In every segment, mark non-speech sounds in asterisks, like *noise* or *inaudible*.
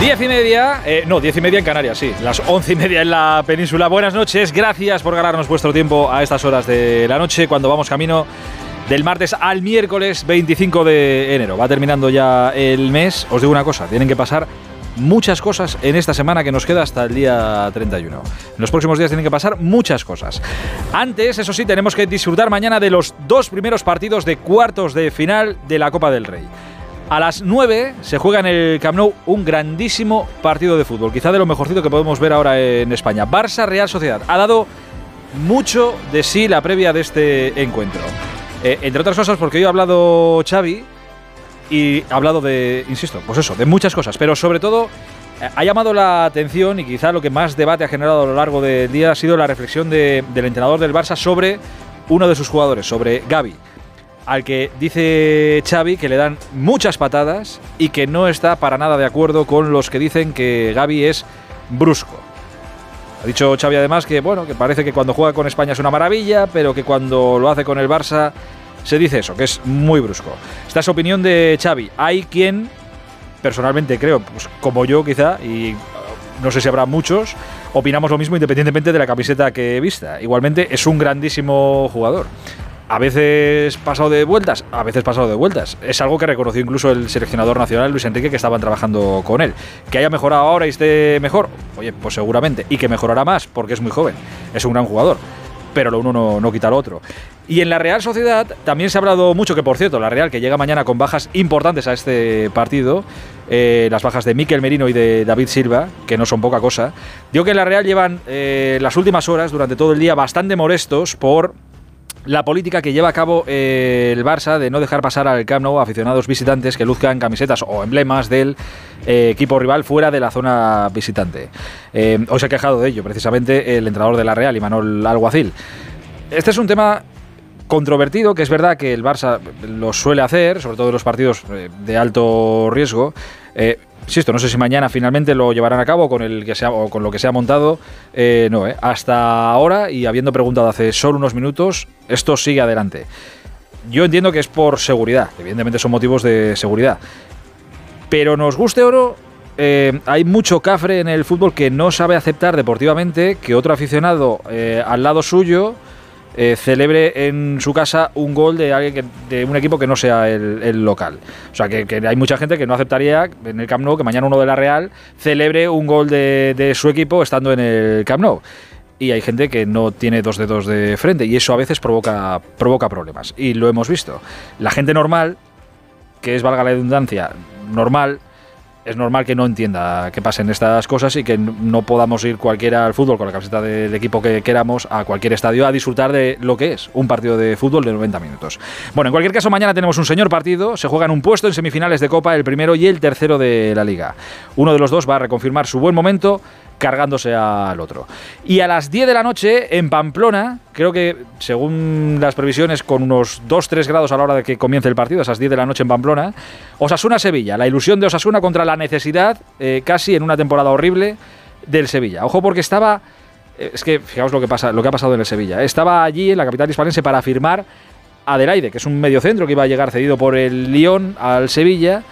Diez y media, eh, no, diez y media en Canarias, sí, las once y media en la península. Buenas noches, gracias por ganarnos vuestro tiempo a estas horas de la noche cuando vamos camino del martes al miércoles 25 de enero. Va terminando ya el mes. Os digo una cosa, tienen que pasar muchas cosas en esta semana que nos queda hasta el día 31. En los próximos días tienen que pasar muchas cosas. Antes, eso sí, tenemos que disfrutar mañana de los dos primeros partidos de cuartos de final de la Copa del Rey. A las 9 se juega en el Camp Nou un grandísimo partido de fútbol, quizá de lo mejorcito que podemos ver ahora en España. Barça Real Sociedad. Ha dado mucho de sí la previa de este encuentro. Eh, entre otras cosas porque hoy ha hablado Xavi y ha hablado de, insisto, pues eso, de muchas cosas, pero sobre todo eh, ha llamado la atención y quizá lo que más debate ha generado a lo largo del día ha sido la reflexión de- del entrenador del Barça sobre uno de sus jugadores, sobre Gaby al que dice Xavi que le dan muchas patadas y que no está para nada de acuerdo con los que dicen que Gaby es brusco. Ha dicho Xavi además que bueno, que parece que cuando juega con España es una maravilla, pero que cuando lo hace con el Barça se dice eso, que es muy brusco. Esta es opinión de Xavi. Hay quien personalmente creo, pues como yo quizá y uh, no sé si habrá muchos, opinamos lo mismo independientemente de la camiseta que vista. Igualmente es un grandísimo jugador a veces pasado de vueltas, a veces pasado de vueltas. Es algo que reconoció incluso el seleccionador nacional Luis Enrique que estaban trabajando con él. Que haya mejorado ahora y esté mejor, oye, pues seguramente. Y que mejorará más porque es muy joven. Es un gran jugador. Pero lo uno no, no quita lo otro. Y en la Real Sociedad también se ha hablado mucho que, por cierto, la Real que llega mañana con bajas importantes a este partido, eh, las bajas de Miquel Merino y de David Silva, que no son poca cosa. Digo que en la Real llevan eh, las últimas horas, durante todo el día, bastante molestos por la política que lleva a cabo eh, el Barça de no dejar pasar al Camp Nou aficionados visitantes que luzcan camisetas o emblemas del eh, equipo rival fuera de la zona visitante. Eh, hoy se ha quejado de ello precisamente el entrenador de la Real, Imanol Alguacil. Este es un tema controvertido, que es verdad que el Barça lo suele hacer, sobre todo en los partidos de alto riesgo. Insisto, no sé si mañana finalmente lo llevarán a cabo con el que sea, o con lo que se ha montado. Eh, no, eh. hasta ahora, y habiendo preguntado hace solo unos minutos, esto sigue adelante. Yo entiendo que es por seguridad, evidentemente son motivos de seguridad. Pero nos guste o no, eh, hay mucho cafre en el fútbol que no sabe aceptar deportivamente que otro aficionado al lado suyo eh, celebre en su casa un gol de alguien de un equipo que no sea el, local. O sea, que, hay mucha gente que no aceptaría en el Camp Nou que mañana uno de la Real celebre un gol de, de su equipo estando en el Camp Nou. Y hay gente que no tiene dos dedos de frente y eso a veces provoca, provoca problemas. Y lo hemos visto. La gente normal, que es, valga la redundancia, normal, es normal que no entienda que pasen estas cosas y que no podamos ir cualquiera al fútbol con la camiseta del equipo que queramos a cualquier estadio a disfrutar de lo que es un partido de fútbol de 90 minutos. Bueno, en cualquier caso, mañana tenemos un señor partido. Se juegan un puesto en semifinales de Copa, el primero y el tercero de la Liga. Uno de los dos va a reconfirmar su buen momento cargándose al otro. Y a las 10 de la noche en Pamplona, creo que según las previsiones con unos 2-3 grados a la hora de que comience el partido, a esas 10 de la noche en Pamplona, Osasuna-Sevilla, la ilusión de Osasuna contra la necesidad, eh, casi en una temporada horrible, del Sevilla. Ojo porque estaba... eh, Es que fijaos lo que, pasa, lo que ha pasado en el Sevilla. Estaba allí en la capital hispalense para firmar Adelaide, que es un mediocentro que iba a llegar cedido por el Lyon al Sevilla,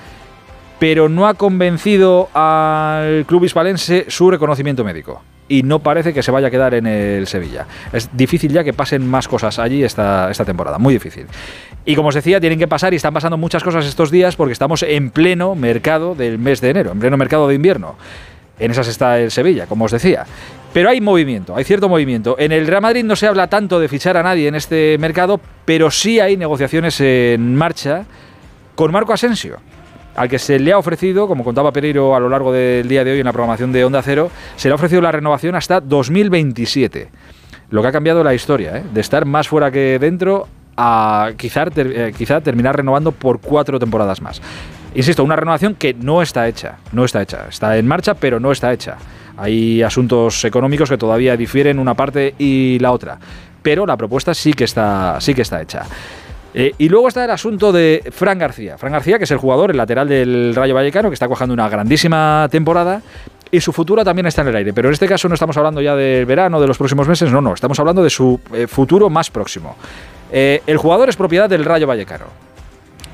pero no ha convencido al club hispalense su reconocimiento médico. Y no parece que se vaya a quedar en el Sevilla. Es difícil ya que pasen más cosas allí esta, esta temporada, muy difícil. Y como os decía, tienen que pasar y están pasando muchas cosas estos días porque estamos en pleno mercado del mes de enero, en pleno mercado de invierno. En esas está el Sevilla, como os decía. Pero hay movimiento, hay cierto movimiento. En el Real Madrid no se habla tanto de fichar a nadie en este mercado, pero sí hay negociaciones en marcha con Marco Asensio, al que se le ha ofrecido, como contaba Pereiro a lo largo del día de hoy en la programación de Onda Cero, se le ha ofrecido la renovación hasta 2027. Lo que ha cambiado la historia, ¿eh? de estar más fuera que dentro a quizá, eh, quizá terminar renovando por cuatro temporadas más. Insisto, una renovación que no está hecha, no está hecha, está en marcha, pero no está hecha. Hay asuntos económicos que todavía difieren una parte y la otra, pero la propuesta sí que está, sí que está hecha. Eh, y luego está el asunto de Fran García. Fran García, que es el jugador, el lateral del Rayo Vallecano, que está cojando una grandísima temporada y su futuro también está en el aire. Pero en este caso no estamos hablando ya del verano, de los próximos meses, no, no, estamos hablando de su eh, futuro más próximo. Eh, el jugador es propiedad del Rayo Vallecano,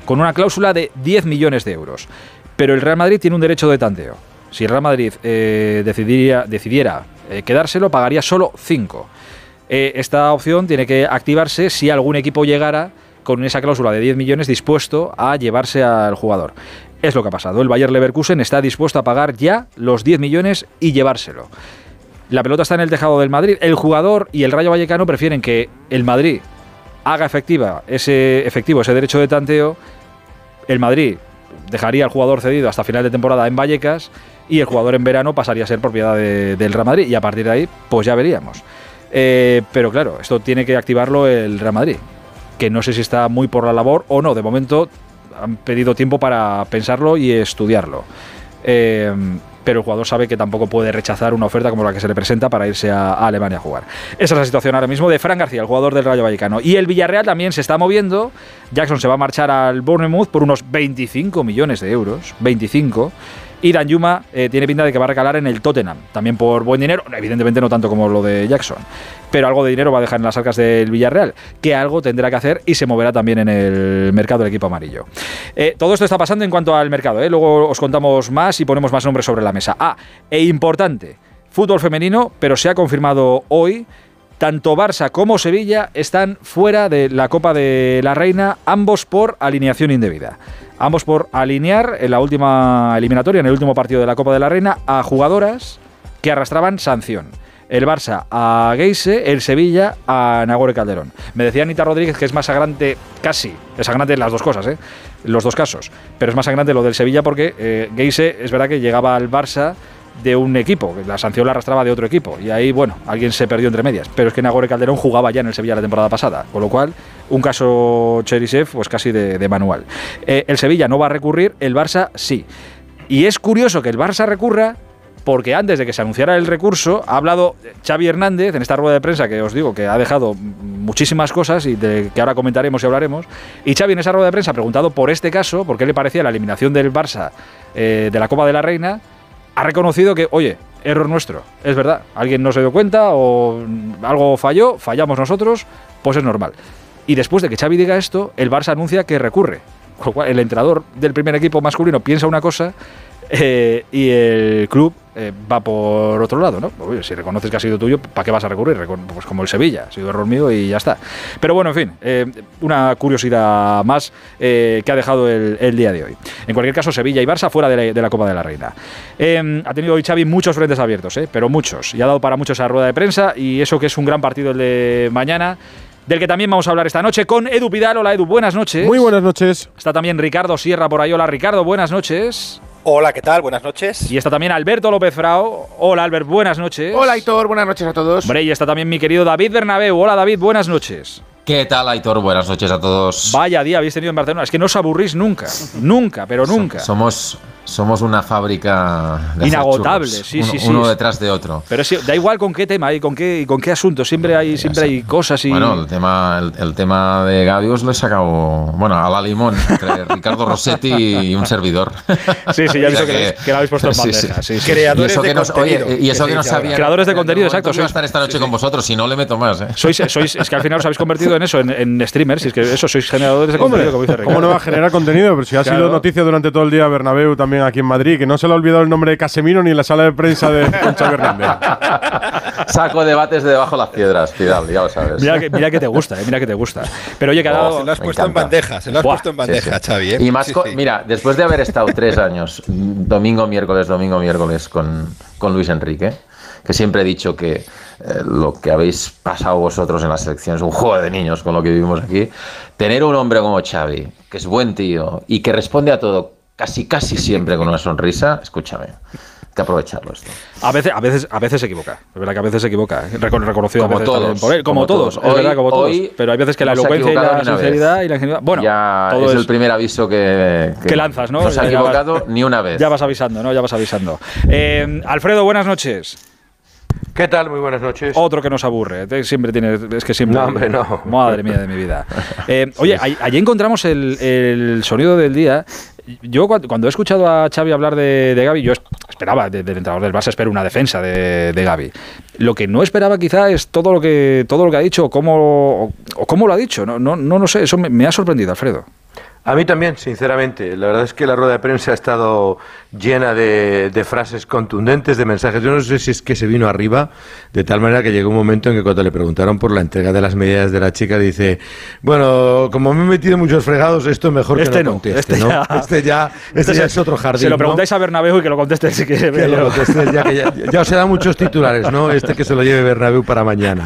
con una cláusula de 10 millones de euros. Pero el Real Madrid tiene un derecho de tanteo. Si el Real Madrid decidiera, decidiera quedárselo, pagaría solo 5. esta opción tiene que activarse si algún equipo llegara con esa cláusula de 10 millones dispuesto a llevarse al jugador. Es lo que ha pasado. El Bayer Leverkusen está dispuesto a pagar ya los 10 millones y llevárselo. La pelota está en el tejado del Madrid. El jugador y el Rayo Vallecano prefieren que el Madrid haga efectiva ese, efectivo ese derecho de tanteo. El Madrid dejaría al jugador cedido hasta final de temporada en Vallecas y el jugador en verano pasaría a ser propiedad del Real Madrid. Y a partir de ahí, pues ya veríamos. Eh, pero claro, esto tiene que activarlo el Real Madrid que no sé si está muy por la labor o no. De momento han pedido tiempo para pensarlo y estudiarlo. Eh, pero el jugador sabe que tampoco puede rechazar una oferta como la que se le presenta para irse a, Alemania a jugar. Esa es la situación ahora mismo de Fran García, el jugador del Rayo Vallecano. Y el Villarreal también se está moviendo. Jackson se va a marchar al Bournemouth por unos 25 millones de euros. 25. Y Danjuma eh, tiene pinta de que va a recalar en el Tottenham, también por buen dinero, evidentemente no tanto como lo de Jackson, pero algo de dinero va a dejar en las arcas del Villarreal, que algo tendrá que hacer y se moverá también en el mercado del equipo amarillo. Eh, todo esto está pasando en cuanto al mercado, ¿eh? luego os contamos más y ponemos más nombres sobre la mesa. Ah, e importante, fútbol femenino, pero se ha confirmado hoy tanto Barça como Sevilla están fuera de la Copa de la Reina, ambos por alineación indebida ambos por alinear en la última eliminatoria, en el último partido de la Copa de la Reina, a jugadoras que arrastraban sanción. El Barça a Geise, el Sevilla a Nagore Calderón. Me decía Anita Rodríguez que es más sangrante, casi, es sangrante las dos cosas, ¿eh? los dos casos, pero es más sangrante lo del Sevilla porque eh, Geise es verdad que llegaba al Barça de un equipo, la sanción la arrastraba de otro equipo. Y ahí, bueno, alguien se perdió entre medias. Pero es que Nagore Calderón jugaba ya en el Sevilla la temporada pasada, con lo cual, un caso Cherisev, pues casi de, manual. Eh, el Sevilla no va a recurrir, el Barça sí. Y es curioso que el Barça recurra porque antes de que se anunciara el recurso ha hablado Xavi Hernández en esta rueda de prensa que os digo que ha dejado muchísimas cosas y de que ahora comentaremos y hablaremos. Y Xavi en esa rueda de prensa ha preguntado por este caso, por qué le parecía la eliminación del Barça eh, de la Copa de la Reina, ha reconocido que, oye, error nuestro, es verdad, alguien no se dio cuenta o algo falló, fallamos nosotros, pues es normal. Y después de que Xavi diga esto, el Barça anuncia que recurre. el entrenador del primer equipo masculino piensa una cosa eh, y el club eh, va por otro lado, ¿no? si reconoces que ha sido tuyo, ¿para qué vas a recurrir? Pues como el Sevilla, ha sido error mío y ya está. Pero bueno, en fin, eh, una curiosidad más que ha dejado el, día de hoy. En cualquier caso, Sevilla y Barça fuera de la, Copa de la Reina. ha tenido hoy Xavi muchos frentes abiertos, pero muchos. Y ha dado para muchos esa rueda de prensa y eso que es un gran partido el de mañana del que también vamos a hablar esta noche con Edu Pidal. Hola Edu, buenas noches. Muy buenas noches. Está también Ricardo Sierra por ahí. Hola Ricardo, buenas noches. Hola, ¿qué tal? Buenas noches. Y está también Alberto López Frao. Hola, Albert, buenas noches. Hola, Aitor, buenas noches a todos. Hombre, y está también mi querido David Bernabeu. Hola, David, buenas noches. ¿Qué tal, Aitor? Buenas noches a todos. Vaya día habéis tenido en Barcelona. Es que no os aburrís nunca. nunca, pero nunca. Somos, somos una fábrica de inagotable, sí, uno, sí, sí. Uno detrás de otro. Pero sí, da igual con qué tema y con qué, y con qué asunto. Siempre hay, siempre hay cosas y. Bueno, el tema, el, tema de Gadios lo he sacado, bueno, a la limón, entre *laughs* Ricardo Rossetti y un servidor. Sí, sí, ya he *laughs* visto que, que, lo habéis puesto en *laughs* bandeja. Sí, sí, Creadores de contenido. y eso que no sabía. Creadores de contenido, exacto. Soy a estar esta noche con vosotros, si no le meto más. ¿eh? Sois, sois, es que al final os habéis convertido en eso, en, en streamers, y es que eso, sois generadores de contenido, como dice Ricardo. ¿Cómo no va a generar contenido? Pero si ha sido noticia durante todo el día Bernabéu también aquí en Madrid, que no se le ha olvidado el nombre de Casemiro ni en la sala de prensa de Concha Hernández. *laughs* Saco debates de debajo las piedras, Fidal, ya lo sabes. Mira que, mira que te gusta, eh, mira que te gusta. Pero oye, que ha oh, dado… se lo has puesto en bandeja, se lo has puesto en bandeja, Xavi. ¿eh? Y más, mira, después de haber estado tres años, domingo, miércoles, domingo, miércoles, con, con Luis Enrique, que siempre he dicho que eh, lo que habéis pasado vosotros en la selección es un juego de niños con lo que vivimos aquí. Tener un hombre como Xavi, que es buen tío y que responde a todo casi casi siempre con una sonrisa, escúchame. que aprovecharlo esto. A veces, a veces, a veces se equivoca. Es verdad que a veces se equivoca. reconocido como a veces todos, por él. Como, como todos. todos. Es verdad, como todos. Hoy Pero hay veces que la elocuencia y la sinceridad vez. y la ingenuidad. Bueno, ya todo es es- el primer aviso que, que lanzas, ¿no? No se ha equivocado vas- ni una vez. Ya vas avisando, ¿no? Ya vas avisando. Eh, Alfredo, buenas noches. ¿Qué tal? Muy buenas noches. Otro que nos aburre. eh, Siempre tiene. Es que siempre. No, hombre, no. *laughs* Madre mía de mi vida. Eh, *laughs* oye, allí encontramos el, el sonido del día. Yo cuando, he escuchado a Xavi hablar de, de Gaby, yo es- esperaba, de- del entrenador del Barça, espero una defensa de, de Gaby. Lo que no esperaba quizá es todo lo que, todo lo que ha dicho, cómo, o cómo lo ha dicho. No, no, no, lo sé, eso me, me ha sorprendido, Alfredo. A mí también, sinceramente. La verdad es que la rueda de prensa ha estado llena de, de frases contundentes, de mensajes. Yo no sé si es que se vino arriba, de tal manera que llegó un momento en que cuando le preguntaron por la entrega de las medidas de la chica, dice, bueno, como me he metido muchos fregados, esto mejor Este que no, no, conteste, este ¿no? ya- *laughs* este ya, este ya es otro jardín, Se lo ¿no? preguntáis a Bernabéu y que lo conteste si quiere. Que lo contestes ya, que ya, ya os he dado muchos titulares, ¿no? Este que se lo lleve Bernabéu para mañana.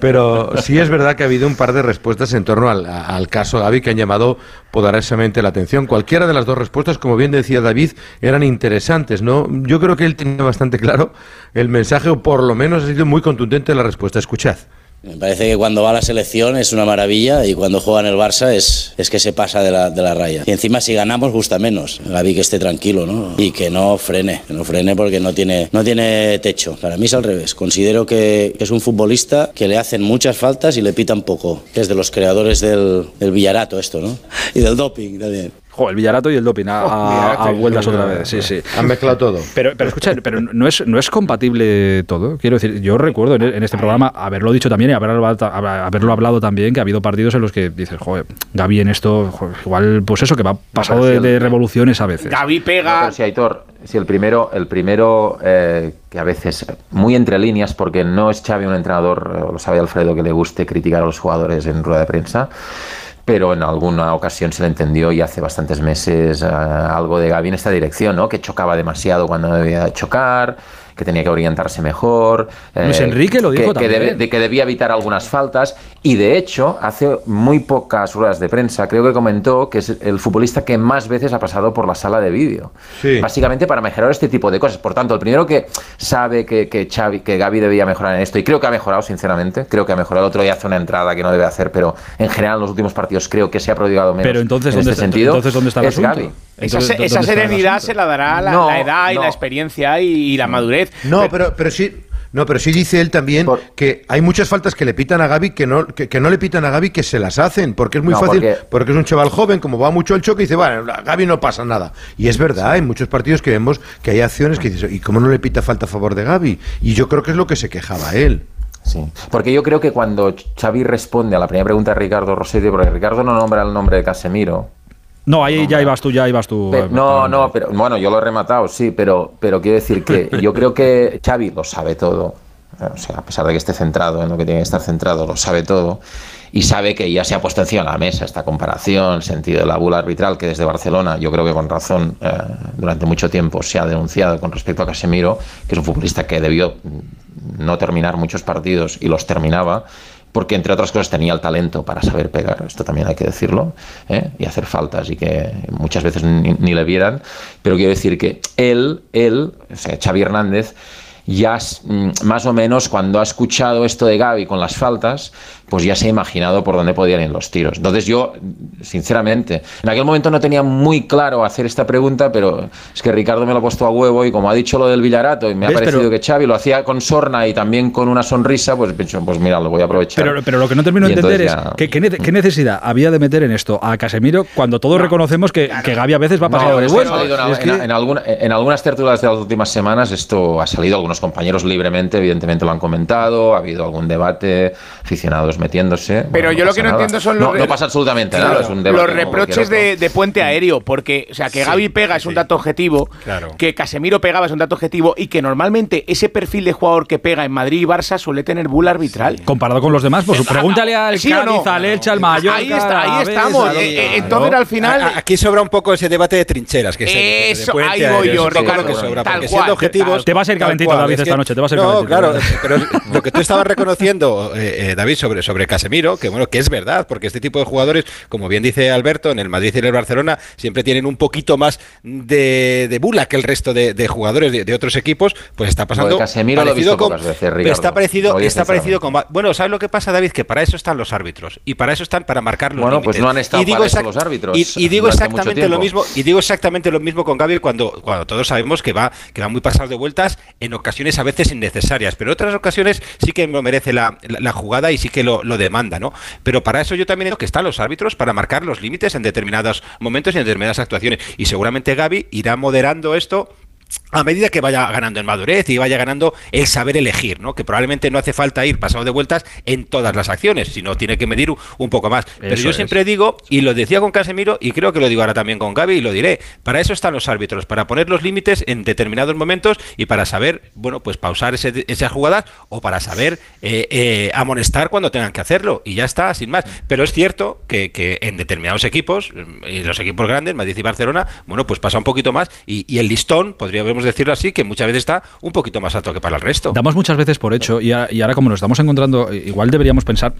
Pero sí es verdad que ha habido un par de respuestas en torno al, al caso Gaby que han llamado poderosamente la atención. Cualquiera de las dos respuestas, como bien decía David, eran interesantes, ¿no? Yo creo que él tenía bastante claro el mensaje, o por lo menos ha sido muy contundente la respuesta. Escuchad. Me parece que cuando va a la selección es una maravilla y cuando juega en el Barça es, es que se pasa de la, de la raya. Y encima si ganamos gusta menos. Gaby que esté tranquilo, ¿no? Y que no frene, que no frene porque no tiene, no tiene techo. Para mí es al revés. Considero que, es un futbolista que le hacen muchas faltas y le pitan poco. Es de los creadores del, del Villarato esto, ¿no? *laughs* Y del doping también. Jo, el Villarato y el doping a, a- Villarato a y- vueltas otra vez. Sí, sí. Han mezclado todo. Pero, pero escucha, pero no es, no es compatible todo. Quiero decir, yo recuerdo en, en este programa haberlo dicho también y haberlo, haberlo hablado también, que ha habido partidos en los que dices, joder, Gaby en esto, joder, igual, pues eso, que va pasado de, de revoluciones a veces. Gaby No, pega. pero sí, Aitor, si el primero, el primero eh, que a veces, muy entre líneas, porque no es Xavi un entrenador, lo sabe Alfredo, que le guste criticar a los jugadores en rueda de prensa, pero en alguna ocasión se le entendió y hace bastantes meses eh, algo de Gaby en esta dirección, ¿no? Que chocaba demasiado cuando debía chocar, que tenía que orientarse mejor. eh, Luis Enrique lo dijo que, que también. debe- de que debía evitar algunas faltas y de hecho hace muy pocas ruedas de prensa creo que comentó que es el futbolista que más veces ha pasado por la sala de vídeo Sí. básicamente para mejorar este tipo de cosas por tanto el primero que sabe que, que Xavi que Gaby debía mejorar en esto y creo que ha mejorado sinceramente creo que ha mejorado el otro día hace una entrada que no debe hacer pero en general en los últimos partidos creo que se ha prodigado menos Pero entonces, en ¿dónde este está, sentido entonces, ¿dónde está el es asunto? Gaby Entonces, esa ¿dónde está el serenidad se la dará la, No, la edad y no. la experiencia y, y la madurez. No, pero, pero sí. No, pero sí dice él también Por- que hay muchas faltas que le pitan a Gaby que no, que, que no le pitan a Gaby que se las hacen, porque es muy No, fácil, porque- porque... es un chaval joven, como va mucho al choque, y dice, bueno, a Gaby no pasa nada. Y es verdad, hay muchos partidos que vemos que hay acciones que dices, ¿y cómo no le pita falta a favor de Gaby? Y yo creo que es lo que se quejaba él. Sí, porque yo creo que cuando Xavi responde a la primera pregunta de Ricardo Rossetti, porque Ricardo no nombra el nombre de Casemiro, No, ahí ya ibas tú, ya ibas tú. Pe- eh, no, no, pero bueno, yo lo he rematado, sí, pero, pero quiero decir que *laughs* yo creo que Xavi lo sabe todo. O sea, a pesar de que esté centrado en lo que tiene que estar centrado, lo sabe todo. Y sabe que ya se ha puesto encima de la mesa esta comparación, el sentido de la bula arbitral, que desde Barcelona, yo creo que con razón, eh, durante mucho tiempo se ha denunciado con respecto a Casemiro, que es un futbolista que debió mm, no terminar muchos partidos y los terminaba, porque entre otras cosas tenía el talento para saber pegar, esto también hay que decirlo, ¿eh? y hacer faltas y que muchas veces ni, ni le vieran, pero quiero decir que él, él, o sea, Xavi Hernández, ya mm, más o menos cuando ha escuchado esto de Gaby con las faltas, pues ya se ha imaginado por dónde podían ir los tiros. Entonces yo, sinceramente, en aquel momento no tenía muy claro hacer esta pregunta, pero es que Ricardo me lo ha puesto a huevo y como ha dicho lo del Villarato y me ha parecido Pero- que Xavi lo hacía con sorna y también con una sonrisa, pues he dicho, pues mira, lo voy a aprovechar. Pero, pero lo que no termino de entender es ya- ¿qué, ne- qué necesidad había de meter en esto a Casemiro cuando todos reconocemos que, que Gaby a veces va No, de esto ha bueno. en, Es en- que- en alguna- en algunas tertulias de las últimas semanas esto ha salido, algunos compañeros libremente, evidentemente lo han comentado, ha habido algún debate, aficionados metiéndose. Pero yo lo que no entiendo son los No, pasa absolutamente nada, Claro, es un debate los reproches de, puente aéreo, porque, o sea, que Gaby pega es un dato objetivo, Claro. que Casemiro pegaba es un dato objetivo y que normalmente ese perfil de jugador que pega en Madrid y Barça suele tener bull arbitral. Comparado con los demás, pues pregúntale al ¿Sí o no? Cádiz, al Elche, al Mallorca. Ahí, está, ahí estamos. Eh, eh, entonces al final. A- Aquí sobra un poco ese debate de trincheras. Que se- de Eso, puente ahí voy es yo, Ricardo, que sobra, tal porque cual, siendo objetivos. Te va a ser calentito, David, es esta noche, te va a ser No, claro, pero lo que tú estabas reconociendo, eh, eh, David, sobre, sobre Casemiro, que bueno, que es verdad, porque este tipo de jugadores, como bien dice Alberto, en el Madrid y en el Barcelona siempre tienen un poquito más de, bula que el resto de, jugadores de, otros equipos, pues está pasando Casemiro lo he visto con, veces, Ricardo. está parecido, está parecido con bueno, ¿sabes lo que pasa, David? Que para eso están los árbitros y para eso están para marcar los Bueno, pues no han estado y digo para eso los árbitros. Y, digo exactamente lo mismo y digo exactamente lo mismo con Gaby cuando, cuando todos sabemos que va que va muy pasado de vueltas en ocasiones a veces innecesarias, pero en otras ocasiones sí que lo merece la, jugada y sí que lo, lo demanda, ¿no? Pero para eso yo también digo que están los árbitros para marcar los límites en determinados momentos y en determinadas actuaciones y seguramente Gaby irá moderando esto a medida que vaya ganando en madurez y vaya ganando el saber elegir, ¿no? Que probablemente no hace falta ir pasado de vueltas en todas las acciones, sino tiene que medir un poco más. Pero yo siempre digo, y lo decía con Casemiro, y creo que lo digo ahora también con Gaby, y lo diré, para eso están los árbitros, para poner los límites en determinados momentos y para saber, bueno, pues pausar ese, esas jugadas o para saber eh, eh, amonestar cuando tengan que hacerlo. Y ya está, sin más. Pero es cierto que, en determinados equipos, y los equipos grandes, Madrid y Barcelona, bueno, pues pasa un poquito más y, y el listón, decirlo así, que muchas veces está un poquito más alto que para el resto. Damos muchas veces por hecho y, ahora como nos estamos encontrando, igual deberíamos pensar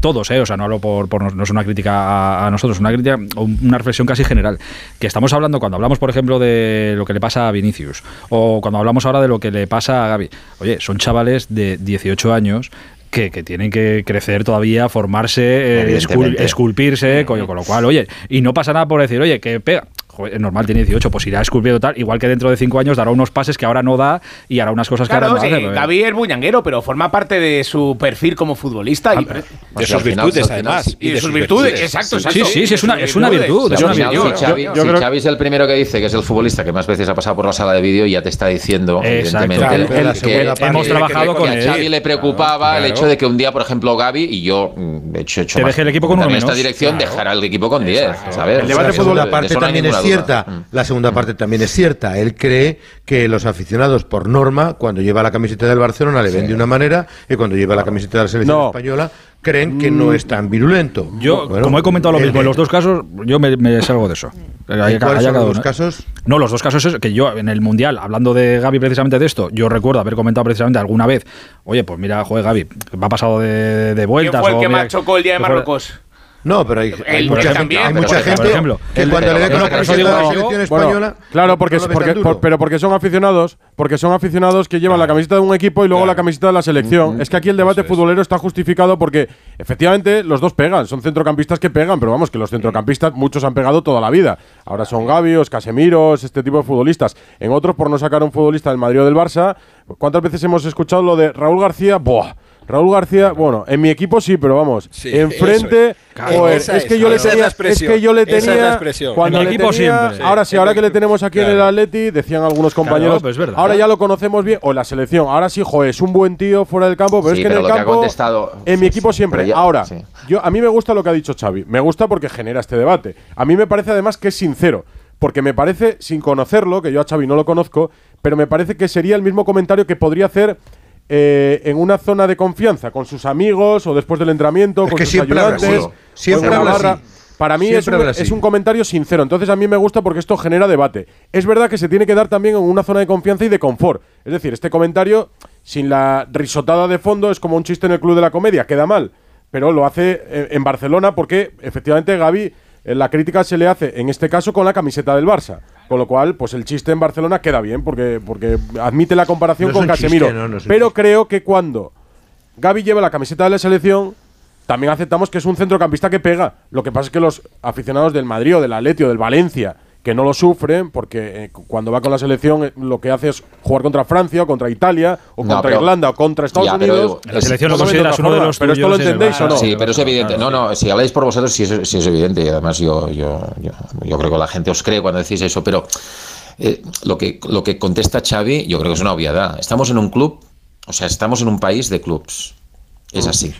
todos, ¿eh? o sea, no hablo por, no es una crítica a, nosotros, una crítica, una reflexión casi general, que estamos hablando cuando hablamos, por ejemplo, de lo que le pasa a Vinicius o cuando hablamos ahora de lo que le pasa a Gaby. Oye, son chavales de 18 años que, tienen que crecer todavía, formarse, eh, esculpirse, con, con, lo cual, oye, y no pasa nada por decir, oye, que pega es normal, tiene 18, pues irá esculpiendo tal, igual que dentro de 5 años dará unos pases que ahora no da y hará unas cosas que ahora no hace. David es buñanguero, pero forma parte de su perfil como futbolista. y, de sus virtudes, además. Y de, sus virtudes, exacto, Sí, sí, sí, es una, es una virtud. Es una virtud. Si, Xavi, es el primero que dice que es el futbolista que más veces ha pasado por la sala de vídeo, ya te está diciendo, evidentemente, que hemos trabajado con él. A Xavi le preocupaba el hecho de que un día, por ejemplo, Gaby, y yo, de hecho, he hecho más, el equipo con en esta dirección, dejará el equipo con 10, ¿sabes? El debate fútbol aparte también es cierta. Mm. La segunda mm. parte también es cierta. Él cree que los aficionados, por norma, cuando lleva la camiseta del Barcelona, le ven de una manera y cuando lleva la camiseta de la selección española, creen que no es tan virulento. Yo, como he comentado lo mismo, en los dos casos, yo me, salgo de eso. ¿Cuáles son los dos casos? No, los dos casos es que yo en el Mundial, hablando de Gaby precisamente de esto, yo recuerdo haber comentado precisamente alguna vez, oye, pues mira, joder, Gaby, va pasado de, de vueltas. ¿Quién fue el que más chocó el día de Marruecos? No, pero hay, mucha, gente, hay mucha gente que cuando le ve con la camiseta de la selección española. claro, porque, pero porque son aficionados, porque son aficionados que llevan la camiseta de un equipo y luego la camiseta de la selección. Es que aquí el debate futbolero está justificado porque efectivamente los dos pegan, son centrocampistas que pegan, pero vamos, que los centrocampistas muchos han pegado toda la vida. Ahora son Gavios, Casemiros, este tipo de futbolistas. En otros, por no sacar un futbolista del Madrid o del Barça, ¿cuántas veces hemos escuchado lo de Raúl García? Buah Raúl García, bueno, en mi equipo sí, pero vamos, enfrente, es, que yo le tenía, es que yo le tenía, cuando en equipo siempre. Ahora sí, ahora que le tenemos aquí en el Atleti, decían algunos compañeros, pues ahora ya lo conocemos bien, o en la selección, ahora sí, joder, es un buen tío fuera del campo, pero es que en el campo, en mi equipo siempre. ahora, yo a mí me gusta lo que ha dicho Xavi, me gusta porque genera este debate. A mí me parece además que es sincero, porque me parece, sin conocerlo, que yo a Xavi no lo conozco, pero me parece que sería el mismo comentario que podría hacer eh, en una zona de confianza con sus amigos o después del entrenamiento, con sus ayudantes. Siempre Para mí es un, comentario sincero, entonces a mí me gusta porque esto genera debate. Es verdad que se tiene que dar también en una zona de confianza y de confort. Es decir, este comentario, sin la risotada de fondo, es como un chiste en el club de la comedia, queda mal. Pero lo hace eh, en Barcelona porque efectivamente Gaby, eh, la crítica se le hace en este caso con la camiseta del Barça. Con lo cual, pues el chiste en Barcelona queda bien, porque, porque admite la comparación con Casemiro. pero creo que cuando Gaby lleva la camiseta de la selección, también aceptamos que es un centrocampista que pega. Lo que pasa es que los aficionados del Madrid o del Atleti o del Valencia que no lo sufren porque eh, cuando va con la selección eh, lo que hace es jugar contra Francia o contra Italia o contra Irlanda o contra Estados Unidos. la selección lo consideras uno de los Pero esto lo entendéis o no? Sí, pero es evidente. No, no, si habláis por vosotros sí es, es evidente y además yo, yo, yo, creo que la gente os cree cuando decís eso, pero eh, lo, que, lo que contesta Xavi yo creo que es una obviedad. Estamos en un club, o sea, estamos en un país de clubs. Es así.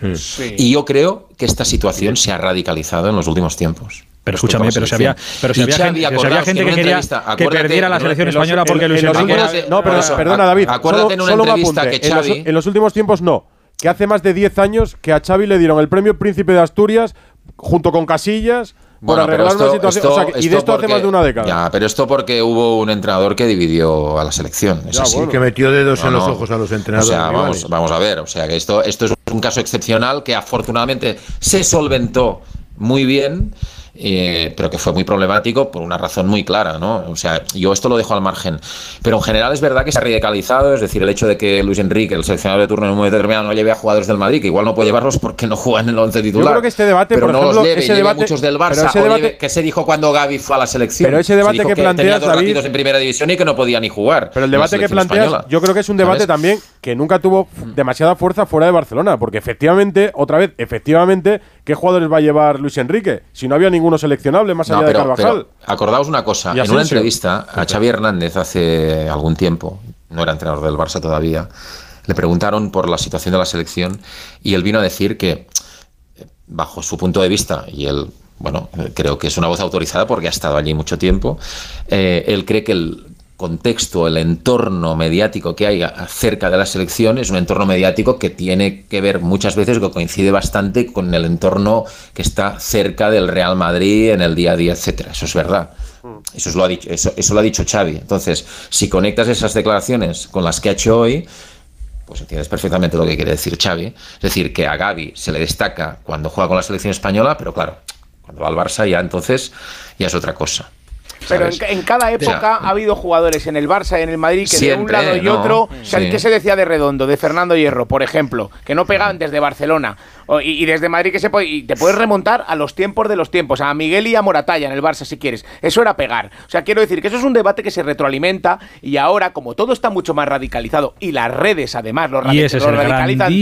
Y yo creo que esta situación se ha radicalizado en los últimos tiempos. Pero escúchame, pero si había, pero si había, gente, gente que quería que perdiera la selección española porque Luis Enrique No, pero perdona David, acuérdate en una entrevista que Xavi en los, últimos tiempos no, que hace más de 10 años que a Xavi le dieron el premio Príncipe de Asturias junto con Casillas por arreglar una situación. y de esto hace más de una década. Ya, pero esto porque hubo un entrenador que dividió a la selección. Es así. Que metió dedos en los ojos a los entrenadores. O sea, vamos, vamos a ver. O sea, que esto, esto es un caso excepcional que afortunadamente se solventó muy bien eh, pero que fue muy problemático por una razón muy clara, ¿no? O sea, yo esto lo dejo al margen. Pero en general es verdad que se ha radicalizado, es decir, el hecho de que Luis Enrique, el seleccionador de turno en un momento determinado, no lleve a jugadores del Madrid, que igual no puede llevarlos porque no juegan en el once titular. Yo creo que este debate, pero por no ejemplo, los lleve, ese debate, muchos del Barça, ese debate, que se dijo cuando Gaby fue a la selección. Pero ese debate que, planteas, tenía dos David, partidos en primera división y que no podía ni jugar. Pero el debate que planteas, española, yo creo que es un debate ¿sabes? también que nunca tuvo demasiada fuerza fuera de Barcelona, porque efectivamente, otra vez, efectivamente, ¿qué jugadores va a llevar Luis Enrique? Si no había ninguno seleccionable más allá no, pero, de Carvajal. Pero, acordaos una cosa, en una entrevista a Xavi Hernández hace algún tiempo, no era entrenador del Barça todavía, le preguntaron por la situación de la selección y él vino a decir que, bajo su punto de vista, y él, bueno, creo que es una voz autorizada porque ha estado allí mucho tiempo, eh, él cree que el contexto, el entorno mediático que hay acerca de la selección es un entorno mediático que tiene que ver muchas veces, que coincide bastante con el entorno que está cerca del Real Madrid en el día a día, etcétera. Eso es verdad. Eso, es lo, ha dicho, eso, eso lo ha dicho Xavi. Entonces, si conectas esas declaraciones con las que ha hecho hoy, pues entiendes perfectamente lo que quiere decir Xavi. Es decir, que a Gaby se le destaca cuando juega con la selección española, pero claro, cuando va al Barça ya entonces ya es otra cosa. Pero en, en, cada época ha habido jugadores en el Barça y en el Madrid que siempre, de un lado y ¿no? otro. Sí. ¿Qué se decía de Redondo, de Fernando Hierro, por ejemplo? Que no pegaban desde Barcelona. Y, y, desde Madrid que se puede. Y te puedes remontar a los tiempos de los tiempos, a Miguel y a Moratalla en el Barça, si quieres. Eso era pegar. O sea, quiero decir que eso es un debate que se retroalimenta y ahora, como todo está mucho más radicalizado y las redes, además, lo, y ese lo es radicalizan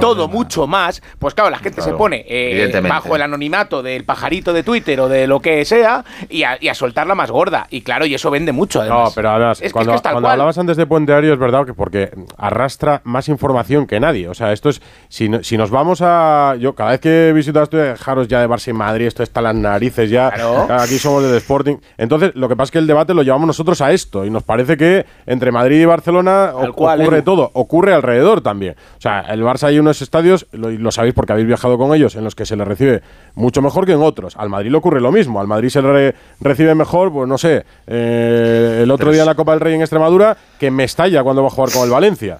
todo mucho más, pues claro, la gente Claro, se pone eh, bajo el anonimato del pajarito de Twitter o de lo que sea y a, y a soltarla más gorda. Y claro, y eso vende mucho, además. No, pero además, es cuando, que es que cuando hablabas antes de Puente Aéreo, es verdad que porque arrastra más información que nadie. O sea, esto es. Si, no, si nos vamos a. Yo, cada vez que visito esto de Jaros ya de Barça y Madrid, esto está las narices ya. Claro. Aquí somos del Sporting. Entonces, lo que pasa es que el debate lo llevamos nosotros a esto. Y nos parece que entre Madrid y Barcelona cual, ocurre Edu. todo. Ocurre alrededor también. O sea, el Barça hay unos estadios, lo, lo sabéis porque habéis viajado con ellos, en los que se le recibe mucho mejor que en otros. Al Madrid le ocurre lo mismo. Al Madrid se le re- recibe mejor, pues no sé. eh, el otro Pero día la Copa del Rey en Extremadura, que me estalla cuando va a jugar con el Valencia.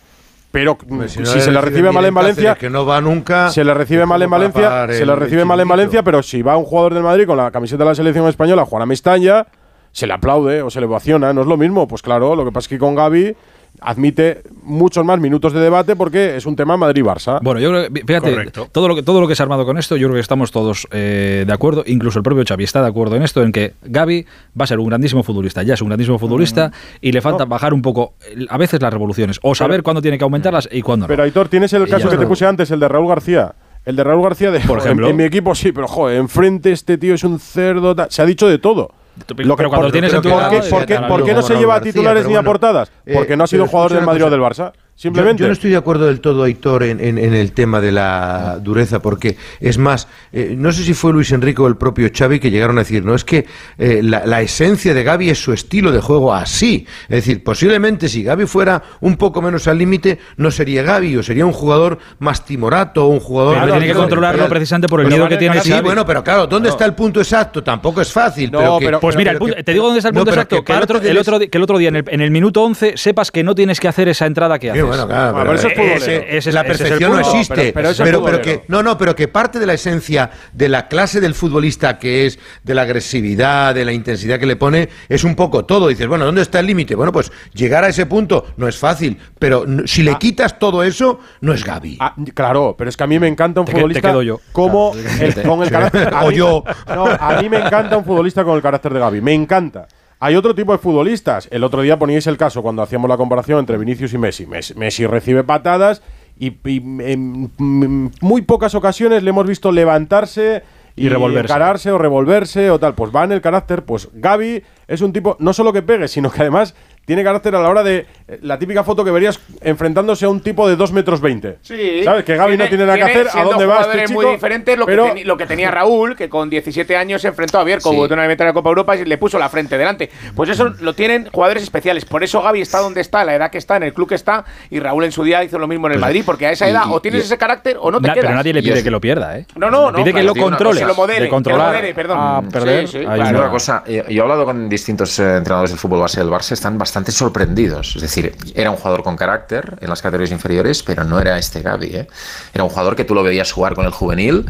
Pero Hombre, si, no se le recibe mal en Valencia, que no va nunca. se le recibe mal en ¿cómo va a Valencia, se el recibe mal en? Valencia, pero si va un jugador del Madrid con la camiseta de la selección española a jugar a Mestalla, se le aplaude o se le ovaciona, no es lo mismo. Pues claro, lo que pasa es que con Gaby admite muchos más minutos de debate porque es un tema Madrid-Barça. Bueno, yo creo que, fíjate, Correcto. todo lo, que, todo lo que se ha armado con esto, yo creo que estamos todos eh, de acuerdo, incluso el propio Xavi está de acuerdo en esto, en que Gaby va a ser un grandísimo futbolista, ya es un grandísimo futbolista y le falta No. bajar un poco, a veces las revoluciones, o saber Pero- cuándo tiene que aumentarlas y cuándo no. Pero Aitor, tienes el caso que te puse antes, el de Raúl García. El de Raúl García, de, Por ejemplo. en, en mi equipo sí, pero joder, enfrente este tío es un cerdo. ta- Se ha dicho de todo. Pero cuando tienes en tu ¿por qué, por por no se lleva titulares ni a bueno, portadas? eh, Porque no ha sido pero jugador del Madrid o del. Barça. Simplemente. Yo, yo no estoy de acuerdo del todo, Aitor, en, en- en el tema de la dureza, porque es más, eh, no sé si fue Luis Enrique o el propio Xavi que llegaron a decir, no, es que eh, la, la esencia de Gaby es su estilo de juego así. Es decir, posiblemente si Gaby fuera un poco menos al límite, no sería Gaby, o sería un jugador más timorato, o un jugador... Claro, tiene que controlarlo precisamente por el miedo que tiene Sí, Xavi. bueno, pero claro, ¿dónde No. está el punto exacto? Tampoco es fácil. No, pero, que- pero- Pues mira, el punto- que- te digo dónde está el punto exacto. que Que, el otro, el, que el otro día, en el, en el minuto 11, sepas que no tienes que hacer esa entrada que haces. Bueno, claro, Ah, pero eso es futbolero. ese- Ese- ese la perfección no existe. Pero- pero eso es pero, pero futbolero. que no, no, pero que parte de la esencia de la clase del futbolista que es de la agresividad, de la intensidad que le pone, es un poco todo. Dices, bueno, ¿dónde está el límite? Bueno, pues llegar a ese punto no es fácil, pero si le quitas todo eso, no es Gaby. Ah, claro, pero es que a mí me encanta un Te que- te futbolista quedo yo. como el- con el carácter a O yo. No, a mí me encanta un futbolista con el carácter de Gaby, me encanta. Hay otro tipo de futbolistas. El otro día poníais el caso cuando hacíamos la comparación entre Vinicius y Messi. Messi, Messi recibe patadas y, y en mm, muy pocas ocasiones le hemos visto levantarse y, Y revolverse. encararse o revolverse o tal. Pues va en el carácter. Pues Gaby es un tipo no solo que pegue, sino que además tiene carácter a la hora de eh, la típica foto que verías enfrentándose a un tipo de 2 metros 20. Sí. ¿Sabes? Que Gaby no tiene nada que hacer, ¿a dónde va este chico? muy diferente lo, Pero- que lo que tenía Raúl, que con 17 años se enfrentó a Bierko, Sí. botó una meta en la Copa Europa y le puso la frente delante. Pues eso lo tienen jugadores especiales. Por eso Gaby está donde está, la edad que está, en el club que está, y Raúl en su día hizo lo mismo en el Madrid, porque a esa edad y- o tienes y- ese carácter o no te Na- quedas. pero nadie le pide que lo pierda, ¿eh? No, no, no. Pide que lo controle. cosa, que lo modere, de controlar que lo modere, perdón. a Sí, perder. sí, hay claro. Una cosa, yo yo he hablado con distintos eh, entrenadores del fútbol base del Barça, están bastante sorprendidos. Es decir, era un jugador con carácter en las categorías inferiores, pero no era este Gaby. ¿eh? Era un jugador que tú lo veías jugar con el juvenil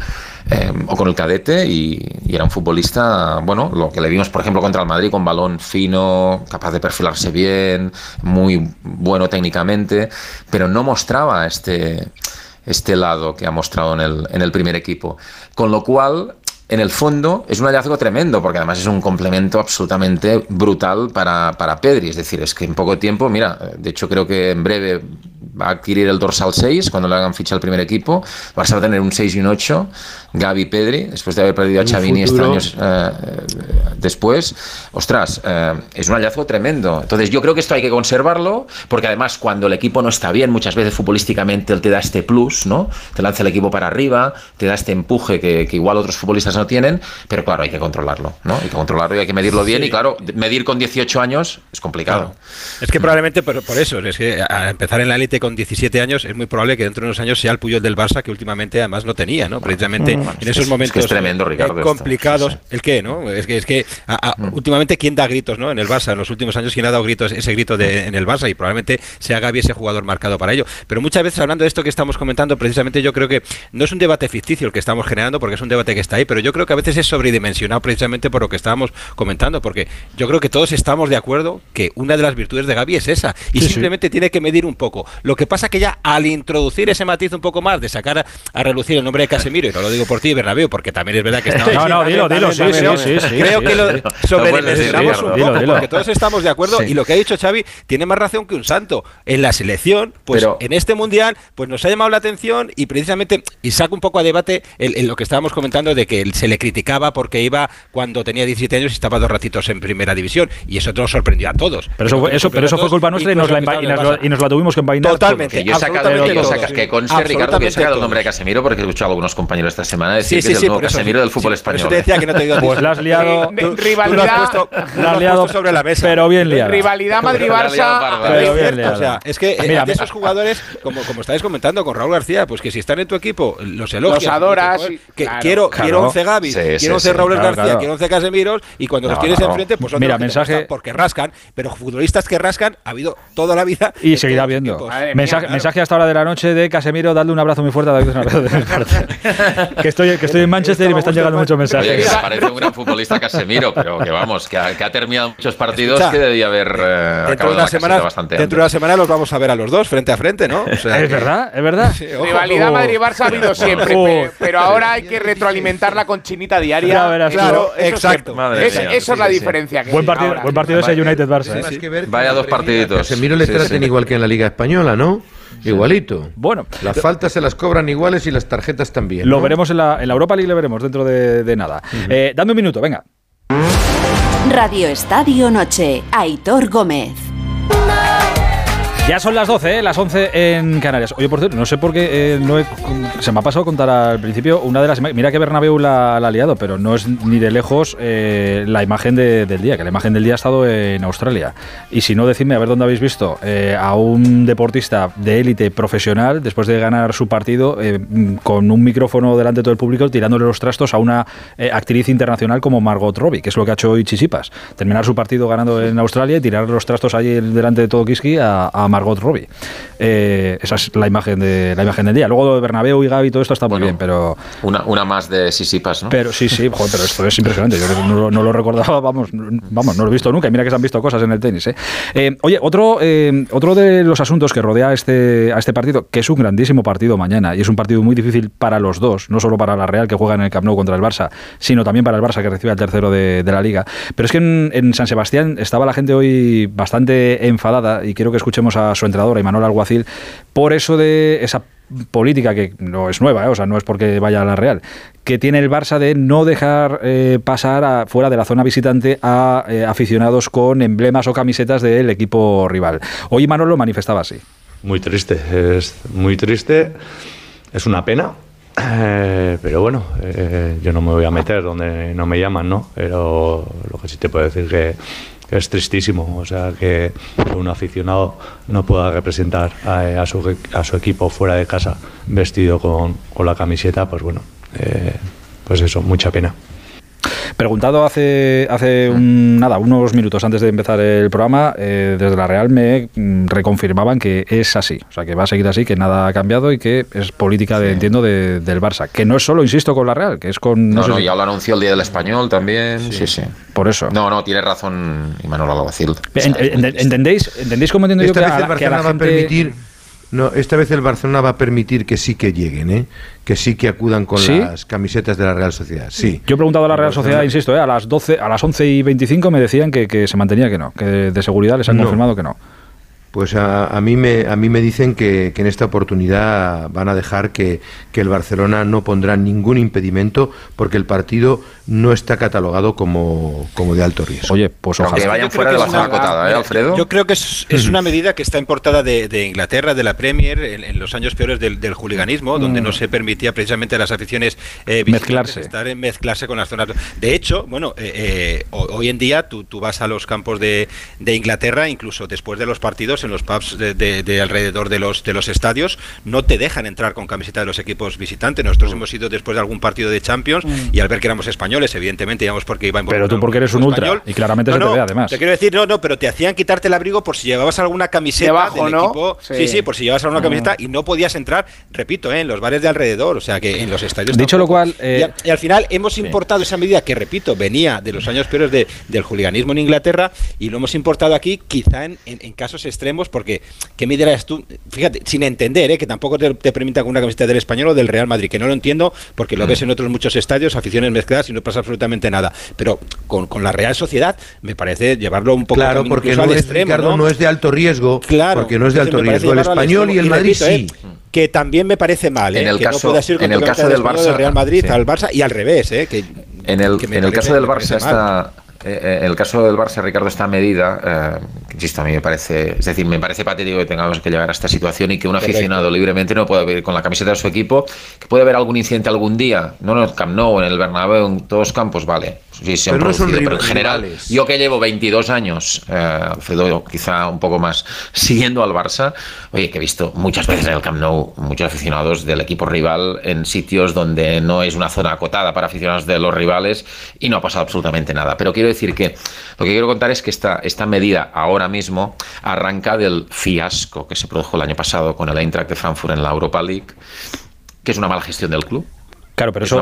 eh, o con el cadete y, y era un futbolista, bueno, lo que le vimos, por ejemplo, contra el Madrid, con balón fino, capaz de perfilarse bien, muy bueno técnicamente, pero no mostraba este este lado que ha mostrado en el, en el primer equipo. Con lo cual, en el fondo, es un hallazgo tremendo, porque además es un complemento absolutamente brutal para, para Pedri. Es decir, es que en poco tiempo, mira, de hecho creo que en breve va a adquirir el dorsal 6 cuando le hagan ficha al primer equipo. Vas a tener un 6 y un 8, Gaby Pedri, después de haber perdido a Chavini años eh, eh, después. Ostras, eh, es un hallazgo tremendo. Entonces yo creo que esto hay que conservarlo, porque además cuando el equipo no está bien, muchas veces futbolísticamente él te da este plus, ¿no? Te lanza el equipo para arriba, te da este empuje que, que igual otros futbolistas no tienen, pero claro, hay que controlarlo, ¿no? Hay que controlarlo y hay que medirlo bien y claro, medir con 18 años es complicado. Es que probablemente por, por eso, es que a empezar en la élite con 17 años es muy probable que dentro de unos años sea el Puyol del Barça que últimamente además no tenía, ¿no? Precisamente Bueno, en es- esos es momentos que es tremendo, eh, esto. complicados. Sí, sí. ¿El qué, no? Es que es que a- a- últimamente quién da gritos, ¿no? En el Barça en los últimos años quién ha dado gritos ese grito de, en el Barça y probablemente sea Gaby ese jugador marcado para ello. Pero muchas veces hablando de esto que estamos comentando, precisamente yo creo que no es un debate ficticio el que estamos generando porque es un debate que está ahí, pero yo creo que a veces es sobredimensionado precisamente por lo que estábamos comentando, porque yo creo que todos estamos de acuerdo que una de las virtudes de Gaby es esa y Sí, sí. simplemente tiene que medir un poco. Lo que pasa que ya al introducir ese matiz un poco más de sacar a, a relucir el nombre de Casemiro, y no lo digo por ti, Bernabéu, porque también es verdad que *laughs* está No, no, dilo, sí, creo que lo sobredimensionamos un poco, porque todos estamos de acuerdo y lo que ha dicho Xavi tiene más razón que un santo. En la selección, pues Pero- en este mundial, pues nos ha llamado la atención y precisamente y saca un poco a debate el, el lo que estábamos comentando de que él se le criticaba porque iba cuando tenía 17 años y estaba dos ratitos en primera división y eso nos sorprendió a todos. Pero eso, fue- eso, pero eso fue culpa nuestra y nos, la, y nos la- y nos la tuvimos que envainar. Totalmente. Que yo he sacado, absolutamente que, todos. saca- que conste, Ricardo, que he sacado el nombre de Casemiro porque he escuchado a algunos compañeros esta semana decir Sí, que sí, es el nuevo Casemiro del fútbol español. eso te decía que no te digo Pues la has liado. Eh, de- Tú- lo has rivalidad, puesto- La lo has liado sobre la mesa. Pero bien liada. rivalidad liado Madrid-Barça. Pero bien o sea, es que eh, Mira, de esos jugadores, como, como estáis comentando con Raúl García, pues que si están en tu equipo, los elogias. Los adoras, que claro, quiero, claro. quiero 11 Gaby, Sí, quiero sí, 11 sí, Raúl claro, García, claro. quiero 11 Casemiros, y cuando los No, tienes no. enfrente, pues son Mira, de los mensaje- porque rascan, pero futbolistas que rascan ha habido toda la vida. Y seguirá los habiendo. mía, mensaje, claro. mensaje hasta ahora de la noche de Casemiro, dadle un abrazo muy fuerte a David que, estoy, que estoy en Manchester y me están llegando muchos Oye, que mensajes. me parece un gran futbolista Casemiro, pero que vamos, que ha, que ha terminado muchos partidos Escucha, que debía haber eh, Dentro de, una la semana, bastante dentro de antes. una semana los vamos a ver a los dos frente a frente, ¿no? O sea, Es que- verdad, es verdad. Sí, ojo. Rivalidad Oh. Madrid-Barça ha habido siempre, Oh. pe- pero ahora hay que retroalimentarla con chinita diaria. Ya verás, Eso- claro, eso exacto. siempre. Madre Esa- mía, eso es la sí, sí. diferencia. que Buen partido, ahora. buen partido ese United-Barça. Más ¿eh? Vaya dos partiditos. Casemiro le traten igual que en la Liga Española, ¿no? Igualito. Bueno, Las faltas se las cobran iguales y las tarjetas también. lo ¿no? veremos en la, en la Europa League, le veremos dentro de, de nada. Eh, dame un minuto, venga. Radio Estadio Noche. Aitor Gómez. Ya son las 12, ¿eh? las 11 en Canarias. Oye, por cierto, no sé por qué eh, no he- se me ha pasado contar al principio una de las imágenes. Mira que Bernabéu la, ha liado, pero no es ni de lejos eh, la imagen de- del día, que la imagen del día ha estado en Australia. Y si no, decidme a ver dónde habéis visto a un deportista de élite profesional, después de ganar su partido, con un micrófono delante de todo el público, tirándole los trastos a una actriz internacional como Margot Robbie, que es lo que ha hecho hoy Chisipas. Terminar su partido ganando en Australia y tirar los trastos allí delante de todo Kiski a, a Margot Robbie. Eh, esa es la imagen de la imagen del día. Luego Bernabéu y Gaby todo esto está muy Bueno. bien, pero Una, una más de Sisipas, ¿no? pero sí, sí, joder, pero esto es impresionante. Yo no, lo- no lo recordaba, vamos, vamos, no lo he visto nunca. Y mira que se han visto cosas en el tenis. ¿eh? Eh, oye, otro, otro de los asuntos que rodea a este, a este partido, que es un grandísimo partido mañana, y es un partido muy difícil para los dos, no solo para la Real que juega en el Camp Nou contra el Barça, sino también para el Barça que recibe al tercero de, de la Liga. Pero es que en, en San Sebastián estaba la gente hoy bastante enfadada, y quiero que escuchemos a su entrenador, a Imanol Alguacil, por eso de esa política que no es nueva, ¿eh? o sea, no es porque vaya a la Real, que tiene el Barça de no dejar eh, pasar fuera de la zona visitante a eh, aficionados con emblemas o camisetas del equipo rival. Hoy Manolo manifestaba así. Muy triste, es muy triste, es una pena, pero bueno, yo no me voy a meter donde no me llaman, ¿no? Pero lo que sí te puedo decir que es tristísimo. O sea, que un aficionado no pueda representar a, su, a su, equipo fuera de casa vestido con, con la camiseta, pues bueno, eh, pues eso, mucha pena. Preguntado hace, hace nada, unos minutos antes de empezar el programa, eh, desde la Real me mm, reconfirmaban que es así, o sea, que va a seguir así, que nada ha cambiado y que es política, de, entiendo, del Barça. Que no es solo, insisto, con la Real, que es con... No, no, ya lo anunció el Día del Español también, sí, sí. Por eso. No, no, tiene razón Imanol Alguacil. ¿Entendéis, ¿Entendéis cómo entiendo yo que, a, que la gente... permitir no, esta vez el Barcelona va a permitir que sí que lleguen, ¿eh? que sí que acudan con las camisetas de la Real Sociedad. Sí. Yo he preguntado a la Real Sociedad, insisto, ¿eh? a las 12, a las 11 y 25 me decían que, se mantenía que no, que de seguridad les han confirmado que no. Pues a, mí me, a mí me dicen que, en esta oportunidad van a dejar que, el Barcelona no pondrá ningún impedimento porque el partido no está catalogado como, como de alto riesgo. Oye, pues ojalá. Que vayan fuera de la zona acotada, ¿eh, Alfredo? Yo creo que es, una medida que está importada de, Inglaterra, de la Premier, en, los años peores del, del juliganismo, donde no mm. se permitía precisamente a las aficiones eh, mezclarse. estar en mezclarse con las zonas. De hecho, bueno, eh, eh, hoy en día tú, tú vas a los campos de, de Inglaterra, incluso después de los partidos, en los pubs de, alrededor de los, de los estadios, no te dejan entrar con camiseta de los equipos visitantes. Nosotros mm. hemos ido después de algún partido de Champions mm. y al ver que éramos españoles, evidentemente íbamos porque iba Pero tú porque eres un ultra y claramente se te ve además. Te quiero decir, no, no, pero te hacían quitarte el abrigo por si llevabas alguna camiseta del equipo. Sí. sí. por si llevabas alguna mm. camiseta y no podías entrar, repito, eh, en los bares de alrededor, o sea que en los estadios. Dicho lo cual. Eh, y, al final hemos importado esa medida que, repito, venía de los años peores del juliganismo en Inglaterra y lo hemos importado aquí, quizá en, en casos extremos, porque ¿qué eres tú? Fíjate, sin entender, ¿eh? que tampoco te, permita con una camiseta del español o del Real Madrid, que no lo entiendo porque lo mm. ves en otros muchos estadios, aficiones mezcladas y no pasa absolutamente nada. Pero con, la Real Sociedad me parece llevarlo un poco claro, porque no es, extremo, ¿no? es de alto riesgo, claro, porque no es de alto riesgo. El español y el Madrid sí. ¿eh? que también me parece mal, en ¿eh? el que caso, no ser en el caso del Barça, Real Madrid al Barça y al revés, ¿eh? que, en el, en el caso del Barça está en eh, eh, el caso del Barça, Ricardo, esta medida, eh, insisto, a mí me parece, es decir, me parece patético que tengamos que llegar a esta situación y que un aficionado libremente no pueda vivir con la camiseta de su equipo, que puede haber algún incidente algún día, no en el Camp Nou, en el Bernabéu, en todos campos, vale, sí, se pero, pero en general, yo que llevo 22 años, eh, Alfredo quizá un poco más, *laughs* siguiendo al Barça, oye, que he visto muchas veces en el Camp Nou muchos aficionados del equipo rival en sitios donde no es una zona acotada para aficionados de los rivales y no ha pasado absolutamente nada, pero quiero decir que lo que quiero contar es que esta, esta medida ahora mismo arranca del fiasco que se produjo el año pasado con el Eintracht de Frankfurt en la Europa League, que es una mala gestión del club Claro, pero eso,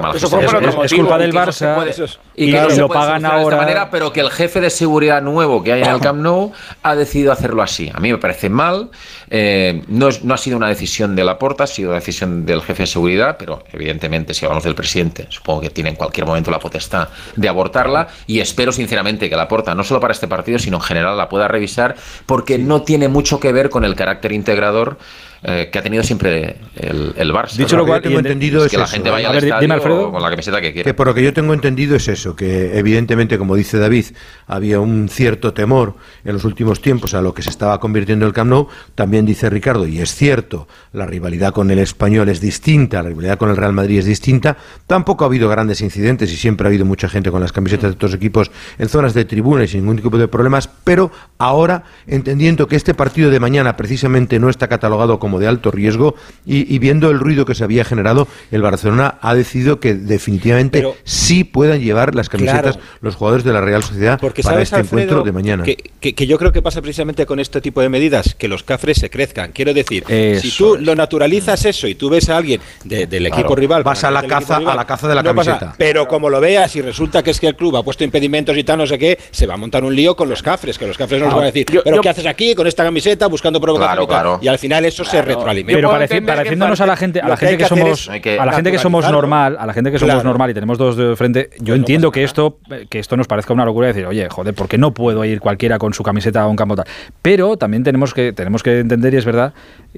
es, culpa del Barça y, que lo pagan ahora. De esta manera, pero que el jefe de seguridad nuevo que hay en el Camp Nou ha decidido hacerlo así. A mí me parece mal. Eh, no, no ha sido una decisión de la Porta, ha sido una decisión del jefe de seguridad, pero evidentemente, si hablamos del presidente, supongo que tiene en cualquier momento la potestad de abortarla. Y espero sinceramente que la Porta, no solo para este partido, sino en general, la pueda revisar, porque no tiene mucho que ver con el carácter integrador eh, que ha tenido siempre el, el Barça. Dicho lo cual, tengo entendido es, que la gente vaya al estadio con la camiseta que quiera. Que por lo que yo tengo entendido es eso, que evidentemente, como dice David, había un cierto temor en los últimos tiempos a lo que se estaba convirtiendo el Camp Nou. También dice Ricardo, y es cierto, la rivalidad con el español es distinta, la rivalidad con el Real Madrid es distinta. Tampoco ha habido grandes incidentes y siempre ha habido mucha gente con las camisetas de otros equipos en zonas de tribuna y sin ningún tipo de problemas, pero ahora, entendiendo que este partido de mañana precisamente no está catalogado como como de alto riesgo y, viendo el ruido que se había generado, el Barcelona ha decidido que definitivamente sí puedan llevar las camisetas los jugadores de la Real Sociedad Porque para este encuentro de mañana. Que, yo creo que pasa precisamente con este tipo de medidas, que los cafres se crezcan. Quiero decir, si tú lo naturalizas eso y tú ves a alguien del equipo rival, vas a la caza a la caza de la camiseta. pero como lo veas y resulta que es que el club ha puesto impedimentos y tal, no sé qué, se va a montar un lío con los cafres, que los cafres nos van a decir, pero ¿qué haces aquí con esta camiseta buscando provocación? Y, al final eso se se retroalimenta. Pero pareciéndonos a la gente, a la gente que, somos, a la gente que somos normal, a la gente que somos normal y tenemos dos de frente, yo entiendo que esto, que esto nos parezca una locura decir, oye, joder, ¿por qué no puedo ir cualquiera con su camiseta a un campo tal? Pero también tenemos que tenemos que entender y es verdad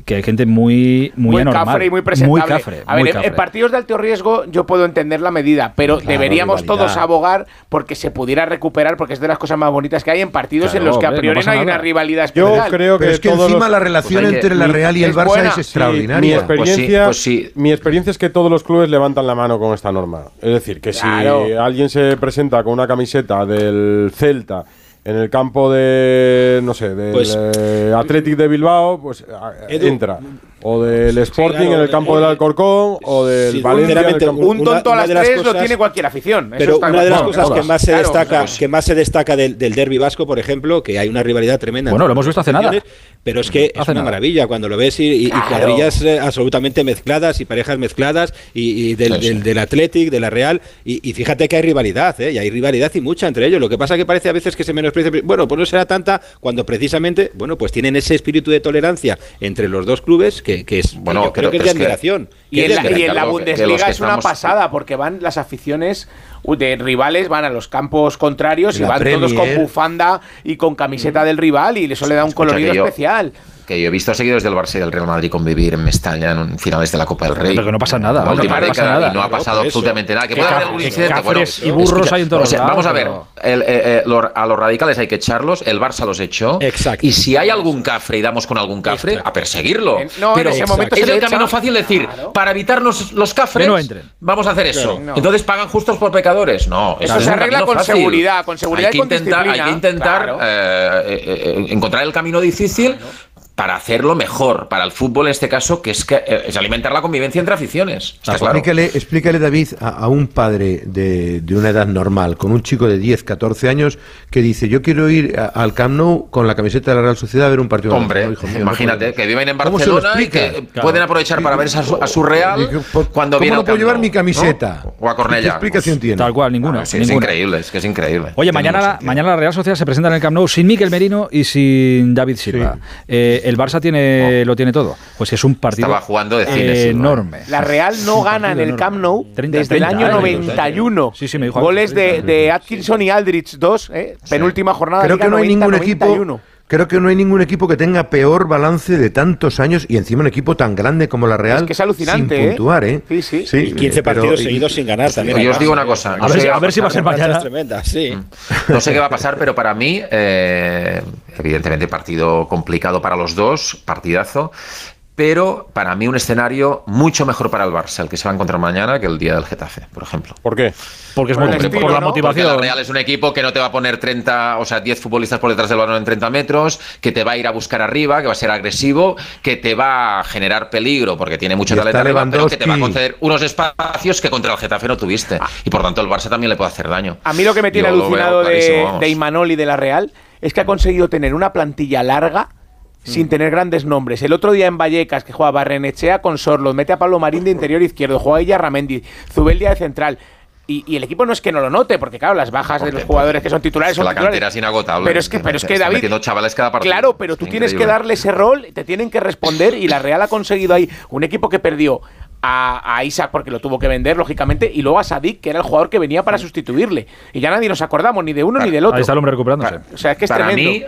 que hay gente muy muy, muy anormal, y muy presentable. Muy cafre, a ver, en partidos de alto riesgo yo puedo entender la medida, pero deberíamos todos abogar porque se pudiera recuperar, porque es de las cosas más bonitas que hay en partidos en los que a priori no, hay una rivalidad Yo creo que, es que encima la relación pues entre la Real y el Barça es extraordinaria. mi, experiencia, pues pues mi experiencia es que todos los clubes levantan la mano con esta norma. Es decir, que si alguien se presenta con una camiseta del Celta en el campo de, no sé, del eh, Athletic de Bilbao, pues entra o del Sporting en el campo del Alcorcón o del Valencia en el campo un tonto a las tres lo tiene cualquier afición pero una de las cosas que más se destaca que más se destaca del, del derby vasco por ejemplo que hay una rivalidad tremenda bueno lo hemos visto hace nada. Pero es que es una maravilla cuando lo ves y, cuadrillas eh, absolutamente mezcladas y parejas mezcladas y, del, del, Athletic de la Real y, fíjate que hay rivalidad ¿eh? y hay rivalidad y mucha entre ellos. Lo que pasa que parece a veces que se menosprecia bueno pues no será tanta cuando precisamente bueno pues tienen ese espíritu de tolerancia entre los dos clubes que, es, bueno, creo que es de admiración. y, en la, Bundesliga es una pasada, porque van las aficiones de rivales, van a los campos contrarios y van todos con bufanda y con camiseta del rival y eso le da un colorido especial que yo he visto seguidores del Barça y del Real Madrid convivir en Mestalla en finales de la Copa del Rey. Pero que no pasa nada. no, pasa nada. Y no ha pasado absolutamente nada. Que puede haber algún incidente. Bueno, y burros hay en todos Vamos a ver, eh, eh, a los radicales hay que echarlos, el Barça los echó. Exacto. Y si hay algún cafre y damos con algún cafre, a perseguirlo. pero en ese momento es el camino fácil decir, para evitarnos los cafres, no vamos a hacer eso. Entonces pagan justos por pecadores. No, eso se arregla con seguridad, con seguridad hay que intentar, Hay que intentar eh, encontrar el camino difícil para hacerlo mejor, para el fútbol en este caso, que es, que, eh, es alimentar la convivencia entre aficiones. explícale, explícale, David, a, un padre de, de, una edad normal, con un chico de 10, 14 años, que dice, yo quiero ir al Camp Nou con la camiseta de la Real Sociedad a ver un partido. Hombre, imagínate, que viven en Barcelona y que pueden aprovechar para ver a su, Real cuando viene no puedo llevar mi camiseta? O a Cornella. ¿Qué explicación tiene? Tal cual, ninguna. Es increíble, es que es increíble. Oye, mañana la, mañana la Real Sociedad se presenta en el Camp Nou sin Miquel Merino y sin David Silva. Eh, el Barça tiene, lo tiene todo. Pues es un partido Estaba jugando de enorme. La Real no gana en el Camp Nou desde el año 91. Sí, sí, me dijo Goles de, de, Atkinson y Aldrich, dos, eh, penúltima jornada. Creo que no hay ningún equipo Creo que no hay ningún equipo que tenga peor balance de tantos años y encima un equipo tan grande como la Real. Es que es alucinante. Sin puntuar, ¿eh? Sí, sí. sí y 15 partidos seguidos sin ganar también. Yo os digo una cosa. a, ver, si va a ser mañana. Tremenda, sí. Mm. No sé qué va a pasar, pero para mí, eh, evidentemente, partido complicado para los dos, partidazo pero para mí un escenario mucho mejor para el Barça, el que se va a encontrar mañana, que el día del Getafe, por ejemplo. ¿Por qué? Porque es muy por, la motivación. Porque Real es un equipo que no te va a poner 30, o sea, 10 futbolistas por detrás del balón en 30 metros, que te va a ir a buscar arriba, que va a ser agresivo, que te va a generar peligro porque tiene mucho talento arriba, pero que te va a conceder unos espacios que contra el Getafe no tuviste. Ah. Y por tanto el Barça también le puede hacer daño. A mí lo que me tiene alucinado de, de Imanol y de la Real es que ha conseguido tener una plantilla larga sin mm. tener grandes nombres. El otro día en Vallecas, que juega Barrenechea con Sorlo, mete a Pablo Marín de interior izquierdo, juega ella Ramendi, Zubeldia de central. Y, el equipo no es que no lo note, porque claro, las bajas de los jugadores que son titulares son la titulares. cantera es inagotable. Pero es que, pero es que David. Chavales cada partido. Claro, pero tú tienes que darle ese rol, te tienen que responder, y la Real ha conseguido ahí un equipo que perdió a, Isaac porque lo tuvo que vender, lógicamente, y luego a Sadik, que era el jugador que venía para sustituirle. Y ya nadie nos acordamos ni de uno ni del otro. Ahí está el hombre recuperándose. O sea, es que es tremendo.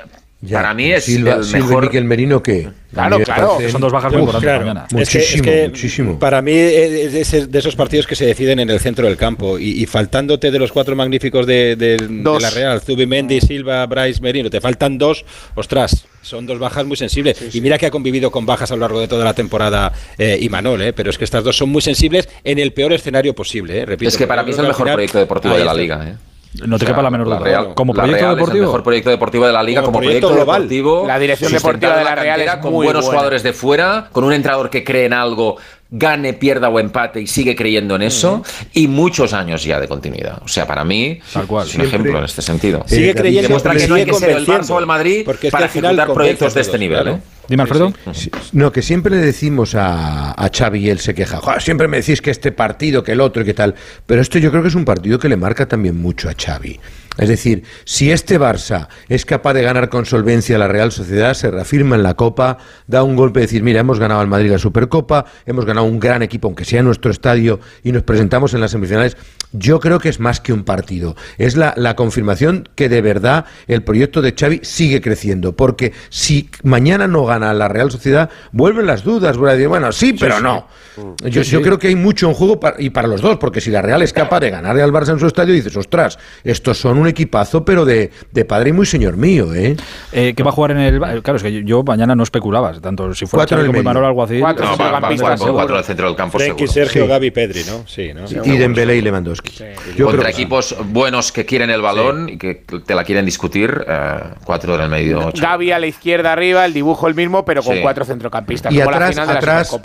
Para mí es el mejor. Silva Merino que. Claro, claro. Son dos bajas muy importantes Muchísimo, muchísimo. Para mí es de esos partidos que se deciden en el centro del campo. Y, faltándote de los cuatro magníficos de, la Real, Zubimendi, Silva, Bryce, Merino, te faltan dos, ostras, son dos bajas muy sensibles. Y mira que ha convivido con bajas a lo largo de toda la temporada eh, Imanol, eh, pero es que estas dos son muy sensibles en el peor escenario posible. Eh, repito, es que para mí es el mejor proyecto deportivo de la liga. Eh. No te quepa la menor duda. Real, como proyecto deportivo. Es el mejor proyecto deportivo de la liga, como, proyecto, deportivo. La dirección deportiva de la, Real es con buenos jugadores de fuera, con un entrenador que cree en algo, gane, pierda o empate y sigue creyendo en eso, y muchos años ya de continuidad. O sea, para mí es un ejemplo en este sentido. Sigue creyendo. Demuestra que no hay que ser el Barça o el Madrid para ejecutar proyectos de este nivel. ¿eh? Dime, Alfredo. No, que siempre le decimos a, a Xavi y él se queja. siempre me decís que este partido, que el otro y que tal. Pero esto yo creo que es un partido que le marca también mucho a Xavi. Es decir, si este Barça es capaz de ganar con solvencia la Real Sociedad, se reafirma en la Copa, da un golpe de decir, mira, hemos ganado al Madrid la Supercopa, hemos ganado un gran equipo, aunque sea nuestro estadio, y nos presentamos en las semifinales, yo creo que es más que un partido. Es la, confirmación que de verdad el proyecto de Xavi sigue creciendo, porque si mañana no gana la Real Sociedad, vuelven las dudas, voy a decir, bueno, sí, pero no. Mm. Yo, creo que hay mucho en juego y para los dos, porque si la Real es capaz de ganarle al Barça en su estadio, dices, ostras, estos son un equipazo, pero de, de padre y muy señor mío, ¿eh? eh que va a jugar en el. Claro, es que yo mañana no especulaba, tanto si fuera Chavi como Manolo algo así. Cuatro, no, del centro del campo. Frenkie, Sergio, sí. Gaby, Pedri, ¿no? Y Dembélé y Lewandowski. Sí. Contra equipos buenos que quieren el balón y que te la quieren discutir, eh, cuatro del medio. Ocho. Gaby a la izquierda arriba, el dibujo el mismo, pero con cuatro centrocampistas. Y atrás, la atrás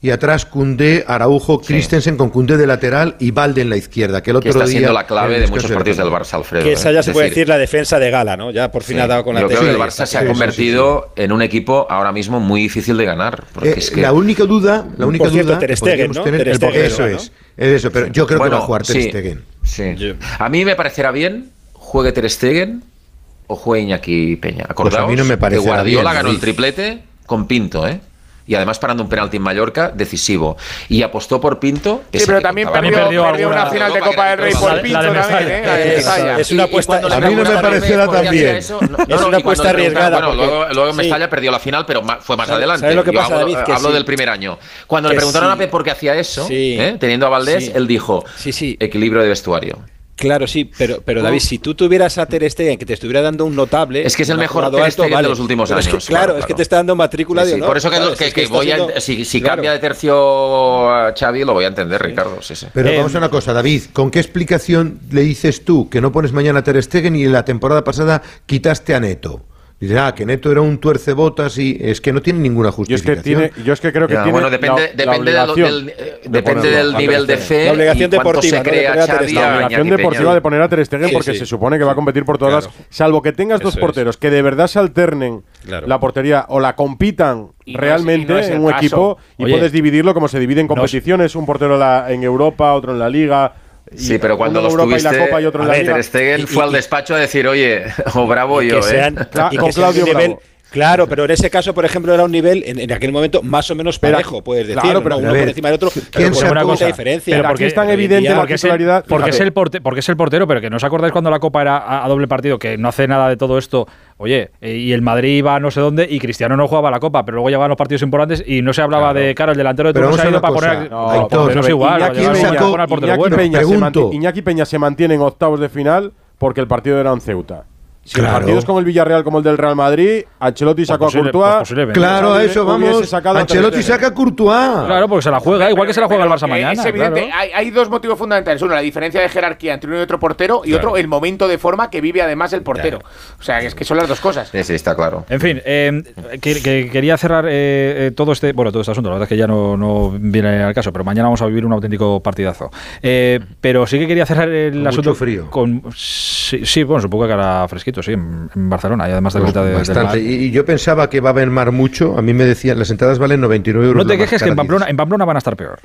y atrás Cundé, Araujo, Christensen con Cundé de lateral y Valde en la izquierda, que el otro que está siendo la clave de muchos partidos del Barça, Alfredo. Que esa ya ¿eh? se puede decir, la defensa de Gala, ¿no? Ya por fin ha dado con la Yo creo que el Barça se ha convertido en un equipo ahora mismo muy difícil de ganar, eh, la única duda, la única cierto, duda Ter Stegen, ¿no? tener, Ter Stegen, eso es, es eso, pero yo creo que va a jugar Ter Stegen. A mí me parecerá bien juegue Ter Stegen o juegue Iñaki Peña. Acordaos pues a mí no me parece que Guardiola ganó el triplete con Pinto, ¿eh? y además parando un penalti en Mallorca decisivo. Y apostó por Pinto. Sí, pero también perdió, perdió, perdió, una final de Copa del Rey por Pinto también, ¿eh? Es, eh, es una apuesta. A mí no me pareció tan bien. Es una apuesta arriesgada. Bueno, porque, luego, luego sí. Mestalla perdió la final, pero fue más ¿sabes, adelante. ¿sabes lo que pasa, hablo, David, que sí. del primer año. Cuando le preguntaron a Pep por qué hacía eso, ¿eh? teniendo a Valdés, él dijo: equilibrio de vestuario. Claro, sí, pero, pero David, si tú tuvieras a Ter Stegen que te estuviera dando un notable... Es que es el mejor Ter de los últimos años. Es claro, claro, es que te está dando matrícula sí, sí, de. Por eso que, voy a, si, si cambia de tercio a Xavi lo voy a entender, Ricardo. Pero eh, vamos a una cosa, David, ¿con qué explicación le dices tú que no pones mañana a Ter Stegen y en la temporada pasada quitaste a Neto? Dice, ah, que Neto era un tuercebotas y es que no tiene ninguna justificación. Yo es que, creo que tiene Bueno, depende, depende, de del, eh, depende del nivel de fe. La obligación deportiva. Se crea de la obligación deportiva de poner a Ter Stegen porque se supone que va a competir por todas Salvo que tengas dos porteros que de verdad se alternen la portería o la compitan realmente en un equipo y puedes dividirlo como se divide en competiciones: un portero en Europa, otro en la Liga Sí, pero cuando los Europa tuviste, y la Copa y otro a ver, Ter Stegen y, fue y, al despacho a decir, oye, *laughs* o oh, bravo yo, ¿eh? sean, eh. y con Claudio Bravo. Nivel, Claro, pero en ese caso, por ejemplo, era un nivel en, en aquel momento más o menos parejo, puedes decir, claro, pero uno por encima del otro. Pero por una diferencia. Pero porque es tan eh, evidente la titularidad. Porque es, el porte, porque es el portero, pero que no os acordáis cuando la Copa era a, doble partido, que no hace nada de todo esto. Oye, eh, y el Madrid iba a no sé dónde y Cristiano no jugaba la Copa, pero luego llegaban los partidos importantes y no se hablaba de cara el delantero de pero no se ha ido para poner. No, no es igual. Peña, Iñaki Peña se mantiene en octavos de final porque el partido era en Ceuta. Si claro. partidos como el Villarreal, como el del Real Madrid, Ancelotti pues sacó a Courtois. Pues claro, a eso vamos. Ancelotti saca a Courtois. Claro, porque se la juega, igual que se la juega el Barça eh, mañana. Es evidente, hay, dos motivos fundamentales. Uno, la diferencia de jerarquía entre uno y otro portero, y otro, el momento de forma que vive además el portero. O sea, es que son las dos cosas. Sí, está claro. En fin, eh, que, quería cerrar eh, todo este bueno todo este asunto. La verdad es que ya no, viene al caso, pero mañana vamos a vivir un auténtico partidazo. Pero sí que quería cerrar el asunto. Mucho frío. Sí, sí, bueno, supongo que ahora fresquito sí, en, Barcelona, y además de la pues bastante. Y, yo pensaba que va a haber mar mucho, a mí me decían, las entradas valen 99 euros. No te quejes que en Pampelona, en Pamplona van a estar peor.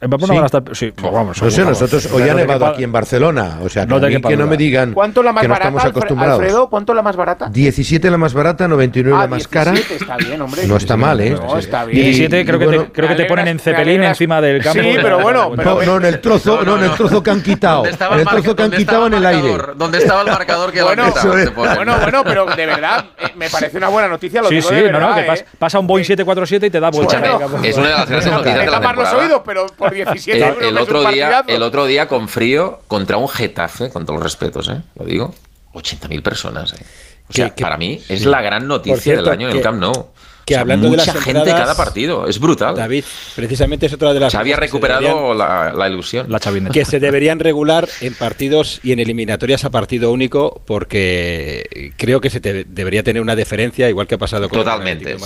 En Pamplona van a estar. Sí, pues vamos. No sé, nosotros hoy ha nevado aquí en Barcelona. O sea, que, no, a mí que no me digan ¿Cuánto la más que no barata, acostumbrados. Alfredo, ¿cuánto la más barata? 17 la más barata, 99 ah, la más 17, cara. Está bien, hombre. No está mal, ¿eh? No, está bien. 17 creo, y, que, te, creo que te ponen en cepelín encima del campo. Sí, pero bueno. Pero, no, no, en el trozo, no, en el trozo que han quitado. En el trozo que han quitado en el aire. ¿Dónde estaba el marcador que bueno, *laughs* Bueno, bueno, pero de verdad, eh, me parece una buena noticia. Lo sí, sí, no, no, que ¿eh? pasa un Boeing 747 y te da vuelta. Es una de las grandes noticias de la temporada. los oídos, pero por 17 euros. El, el otro, día, el otro día con frío contra un Getafe, con todos los respetos, ¿eh? lo digo, 80.000 personas. ¿eh? O sea, que, para mí es la gran noticia cierto, del año en el Camp Nou que o sea, hablando mucha de las gente entradas, cada partido, es brutal. David, precisamente es otra de las. Se había recuperado la, ilusión, la chavineta. Que se *laughs* deberían regular en partidos y en eliminatorias a partido único, porque creo que se te, debería tener una deferencia, igual que ha pasado con, Totalmente,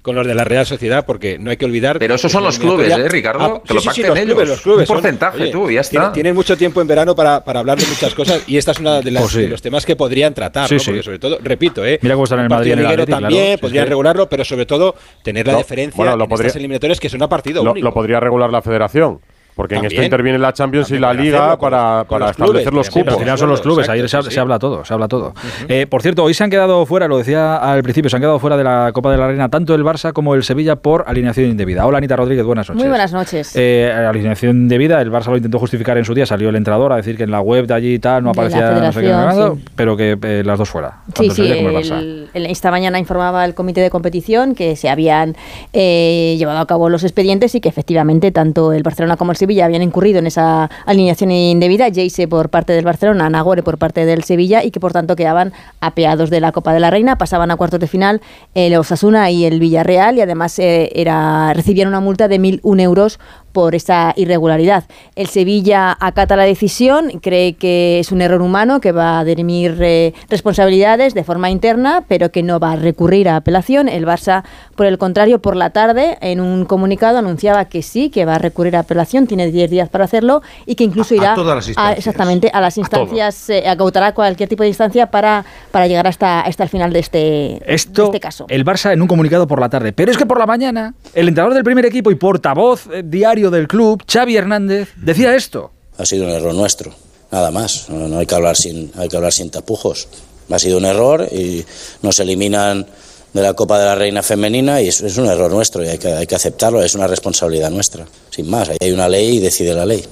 con los de la Real Sociedad, porque no hay que olvidar. Pero esos son los clubes, ¿eh, Ricardo? Ah, que sí, lo los ellos. Clubes. Un porcentaje, tú, ya está. Tienen, mucho tiempo en verano para, para, hablar de muchas cosas, y esta es una de, las, pues de los temas que podrían tratar, ¿no? porque sobre todo, repito, ¿eh? Mira cómo están en el Madrid. En el también claro, podrían regularlo, pero sobre todo tener la no, diferencia bueno, lo en estas eliminatorias que son a partido. Lo podría regular la federación. Porque en esto interviene la Champions y la Liga para, para establecer los cupos. al final son los clubes, ahí se, habla todo, se habla todo. Eh, por cierto, hoy se han quedado fuera, lo decía al principio, se han quedado fuera de la Copa de la Reina tanto el Barça como el Sevilla por alineación indebida. Hola Anita Rodríguez, buenas noches. Muy buenas noches. Eh, alineación indebida, el Barça lo intentó justificar en su día, salió el entrenador a decir que en la web de allí y tal no aparecía no sé qué, pero que eh, las dos fuera. Sí, sí, el, esta mañana informaba el comité de competición que se habían eh, llevado a cabo los expedientes y que efectivamente tanto el Barcelona como el Sevilla habían incurrido en esa alineación indebida, Jayce por parte del Barcelona, Nagore por parte del Sevilla y que por tanto quedaban apeados de la Copa de la Reina, pasaban a cuartos de final el Osasuna y el Villarreal y además eh, era, recibían una multa de 1.001 euros por esa irregularidad. El Sevilla acata la decisión, cree que es un error humano que va a dirimir eh, responsabilidades de forma interna, pero que no va a recurrir a apelación. El Barça, por el contrario, por la tarde, en un comunicado anunciaba que sí, que va a recurrir a apelación, tiene 10 días para hacerlo y que incluso irá a, exactamente a las instancias, eh, acautará cualquier tipo de instancia para, para llegar hasta, hasta el final de este, Esto, este caso. El Barça en un comunicado por la tarde, pero es que por la mañana el entrenador del primer equipo y portavoz eh, diario del club, Xavi Hernández, decía esto. Ha sido un error nuestro, nada más. No, hay, que hablar sin, hay que hablar sin tapujos. Ha sido un error y nos eliminan de la Copa de la Reina Femenina y es, es un error nuestro y hay que, hay que aceptarlo, es una responsabilidad nuestra. Sin más, hay una ley y decide la ley.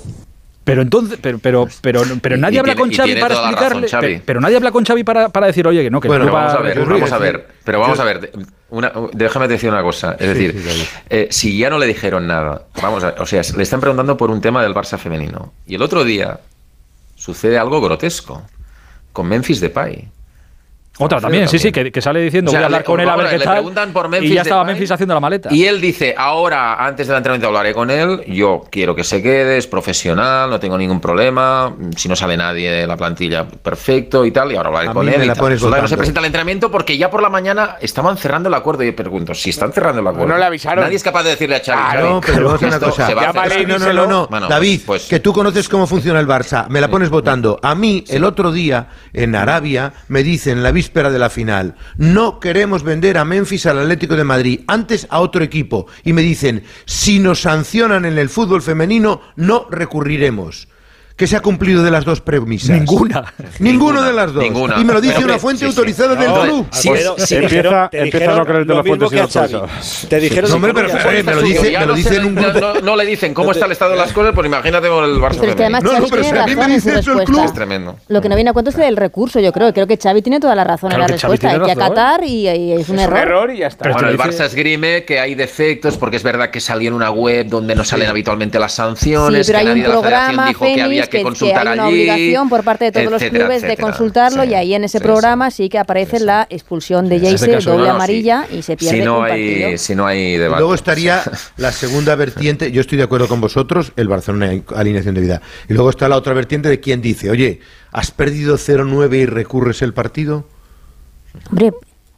Pero entonces, pero, pero, pero, pero nadie habla con Xavi para explicarle. Pero, nadie habla con Xavi para, para decir, oye, que no, que bueno, vamos a ver, vamos a ver. Pero vamos a ver. Una, déjame decir una cosa. Es decir, eh, si ya no le dijeron nada, vamos a, o sea, le están preguntando por un tema del Barça femenino. Y el otro día sucede algo grotesco con Memphis Depay. Otra también, sí, sí, que, sale diciendo, voy a hablar con él a ver qué tal. y ya estaba Memphis haciendo la maleta. Y él dice, ahora, antes del entrenamiento hablaré con él, yo quiero que se quede, es profesional, no tengo ningún problema, si no sale nadie de la plantilla, perfecto y tal, y ahora hablaré con él. no se presenta el entrenamiento porque ya por la mañana estaban cerrando el acuerdo. Y yo pregunto, si están cerrando el acuerdo. No le avisaron. Nadie es capaz de decirle a Xavi. no, pero una cosa. no, no, no, no. David, pues, que tú conoces cómo funciona el Barça, me la pones votando. A mí, el otro día, en Arabia, me dicen la víspera de la final, no queremos vender a Memphis al Atlético de Madrid, antes a otro equipo. Y me dicen, si nos sancionan en el fútbol femenino, no recurriremos que se ha cumplido de las dos premisas? Ninguna. Ninguno de las dos. Y me lo dice una fuente autorizada del club. Sí, empieza, empieza a no creerte la fuente sin Te dijeron no, hombre, pero me lo dice, me lo dice en un grupo. No, le dicen cómo está el estado de las cosas, pues imagínate con el Barça. Pero es que además no, no, pero si a mí me dice eso el club. Es tremendo. Lo que no viene a cuento es el recurso, yo creo. Creo que Xavi tiene toda la razón en la respuesta. Hay que acatar y es un error. error y ya está. Bueno, el Barça esgrime que hay defectos porque es verdad que salió en una web donde no salen habitualmente las sanciones, que nadie de la federación dijo que había que consultar allí obligación por parte de todos los clubes de consultarlo y ahí en ese programa sí que aparece la expulsión de Jayce, doble amarilla y se pierde si no un hay, Si no hay debate. Luego estaría *laughs* la segunda vertiente, yo estoy de acuerdo con vosotros, el Barcelona alineación de vida. Y luego está la otra vertiente de quien dice, oye, ¿has perdido 0-9 y recurres el partido? Hombre,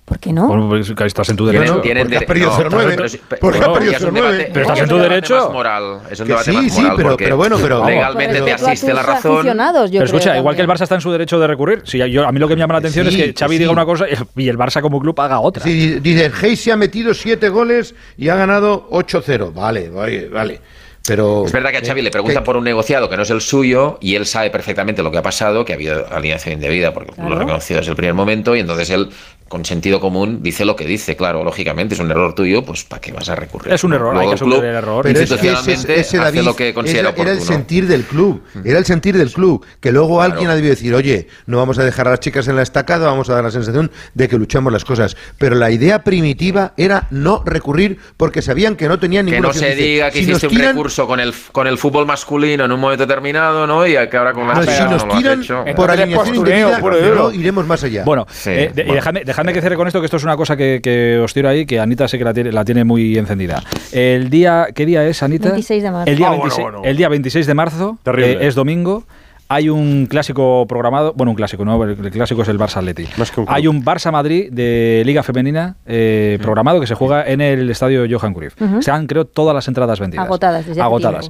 ¿Por qué no? Bueno, porque estás en tu derecho. ¿Tienen, porque has perdido 0-9. Porque has perdido 0-9. Pero estás en tu derecho. Moral. Es un debate sí, más sí, pero, pero bueno, pero. Legalmente te asiste la razón. Pero escucha, igual que el Barça está en su derecho de recurrir. Si yo, a mí lo que me llama la atención es que Xavi diga una cosa y el Barça como club haga otra. Sí, dice, Hayes se ha metido 7 goles y ha ganado 8-0. Vale, vale, vale. Pero, es verdad que a Xavi le preguntan por un negociado que no es el suyo y él sabe perfectamente lo que ha pasado, que ha habido alineación indebida, porque lo ha reconocido desde el primer momento, y entonces él con sentido común dice lo que dice. Claro, lógicamente es un error tuyo, pues ¿para qué vas a recurrir? Es un error, hay que asumir el error. Pero institucionalmente ese, hace lo que considera era, era el sentir del club, era el sentir del club, que luego alguien ha debido decir, oye, no vamos a dejar a las chicas en la estacada, vamos a dar la sensación de que luchamos las cosas. Pero la idea primitiva era no recurrir porque sabían que no tenían ninguna Que no se diga que hiciste un recurso con el, con el fútbol masculino en un momento determinado, ¿no? Y que ahora con la no, si nos tiran por alineación indebida, no iremos más allá. Bueno, eh, y dejadme Dejadme que cierre con esto, que esto es una cosa que, os tiro ahí, que Anita sé que la tiene, la tiene muy encendida. El día, ¿qué día es, Anita? 26 de marzo. El día, 26, ah, El día 26 de marzo, eh, es domingo. Hay un clásico programado, bueno, un clásico, ¿no? El, clásico es el Barça Atleti. Hay un Barça Madrid de Liga Femenina eh, programado que se juega en el estadio Johan Cruyff. Se han, creo, todas las entradas vendidas. Agotadas, desde Agotadas.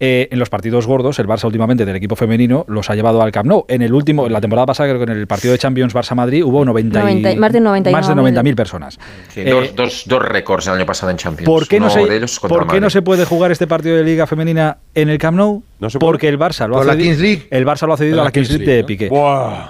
Eh, en los partidos gordos, el Barça últimamente del equipo femenino los ha llevado al Camp Nou. En el último, en la temporada pasada, creo que en el partido de Champions Barça-Madrid hubo 90 más de 90.000 personas. Eh, dos, dos, récords el año pasado en Champions. ¿Por qué, no se, ¿por qué no se puede jugar este partido de Liga Femenina en el Camp Nou? Porque el Barça lo ha cedido, el Barça lo ha cedido a la Kings League de Piqué.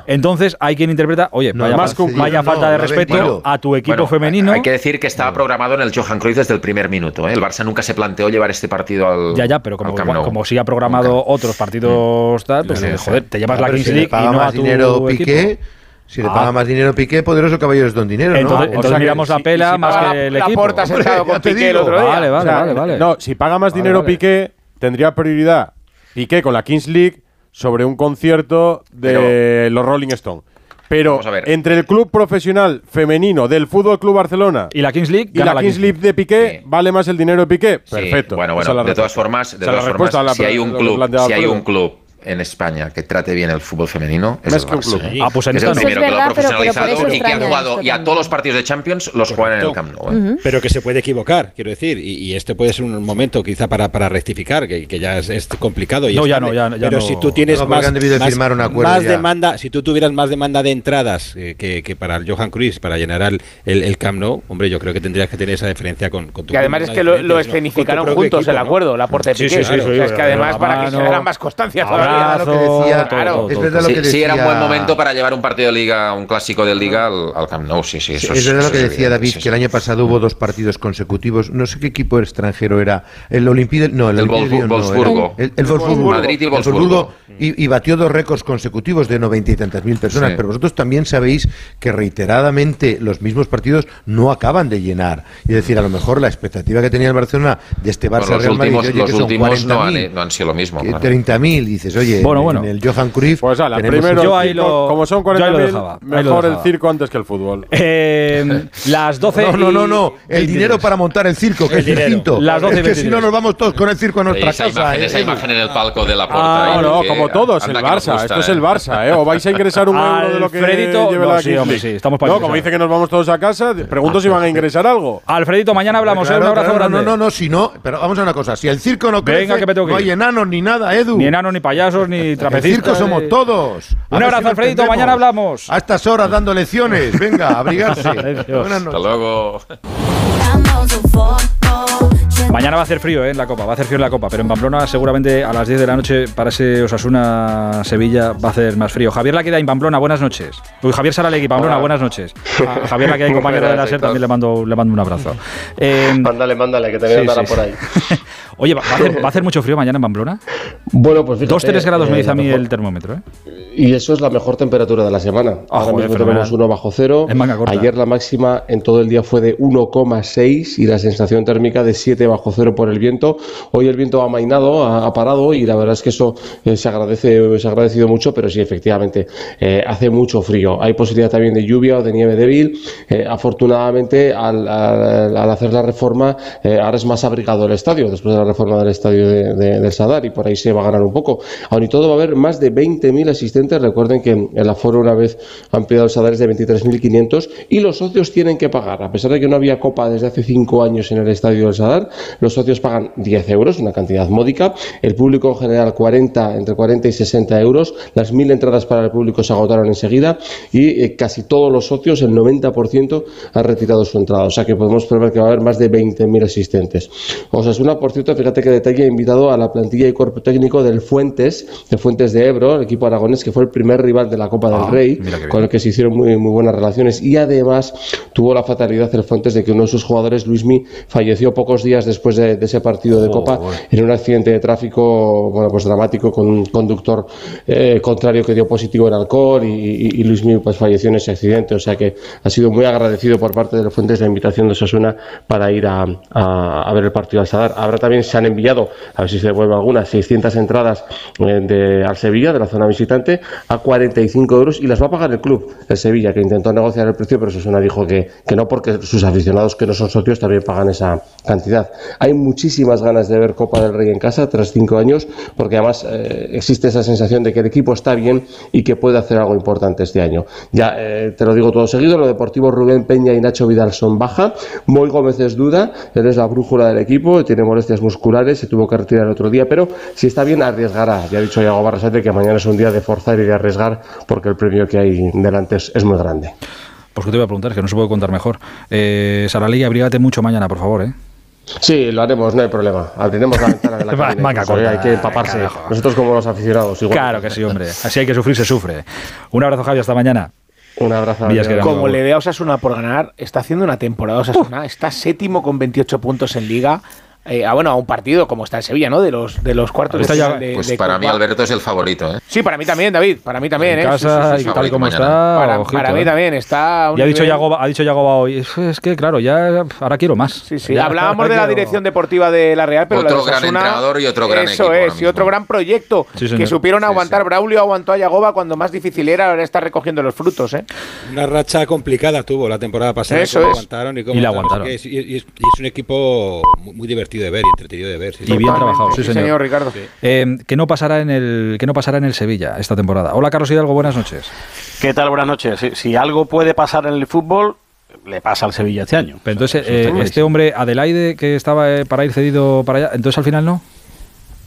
Entonces hay quien interpreta, oye, vaya, falta de respeto a tu equipo femenino. Hay que decir que estaba programado en el Johan Cruyff desde el primer minuto. ¿eh? El Barça nunca se planteó llevar este partido al Ya, ya, pero como, como, sí ha programado otros partidos mm. tal, pues joder, te llevas la Kings League y no a tu dinero Piqué, Si le paga ah. más dinero Piqué, poderoso caballero es don dinero, ¿no? Entonces, entonces miramos la pela más que el equipo. La sentado con Piqué el otro día. Vale, vale, vale, vale. No, si paga más dinero Piqué, tendría prioridad Piqué con la Kings League sobre un concierto de los Rolling Stones. Pero entre el club profesional femenino del Fútbol Club Barcelona y la Kings League, y la, Kings League. De Piqué, ¿vale más el dinero de Piqué? Perfecto. Bueno, bueno, de todas formas, de todas formas si hay un club, si hay un club en España que trate bien el fútbol femenino es, el Barça. Ah, pues es el primero que lo ha profesionalizado y que ha jugado y a todos los partidos de Champions los juegan en el Camp Nou. ¿eh? Pero que se puede equivocar, quiero decir, y, este puede ser un momento quizá para, para rectificar, que, que ya es, complicado. Y no, ya no, ya, Pero si tú tienes más, más, demanda, si tú tuvieras más demanda de entradas eh, que, que, para el Johan Cruyff, para llenar el, el, Camp Nou, hombre, yo creo que tendrías que tener esa diferencia con, con tu Y además es que lo, escenificaron juntos el acuerdo, la porta de Piqué. Sí, sí, sí, es que además para que se más constancia todavía claro. Es verdad lo que decía, sí, era un buen momento para llevar un partido de liga, un clásico de liga al, Camp Nou. Sí, sí, eso es, verdad lo que decía David, que el año pasado hubo dos partidos consecutivos. No sé qué equipo extranjero era. El Olympique, no, el, el Wolfsburgo. El, el, Wolfsburgo. Madrid y Wolfsburgo. Y, batió dos récords consecutivos de noventa y tantas mil personas. Pero vosotros también sabéis que reiteradamente los mismos partidos no acaban de llenar. Es decir, a lo mejor la expectativa que tenía el Barcelona de este Barça Real Madrid, los que últimos son no, han, no, han, sido lo mismo. 30.000, dices, oye, bueno, bueno. en el Johan Cruyff. Pues ala, primero, yo ahí lo, como son 40.000, mejor el circo antes que el fútbol. *laughs* Eh, las 12. No, no, no, no. El dinero para montar el circo, que es distinto. Las 12 es que si no nos vamos todos con el circo a nuestra esa casa. Imagen, ¿eh? Esa imagen en el palco de la puerta. Ah, no, como todos, el Barça. Esto es el Barça, ¿eh? O vais a ingresar un euro de lo que lleve la sí, hombre, sí, estamos para No, como dice que nos vamos todos a casa, pregunto si van a ingresar algo. Alfredito, mañana hablamos, ¿eh? Un abrazo grande. No, no, no, si no, pero vamos a una cosa. Si el circo no crece, no hay enanos ni nada, Edu. Ni enanos, ni payasos, ni trapecistas. El circo somos todos. Un abrazo, Alfredito. Mañana hablamos. A estas horas dando lecciones. Venga, abrigarse. *laughs* Buenas noches. Hasta luego. Mañana va a hacer frío ¿eh? en la Copa, va a hacer frío en la Copa, pero en Pamplona seguramente a las 10 de la noche para ese Osasuna-Sevilla va a hacer más frío. Javier Laqueda en Pamplona, buenas noches. Uy, Javier Saralegui, Pamplona, buenas noches. *laughs* A Javier Laqueda, compañero de la SER, también le mando, le mando un abrazo. Eh, *laughs* mándale, mándale, que te veo sí, por ahí. Oye, ¿va a, hacer, ¿va a, hacer, mucho frío mañana en Pamplona? Bueno, pues fíjate. 2-3 grados me dice a mí el termómetro. ¿eh? Y eso es la mejor temperatura de la semana. Ah, Ahora mismo tenemos 1 bajo cero. Ayer la máxima en todo el día fue de 1,6 y la sensación térmica de 7 bajo cero por el viento. Hoy el viento ha mainado, ha, parado y la verdad es que eso eh, se agradece, se ha agradecido mucho, pero sí, efectivamente, eh, hace mucho frío. Hay posibilidad también de lluvia o de nieve débil. Eh, afortunadamente, al, al, hacer la reforma, ahora es más abrigado el estadio, después de la reforma del estadio de, del Sadar, y por ahí se va a ganar un poco. Aún y todo va a haber más de 20.000 asistentes. Recuerden que el aforo una vez ampliado el Sadar es de 23.500 y los socios tienen que pagar, a pesar de que no había copa desde hace 5 años en el estadio del Sadar, los socios pagan 10 euros, una cantidad módica, el público en general 40, entre 40 y 60 euros, las 1.000 entradas para el público se agotaron enseguida y eh, casi todos los socios, el 90%, han retirado su entrada, o sea que podemos prever que va a haber más de 20.000 asistentes. Osasuna, por cierto, fíjate que detalle ha invitado a la plantilla y cuerpo técnico del Fuentes, de Fuentes de Ebro, el equipo aragonés que fue el primer rival de la Copa del ah, Rey, con el que se hicieron muy, muy buenas relaciones. Y además tuvo la fatalidad el Fuentes de que uno de sus jugadores, Luismi, falleció pocos días después de, ese partido de Copa en un accidente de tráfico bueno, pues dramático con un conductor eh, contrario que dio positivo en alcohol y, y, Luismi pues falleció en ese accidente, o sea que ha sido muy agradecido por parte de los Fuentes la invitación de Sosuna para ir a, a, ver el partido al Sadar. Habrá también se han enviado, a ver si se devuelve algunas, 600 entradas eh, de, al Sevilla, de la zona visitante, a 45 euros y las va a pagar el club, el Sevilla, que intentó negociar el precio, pero Sosuna dijo que, que no porque sus aficionados que no son socios también pagan esa cantidad. Hay muchísimas ganas de ver Copa del Rey en casa tras cinco años, porque además eh, existe esa sensación de que el equipo está bien y que puede hacer algo importante este año. Ya eh, te lo digo todo seguido, lo deportivo Rubén Peña y Nacho Vidal son baja, Moy Gómez es duda, él es la brújula del equipo, tiene molestias musculares, se tuvo que retirar el otro día, pero si está bien arriesgará. Ya ha dicho Iago Barrasate que mañana es un día de forzar y de arriesgar porque el premio que hay delante es, muy grande. Pues que te voy a preguntar, es que no se puede contar mejor. Eh, Saralí, abrígate mucho mañana, por favor, ¿eh? Sí, lo haremos, no hay problema. Abriremos la ventana de la *laughs* cabina. hay que empaparse. Nosotros como los aficionados, igual. Claro que sí, hombre. Así hay que sufrir, se sufre. Un abrazo, Javi, hasta mañana. Un abrazo. Como le dé a Osasuna por ganar, está haciendo una temporada Osasuna. Está séptimo con 28 puntos en Liga. Eh, ah, bueno, a un partido como está en Sevilla, ¿no? De los, de los cuartos de, Pues para mí Alberto es el favorito, ¿eh? Sí, para mí también, David. Para mí también, en ¿eh? Casa, y tal como está. Para, mí ¿eh? también está. Y ha dicho, Yagoba, ha dicho Yagoba hoy. Es que, claro, ya ahora quiero más. Sí, sí. Hablábamos de la dirección deportiva de la Real, pero otro gran entrenador y otro gran Eso es, y otro gran proyecto que supieron aguantar. Braulio aguantó a Yagoba cuando más difícil era, ahora está recogiendo los frutos, ¿eh? Una racha complicada tuvo la temporada pasada. Eso es. Aguantaron y, la aguantaron. Y es, un equipo muy divertido de ver y entretenido de ver. y bien trabajado, sí, señor. Ricardo. Eh, que no pasará en el que no pasará en el Sevilla esta temporada. Hola Carlos Hidalgo, buenas noches. ¿Qué tal? Buenas noches. Si, algo puede pasar en el fútbol, le pasa al Sevilla este año. Pero entonces, eh, este hombre, Adelaide, que estaba eh, para ir cedido para allá, entonces al final no.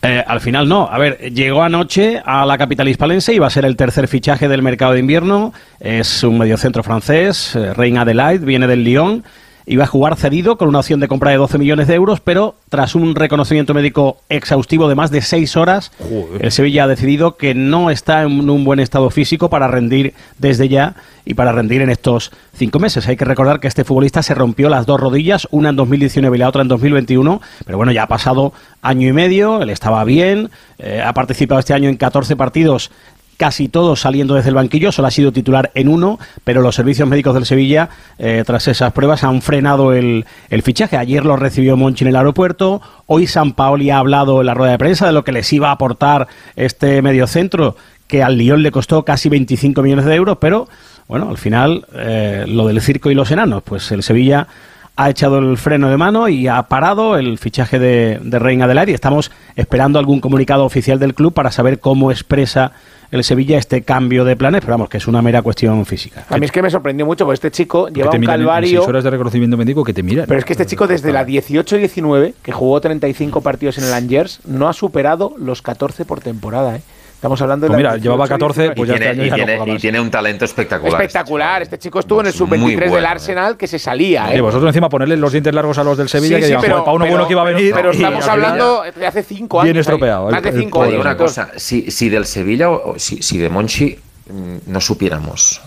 al final no. A ver, llegó anoche a la capital hispalense y va a ser el tercer fichaje del mercado de invierno. Es un mediocentro francés, Reina Adelaide, viene del Lyon iba a jugar cedido con una opción de compra de 12 millones de euros, pero tras un reconocimiento médico exhaustivo de más de seis horas, el Sevilla ha decidido que no está en un buen estado físico para rendir desde ya y para rendir en estos cinco meses. Hay que recordar que este futbolista se rompió las dos rodillas, una en 2019 y la otra en 2021, pero bueno, ya ha pasado año y medio, él estaba bien, eh, ha participado este año en 14 partidos casi todos saliendo desde el banquillo, solo ha sido titular en uno, pero los servicios médicos del Sevilla, eh, tras esas pruebas, han frenado el, fichaje. Ayer lo recibió Monchi en el aeropuerto, hoy San Paoli ha hablado en la rueda de prensa de lo que les iba a aportar este mediocentro, que al Lyon le costó casi 25 millones de euros, pero bueno, al final eh, lo del circo y los enanos, pues el Sevilla ha echado el freno de mano y ha parado el fichaje de, de Reina Adelaide y estamos esperando algún comunicado oficial del club para saber cómo expresa el Sevilla este cambio de planes, pero vamos, que es una mera cuestión física. A mí es que me sorprendió mucho, porque este chico lleva un calvario. En horas de reconocimiento médico que te miran. Pero es que este chico desde la 18-19, que jugó 35 partidos en el Angers, no ha superado los 14 por temporada, ¿eh? Estamos hablando de. Pues mira, llevaba 14, pues y ya tiene, este y, y, tiene, un talento espectacular. Espectacular. Este chico estuvo en el sub-23 del Arsenal que se salía. ¿eh? Y vosotros encima ponerle los dientes largos a los del Sevilla, que digan, pero, para uno bueno que iba a venir. Pero estamos hablando de hace 5 años. Bien estropeado. De 5 años. Una cosa, si, si del Sevilla o si, si de Monchi mm, no supiéramos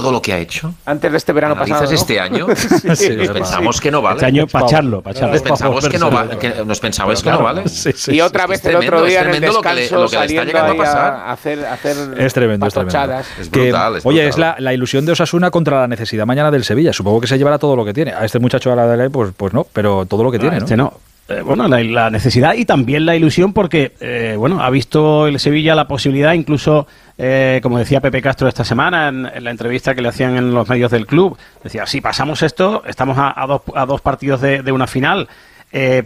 todo lo que ha hecho. Antes de este verano pasado. este año? *laughs* nos pensamos que no vale. Este año pacharlo, pacharlo. Nos pensamos que no vale. Que nos pensamos que no vale. y otra vez el otro día en el descanso lo que, le, está llegando a pasar. A hacer, hacer es tremendo, es tremendo. Es brutal, oye, es la, la, ilusión de Osasuna contra la necesidad mañana del Sevilla. Supongo que se llevará todo lo que tiene. A este muchacho a la de pues, pues no, pero todo lo que tiene. Este no. Eh, bueno, la, necesidad y también la ilusión porque, eh, bueno, ha visto el Sevilla la posibilidad, incluso, eh, como decía Pepe Castro esta semana en, la entrevista que le hacían en los medios del club, decía, si pasamos esto, estamos a, dos, a dos, partidos de, una final.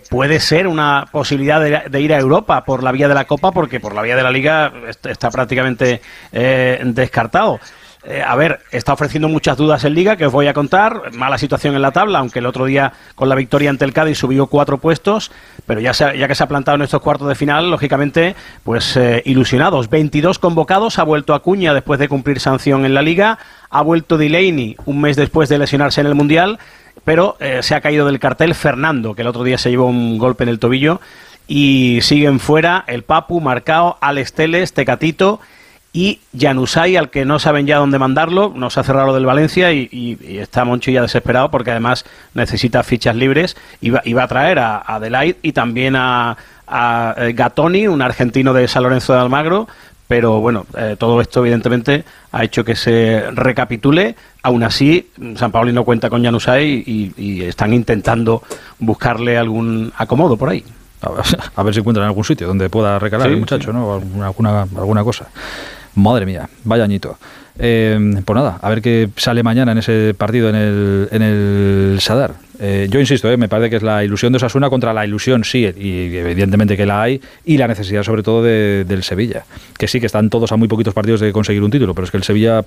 puede ser una posibilidad de, ir a Europa por la vía de la Copa, porque por la vía de la Liga está prácticamente descartado. Eh, a ver, está ofreciendo muchas dudas en Liga que os voy a contar. Mala situación en la tabla, aunque el otro día con la victoria ante el Cádiz subió cuatro puestos, pero ya, ya que se ha plantado en estos cuartos de final, lógicamente, pues eh, ilusionados. 22 convocados, ha vuelto Acuña después de cumplir sanción en la Liga, ha vuelto Delaney un mes después de lesionarse en el Mundial, pero eh, se ha caído del cartel Fernando, que el otro día se llevó un golpe en el tobillo, y siguen fuera el Papu, Marcao, Alex Teles, Tecatito y Janusay, al que no saben ya dónde mandarlo, nos ha cerrado del Valencia y, está Monchi ya desesperado porque además necesita fichas libres y va, a traer a, Adelaide y también a, a, eh, Gatoni, un argentino de San Lorenzo de Almagro, pero bueno, eh, todo esto evidentemente ha hecho que se recapitule. Aún así, San Paolo no cuenta con Janusay y, están intentando buscarle algún acomodo por ahí. A ver, si encuentran algún sitio donde pueda recalar el muchacho, ¿no? Alguna, alguna cosa. Madre mía, vaya añito. Eh, pues nada, a ver qué sale mañana en ese partido en el, en el Sadar. Eh, yo insisto, eh, me parece que es la ilusión de Osasuna contra la ilusión, sí, y evidentemente que la hay, y la necesidad sobre todo del Sevilla. Que sí, que están todos a muy poquitos partidos de conseguir un título, pero es que el Sevilla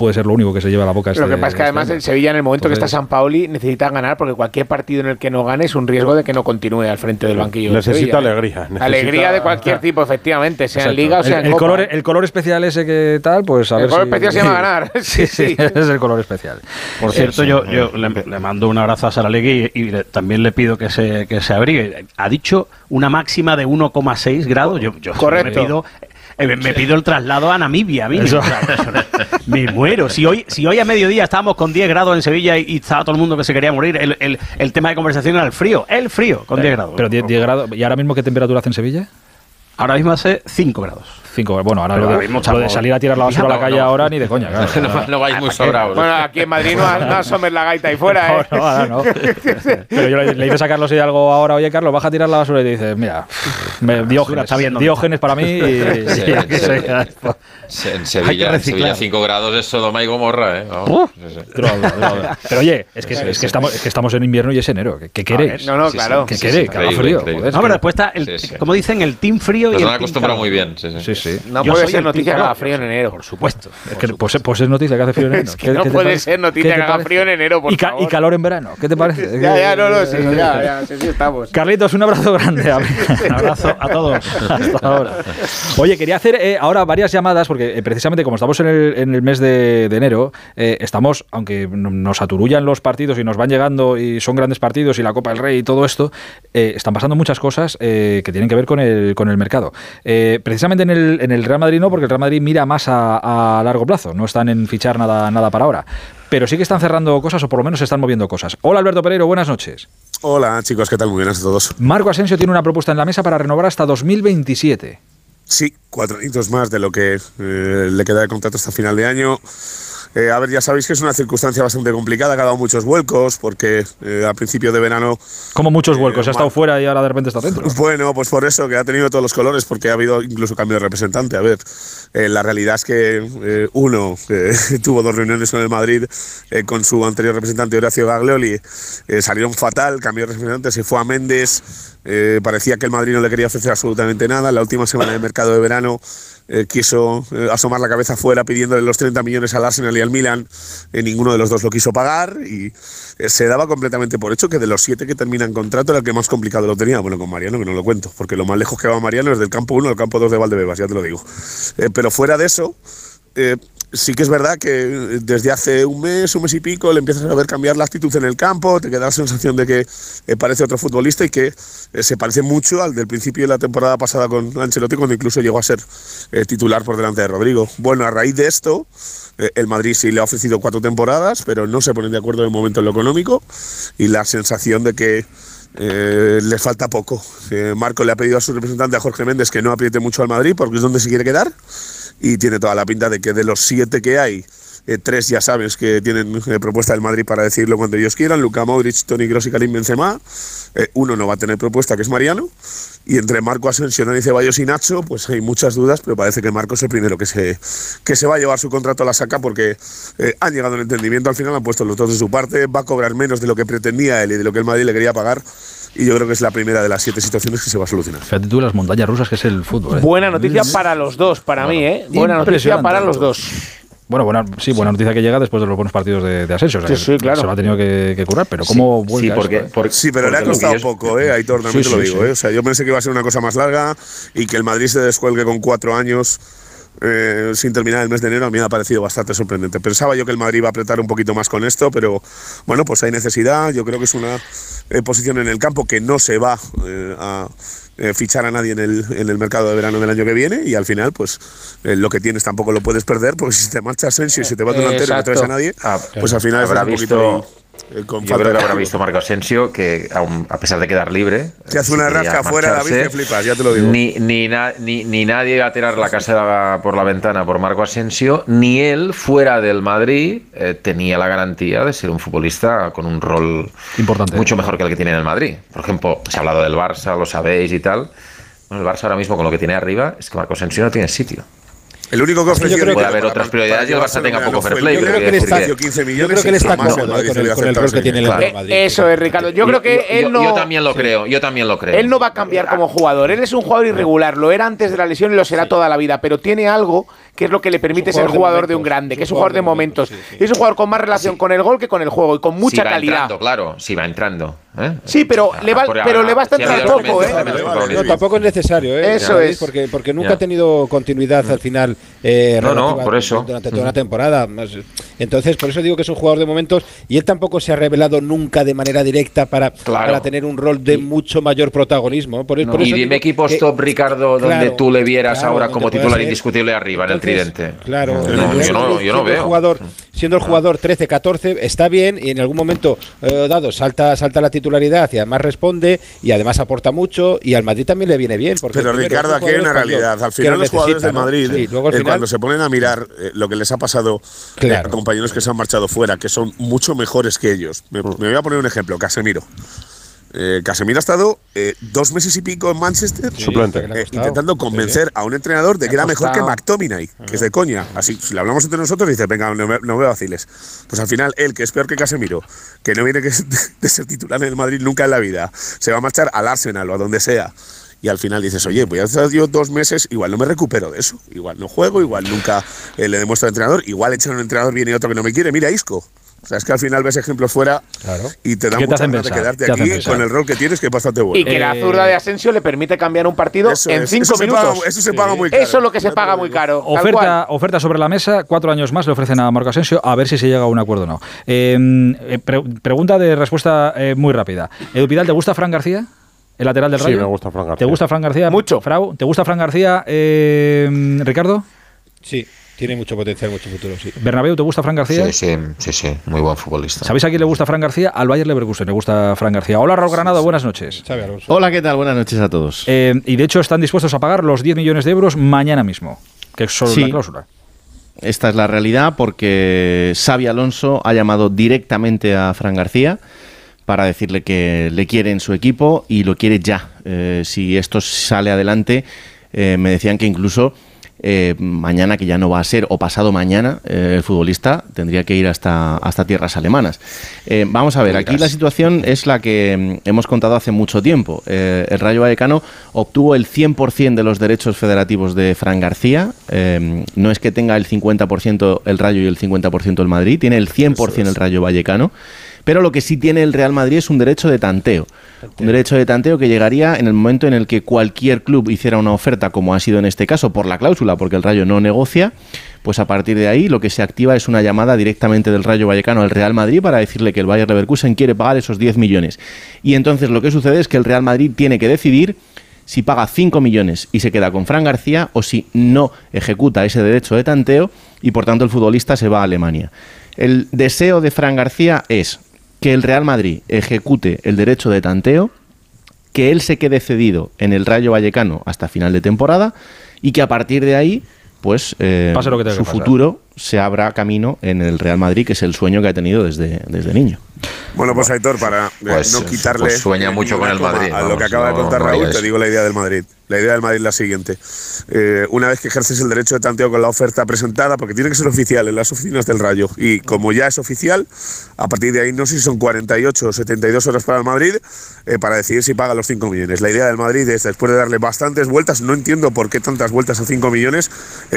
puede ser lo único que se lleva a la boca. Lo que este- pasa es que además el Sevilla en el momento que está San Pauli necesita ganar porque cualquier partido en el que no gane es un riesgo de que no continúe al frente del banquillo. Necesita alegría. Alegría de cualquier tipo, efectivamente, sea en Liga o sea el, en el Color, el color especial ese que tal, pues a el ver color especial se llama ganar. *laughs* sí, sí, es el color especial. Por cierto, yo, yo le, mando un abrazo a Saralegui y, y también le pido que se, que se abrigue. Ha dicho una máxima de 1,6 grados. Yo, yo Correcto. Me pido, eh, me pido el traslado a Namibia. mí. me muero. Si hoy, si hoy a mediodía estábamos con 10 grados en Sevilla y, y estaba todo el mundo que se quería morir, el, el, el tema de conversación era el frío. El frío, con 10 grados. Pero 10, 10 grados. ¿Y ahora mismo qué temperatura hace en Sevilla? Ahora mismo hace 5 grados. 5, bueno, ahora lo mismo lo de salir a tirar la basura a la calle no. ahora ni de coña. *laughs* Claro. No, no vais muy sobrados. Bueno, aquí en Madrid no, no asomes la gaita ahí fuera, *laughs* ¿eh? No, no, ahora no. *laughs* Pero yo le, le dices a Carlos y algo ahora, oye Carlos, baja a tirar la basura y te dices, mira, me, diógenes, está bien, ¿no? diógenes para mí y, Sí, y aquí sí. soy- Se- En Sevilla, en reciclar. Sevilla 5 grados es Sodoma y Gomorra, ¿eh? Droga, droga. Pero oye, es que, es, que estamos, es que estamos en invierno y es enero. ¿Qué, qué queréis? No, no, Sí, claro. ¿Qué sí, queréis? sí, Que haga frío. joder, No, pero después está, el, Sí, sí. como dicen, el team frío Nos y el han team acostumbrado muy bien. Sí, sí. Sí, sí. No Yo puede soy ser el noticia que haga frío en enero. Por supuesto. Es que, pues, pues es noticia que hace frío en enero. *laughs* Es que ¿Qué- no puede ser noticia ¿Qué te que haga frío en enero, por favor. y calor en verano. ¿Qué te *laughs* parece? Ya, ya, no, no, sí, ya, ya, sí, sí estamos. *laughs* Carlitos, un abrazo grande. Un abrazo a todos. Hasta ahora. Oye, quería hacer eh, ahora varias llamadas porque eh, precisamente como estamos en el, en el mes de, de enero, eh, estamos, aunque no- nos aturullan los partidos y nos van llegando y son grandes partidos y la Copa del Rey y todo esto, eh, están pasando muchas cosas que tienen que ver con el, con el mercado. Precisamente en el, en el Real Madrid no, porque el Real Madrid mira más a, a largo plazo, no están en fichar nada, nada para ahora. Pero sí que están cerrando cosas o por lo menos están moviendo cosas. Hola Alberto Pereiro, buenas noches. Hola chicos, ¿qué tal? Muy buenas a todos. Marco Asensio tiene una propuesta en la mesa para renovar hasta 2027. Sí, cuatro añitos más de lo que eh, le queda de contrato hasta final de año. Eh, a ver, ya sabéis que es una circunstancia bastante complicada, que ha dado muchos vuelcos, porque eh, a principio de verano Como muchos vuelcos, ha estado fuera y ahora de repente está dentro. Bueno, pues por eso, que ha tenido todos los colores, porque ha habido incluso cambio de representante. A ver, eh, la realidad es que eh, uno eh, *laughs* tuvo dos reuniones con el Madrid eh, con su anterior representante Horacio Gaglioli, eh, salieron fatal, cambió de representante, se fue a Méndez, eh, parecía que el Madrid no le quería ofrecer absolutamente nada. La última semana de mercado de verano eh, quiso eh, asomar la cabeza fuera pidiéndole los 30 millones al Arsenal y al Milan, eh, ninguno de los dos lo quiso pagar y se daba completamente por hecho que de los siete que terminan contrato era el que más complicado lo tenía. Bueno, con Mariano, que no lo cuento, porque lo más lejos que va Mariano es del campo 1 al campo 2 de Valdebebas, ya te lo digo. Pero fuera de eso, sí que es verdad que eh, desde hace un mes, un mes y pico, le empiezas a ver cambiar la actitud en el campo, te queda la sensación de que eh, parece otro futbolista y que eh, se parece mucho al del principio de la temporada pasada con Ancelotti, cuando incluso llegó a ser titular por delante de Rodrigo. Bueno, a raíz de esto, el Madrid sí le ha ofrecido cuatro temporadas, pero no se ponen de acuerdo el momento en lo económico y la sensación de que eh, le falta poco. Marco le ha pedido a su representante, a Jorge Méndez, que no apriete mucho al Madrid porque es donde se quiere quedar y tiene toda la pinta de que de los siete que hay, eh, tres ya sabes que tienen eh, propuesta del Madrid para decirlo cuando ellos quieran, Luka Modric, Toni Kroos y Karim Benzema. Eh, uno no va a tener propuesta, que es Mariano. Y entre Marco Asensio, Dani Ceballos y Nacho, pues hay muchas dudas, pero parece que Marco es el primero que se, que se va a llevar su contrato a la saca porque han llegado a un entendimiento, al final han puesto los dos de su parte, va a cobrar menos de lo que pretendía él y de lo que el Madrid le quería pagar. Y yo creo que es la primera de las siete situaciones que se va a solucionar. Fíjate tú las montañas rusas que es el fútbol. ¿eh? Buena noticia para los dos, para mí, ¿eh? Buena noticia para los dos. Bueno, buena, sí, buena noticia que llega después de los buenos partidos de, de Asensio. o sea, Sí, sí, claro. Se lo ha tenido que, que curar, pero ¿cómo vuelve Sí, pero le ha costado poco, ¿eh? Aitor, también Sí, te lo sí, digo, sí. ¿eh? O sea, yo pensé que iba a ser una cosa más larga y que el Madrid se descuelgue con cuatro años eh, sin terminar el mes de enero a mí me ha parecido bastante sorprendente. Pensaba yo que el Madrid iba a apretar un poquito más con esto, pero bueno, pues hay necesidad. Yo creo que es una eh, posición en el campo que no se va eh, a eh, fichar a nadie en el, en el mercado de verano del año que viene y al final, pues lo que tienes tampoco lo puedes perder porque si te marcha Asensio y si te va delantero y no traes a nadie, pues al final habrá estás un poquito visto. Con Yo creo que habrá visto Marco Asensio que, aun- a pesar de quedar libre. Te hace una rasca afuera, David, que flipas, ya te lo digo. Ni, ni, na- ni, ni nadie va a tirar la casa por la ventana por Marco Asensio, ni él, fuera del Madrid, eh, tenía la garantía de ser un futbolista con un rol Importante. mucho mejor que el que tiene en el Madrid. Por ejemplo, se ha hablado del Barça, lo sabéis y tal. Bueno, el Barça ahora mismo con lo que tiene arriba es que Marco Asensio no tiene sitio. El único que ofreció. Puede haber otras prioridades y el Barça tenga poco fair play. Yo creo que él está, yo creo que él está cómodo con el rol que tiene el Real Madrid. Eso es, Ricardo. Yo creo que él no. Yo también lo creo, yo también lo creo. Él no va a cambiar como jugador. Él es un jugador irregular. Lo era antes de la lesión y lo será toda la vida. Pero tiene algo que es lo que le permite ser jugador de un grande, que es un jugador de momentos. Es un jugador con más relación con el gol que con el juego y con mucha calidad. Entrando, claro, si va entrando. ¿eh? Sí, pero le va, pero le basta entrar poco, ¿eh? No, tampoco es necesario, ¿eh? Eso es. Porque, porque nunca ha tenido continuidad al final. Eh, no, no, por eso. Durante toda una temporada. Entonces, por eso digo que es un jugador de momentos y él tampoco se ha revelado nunca de manera directa para, para tener un rol de mucho mayor protagonismo. Por, y dime equipos top, Ricardo, donde tú le vieras ahora como titular indiscutible arriba en el tridente. Claro, yo no, yo no veo. Jugador, siendo el jugador 13-14, está bien y en algún momento eh, dado salta, salta la titularidad y además responde y además aporta mucho y al Madrid también le viene bien. Porque Pero Ricardo, aquí hay una realidad. Al final los jugadores de Madrid, eh, cuando se ponen a mirar eh, lo que les ha pasado a compañeros que se han marchado fuera, que son mucho mejores que ellos. me voy a poner un ejemplo, Casemiro. Eh, Casemiro ha estado eh, dos meses y pico en Manchester eh, intentando convencer a un entrenador de que era mejor que McTominay, que es de coña. Así, si le hablamos entre nosotros, dice, venga, no, no veo vaciles. Pues al final, él, que es peor que Casemiro, que no viene que *laughs* de ser titular en el Madrid nunca en la vida, se va a marchar al Arsenal o a donde sea. Y al final dices, oye, voy a estar yo dos meses, igual no me recupero de eso. Igual no juego, igual nunca le demuestro al entrenador, igual echan un entrenador, viene otro que no me quiere. Mira, Isco. O sea, es que al final ves ejemplos fuera y te da mucha ganas de quedarte aquí con el rol que tienes, que es bastante bueno. Y que la zurda de Asensio le permite cambiar un partido en cinco minutos. eso se paga muy caro. Eso es lo que se paga muy caro. Oferta, oferta sobre la mesa, cuatro años más le ofrecen a Marco Asensio, a ver si se llega a un acuerdo o no. Eh, pregunta de respuesta eh, muy rápida. Edu Pidal, ¿te gusta Fran García? ¿El lateral del Rayo? Sí, me gusta Fran García. ¿Te gusta Fran García? Mucho. Frau, ¿te gusta Fran García, em, Ricardo? Sí. Tiene mucho potencial, mucho futuro, sí. Bernabéu, ¿te gusta Fran García? Sí, sí, sí, sí, muy buen futbolista. ¿Sabéis a quién le gusta Fran García? Al Bayern Leverkusen le gusta Fran García. Hola, Raúl Granado, buenas noches. Hola, ¿qué tal? Buenas noches a todos. Eh, y de hecho están dispuestos a pagar los 10 millones de euros mañana mismo, que es solo la cláusula. Esta es la realidad porque Xavi Alonso ha llamado directamente a Fran García para decirle que le quiere en su equipo y lo quiere ya. Eh, si esto sale adelante, eh, me decían que incluso eh, mañana, que ya no va a ser, o pasado mañana, el futbolista tendría que ir hasta, hasta tierras alemanas. Vamos a ver, aquí la situación es la que mm, hemos contado hace mucho tiempo. el Rayo Vallecano obtuvo el 100% de los derechos federativos de Fran García. no es que tenga el 50% el Rayo y el 50% el Madrid, tiene el 100% el Rayo Vallecano. Pero lo que sí tiene el Real Madrid es un derecho de tanteo. Un derecho de tanteo que llegaría en el momento en el que cualquier club hiciera una oferta, como ha sido en este caso, por la cláusula, porque el Rayo no negocia, pues a partir de ahí lo que se activa es una llamada directamente del Rayo Vallecano al Real Madrid para decirle que el Bayern Leverkusen quiere pagar esos 10 millones. Y entonces lo que sucede es que el Real Madrid tiene que decidir si paga 5 millones y se queda con Fran García o si no ejecuta ese derecho de tanteo y por tanto el futbolista se va a Alemania. El deseo de Fran García es que el Real Madrid ejecute el derecho de tanteo, que él se quede cedido en el Rayo Vallecano hasta final de temporada y que a partir de ahí, pues eh, su futuro se abra camino en el Real Madrid, que es el sueño que ha tenido desde, desde niño. Bueno, pues Aitor, para eh, pues, no quitarle pues sueña mucho con el Madrid. A lo que acaba de contar Raúl, te digo la idea del Madrid. La idea del Madrid es la siguiente. Eh, una vez que ejerces el derecho de tanteo con la oferta presentada, porque tiene que ser oficial en las oficinas del Rayo, y como ya es oficial, a partir de ahí no sé si son 48 o 72 horas para el Madrid eh, para decidir si paga los 5 millones. La idea del Madrid es, después de darle bastantes vueltas, no entiendo por qué tantas vueltas a 5 millones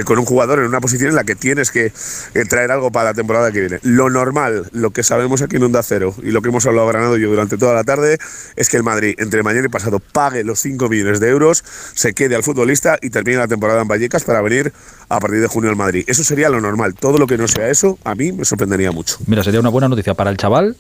con un jugador en una posición en la que tienes que traer algo para la temporada que viene. Lo normal, lo que sabemos aquí en Onda Cero y lo que hemos hablado Granado yo durante toda la tarde, es que el Madrid entre mañana y pasado pague los 5 millones de euros se quede al futbolista y termine la temporada en Vallecas para venir a partir de junio al Madrid. Eso sería lo normal. Todo lo que no sea eso, a mí me sorprendería mucho. Mira, sería una buena noticia para el chaval,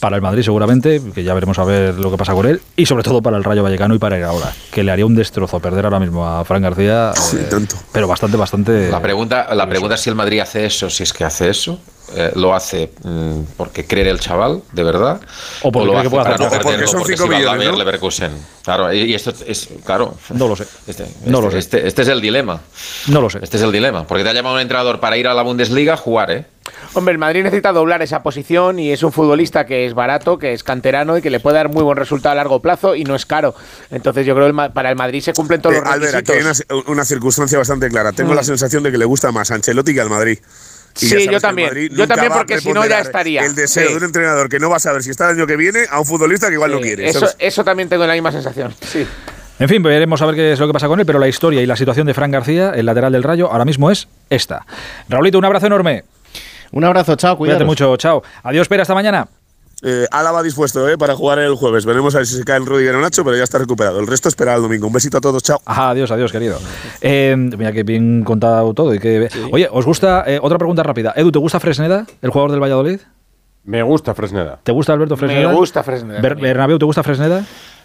para el Madrid seguramente, que ya veremos a ver lo que pasa con él, y sobre todo para el Rayo Vallecano y para el ahora, que le haría un destrozo perder ahora mismo a Fran García. Sí, eh, tanto. Pero bastante, bastante. La pregunta, la pregunta es si el Madrid hace eso, si es que hace eso. eh, lo hace mm, porque cree el chaval, de verdad, o, porque, lo que puede hacer no porque son 5 millones. ¿no? Leverkusen. Claro, y esto es, claro. No lo sé. Este, no lo este, sé. Este, este, es el dilema. No lo sé. Este es el dilema, porque te ha llamado un entrenador para ir a la Bundesliga a jugar, ¿eh? Hombre, el Madrid necesita doblar esa posición y es un futbolista que es barato, que es canterano y que le puede dar muy buen resultado a largo plazo y no es caro. Entonces yo creo que para el Madrid se cumplen todos eh, los requisitos. Albert, aquí hay una, una, circunstancia bastante clara. Tengo mm. la sensación de que le gusta más a Ancelotti que al Madrid. Y sí, yo también. Yo también porque si no ya estaría. El deseo sí. de un entrenador que no va a saber si está el año que viene a un futbolista que igual sí. no quiere. Eso, eso también tengo la misma sensación. Sí. En fin, veremos a ver qué es lo que pasa con él, pero la historia y la situación de Fran García, el lateral del Rayo, ahora mismo es esta. Raulito, un abrazo enorme. Un abrazo, chao, cuídate mucho, chao. Adiós, espera, hasta mañana. Eh, Álava dispuesto eh, para jugar el jueves. Veremos a ver si se cae el Rudiger o Nacho, pero ya está recuperado. El resto espera el domingo. Un besito a todos, chao. Ajá, adiós, adiós, querido. Eh, mira que bien contado todo. Y que... Sí. Oye, ¿os gusta? Eh, otra pregunta rápida. Edu, ¿te gusta Fresneda, el jugador del Valladolid? Me gusta Fresneda. ¿Te gusta Alberto Fresneda? Me gusta Fresneda. Ber Bernabéu, ¿te gusta Fresneda?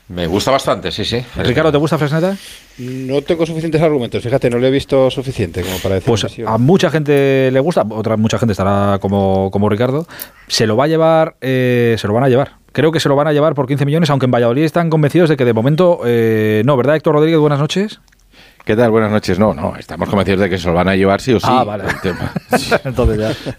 Me gusta bastante, sí, sí. Ricardo, ¿te gusta Fresneda? No tengo suficientes argumentos, fíjate, no lo he visto suficiente como para decir. Pues a mucha gente le gusta, otra mucha gente estará como, como Ricardo. Se lo va a llevar, eh, se lo van a llevar. Creo que se lo van a llevar por 15 millones, aunque en Valladolid están convencidos de que de momento eh, no, ¿verdad, Héctor Rodríguez? Buenas noches. ¿Qué tal? Buenas noches. No, no, estamos convencidos de que se lo van a llevar sí o sí. Ah, vale. El tema, *laughs* *laughs* Entonces ya.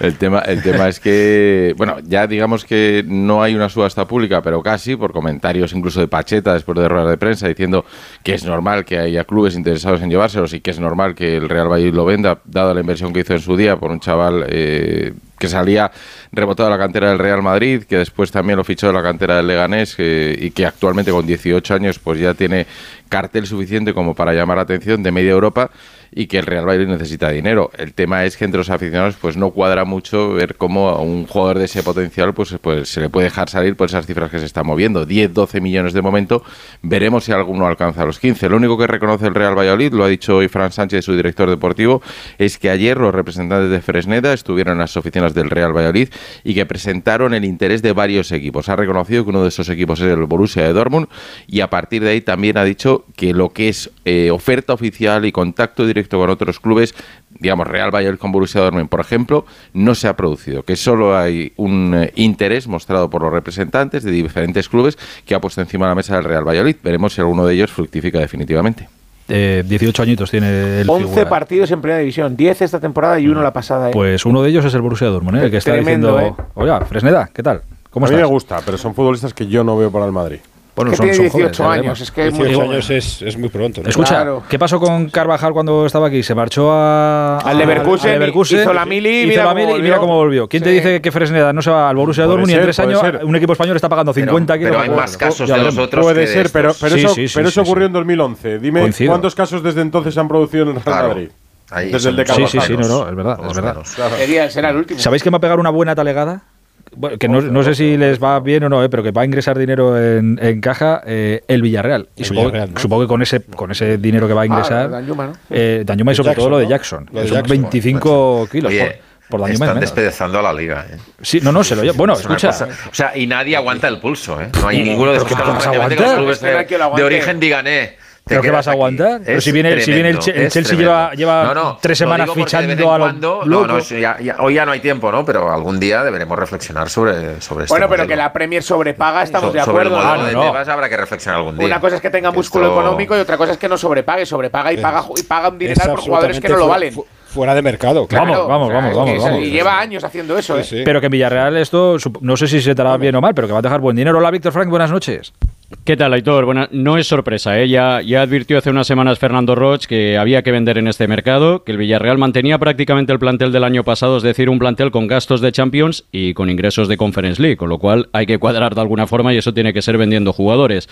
El tema, el tema es que, bueno, ya digamos que no hay una subasta pública, pero casi, por comentarios incluso de Pacheta después de ruedas de prensa, diciendo que es normal que haya clubes interesados en llevárselos y que es normal que el Real Valladolid lo venda, dada la inversión que hizo en su día por un chaval eh, que salía rebotado de la cantera del Real Madrid, que después también lo fichó de la cantera del Leganés y que actualmente con 18 años pues ya tiene cartel suficiente como para llamar la atención de media Europa y que el Real Madrid necesita dinero. El tema es que entre los aficionados pues no cuadra mucho ver cómo a un jugador de ese potencial pues, pues se le puede dejar salir por esas cifras que se están moviendo. 10, 12 millones de momento. Veremos si alguno alcanza los 15. Lo único que reconoce el Real Valladolid, lo ha dicho hoy Fran Sánchez, su director deportivo, es que ayer los representantes de Fresneda estuvieron en las oficinas del Real Valladolid y que presentaron el interés de varios equipos. Ha reconocido que uno de esos equipos es el Borussia de Dortmund y a partir de ahí también ha dicho que lo que es eh, oferta oficial y contacto directo con otros clubes, digamos Real Valladolid con Borussia Dortmund, por ejemplo, no se ha producido, que solo hay un eh, interés mostrado por los representantes de diferentes clubes que ha puesto encima de la mesa del Real Valladolid. Veremos si alguno de ellos fructifica definitivamente. Eh, 18 añitos tiene el 11 figura. partidos en primera división, 10 esta temporada y uno la pasada. ¿eh? Pues uno de ellos es el Borussia Dortmund, ¿eh? el que está Tremendo, diciendo, oiga, Fresneda, ¿qué tal? ¿Cómo a estás? mí me gusta, pero son futbolistas que yo no veo para el Madrid. Bueno, que son, tiene son 18 jóvenes, años, es que es 18 muy años es, es, muy pronto. ¿no? Escucha, Claro. ¿qué pasó con Carvajal cuando estaba aquí? Se marchó a, Al Leverkusen, hizo la mili hizo mira la cómo mili y volvió. mira cómo volvió. ¿Quién te dice que Fresneda no se va al Borussia Dortmund y en tres años ser. un equipo español está pagando 50 pero kilos? hay por más casos de los otros Puede que ser, pero, pero Sí, eso, sí, sí, pero eso sí. ocurrió en 2011. Dime Coincido. cuántos casos desde entonces se han producido en el Real Claro. Madrid. Ahí Desde el de Sí, Carvajal. sí, sí, no, no, es verdad, es verdad. menos. Sería, será el último. ¿Sabéis que me va a pegar una buena talegada? Bueno, que no, no sé si les va bien o no, eh, pero que va a ingresar dinero en, en caja eh, el Villarreal. Y El supongo, Villarreal, ¿no? supongo que con ese, con ese dinero que va a ingresar, Ah, Danjuma, ¿no? eh, Danjuma y sobre Jackson, todo lo de ¿no? Jackson. Lo de son Jackson. 25 kilos Oye, por, por Danjuma. están despedazando a la liga. ¿eh? Sí, no, no, se lo lleva. Bueno, Es escucha. cosa- o sea, y nadie aguanta el pulso, ¿eh? No hay ninguno de ¿Pero esos qué que independientemente que los clubes de, de origen digan, eh. ¿Pero qué quedas vas a aguantar? Pero si viene, si viene el, Chelsea lleva, lleva No, no, tres semanas fichando a los No, ya- ya- hoy ya no hay tiempo, ¿no? Pero algún día deberemos reflexionar sobre, sobre este Bueno, pero modelo. que la Premier sobrepaga, estamos So- de sobre el acuerdo. modelo ¿no? de no. Tebas habrá que reflexionar algún día. Una cosa es que tenga Que músculo esto- económico y otra cosa es que no sobrepague. Sobrepaga y paga, y paga un dineral por jugadores que no lo valen. fu- fu- Fuera de mercado, claro. Vamos, vamos, o sea, vamos, vamos, que vamos. Y lleva años haciendo eso, ¿eh? Sí. Pero que en Villarreal esto, no sé si se te hará bien o mal, pero que va a dejar buen dinero. Hola, Víctor Frank, buenas noches. ¿Qué tal, Aitor? Bueno, no es sorpresa. ¿eh? Ya, ya advirtió hace unas semanas Fernando Roch que había que vender en este mercado, que el Villarreal mantenía prácticamente el plantel del año pasado, es decir, un plantel con gastos de Champions y con ingresos de Conference League, con lo cual hay que cuadrar de alguna forma y eso tiene que ser vendiendo jugadores.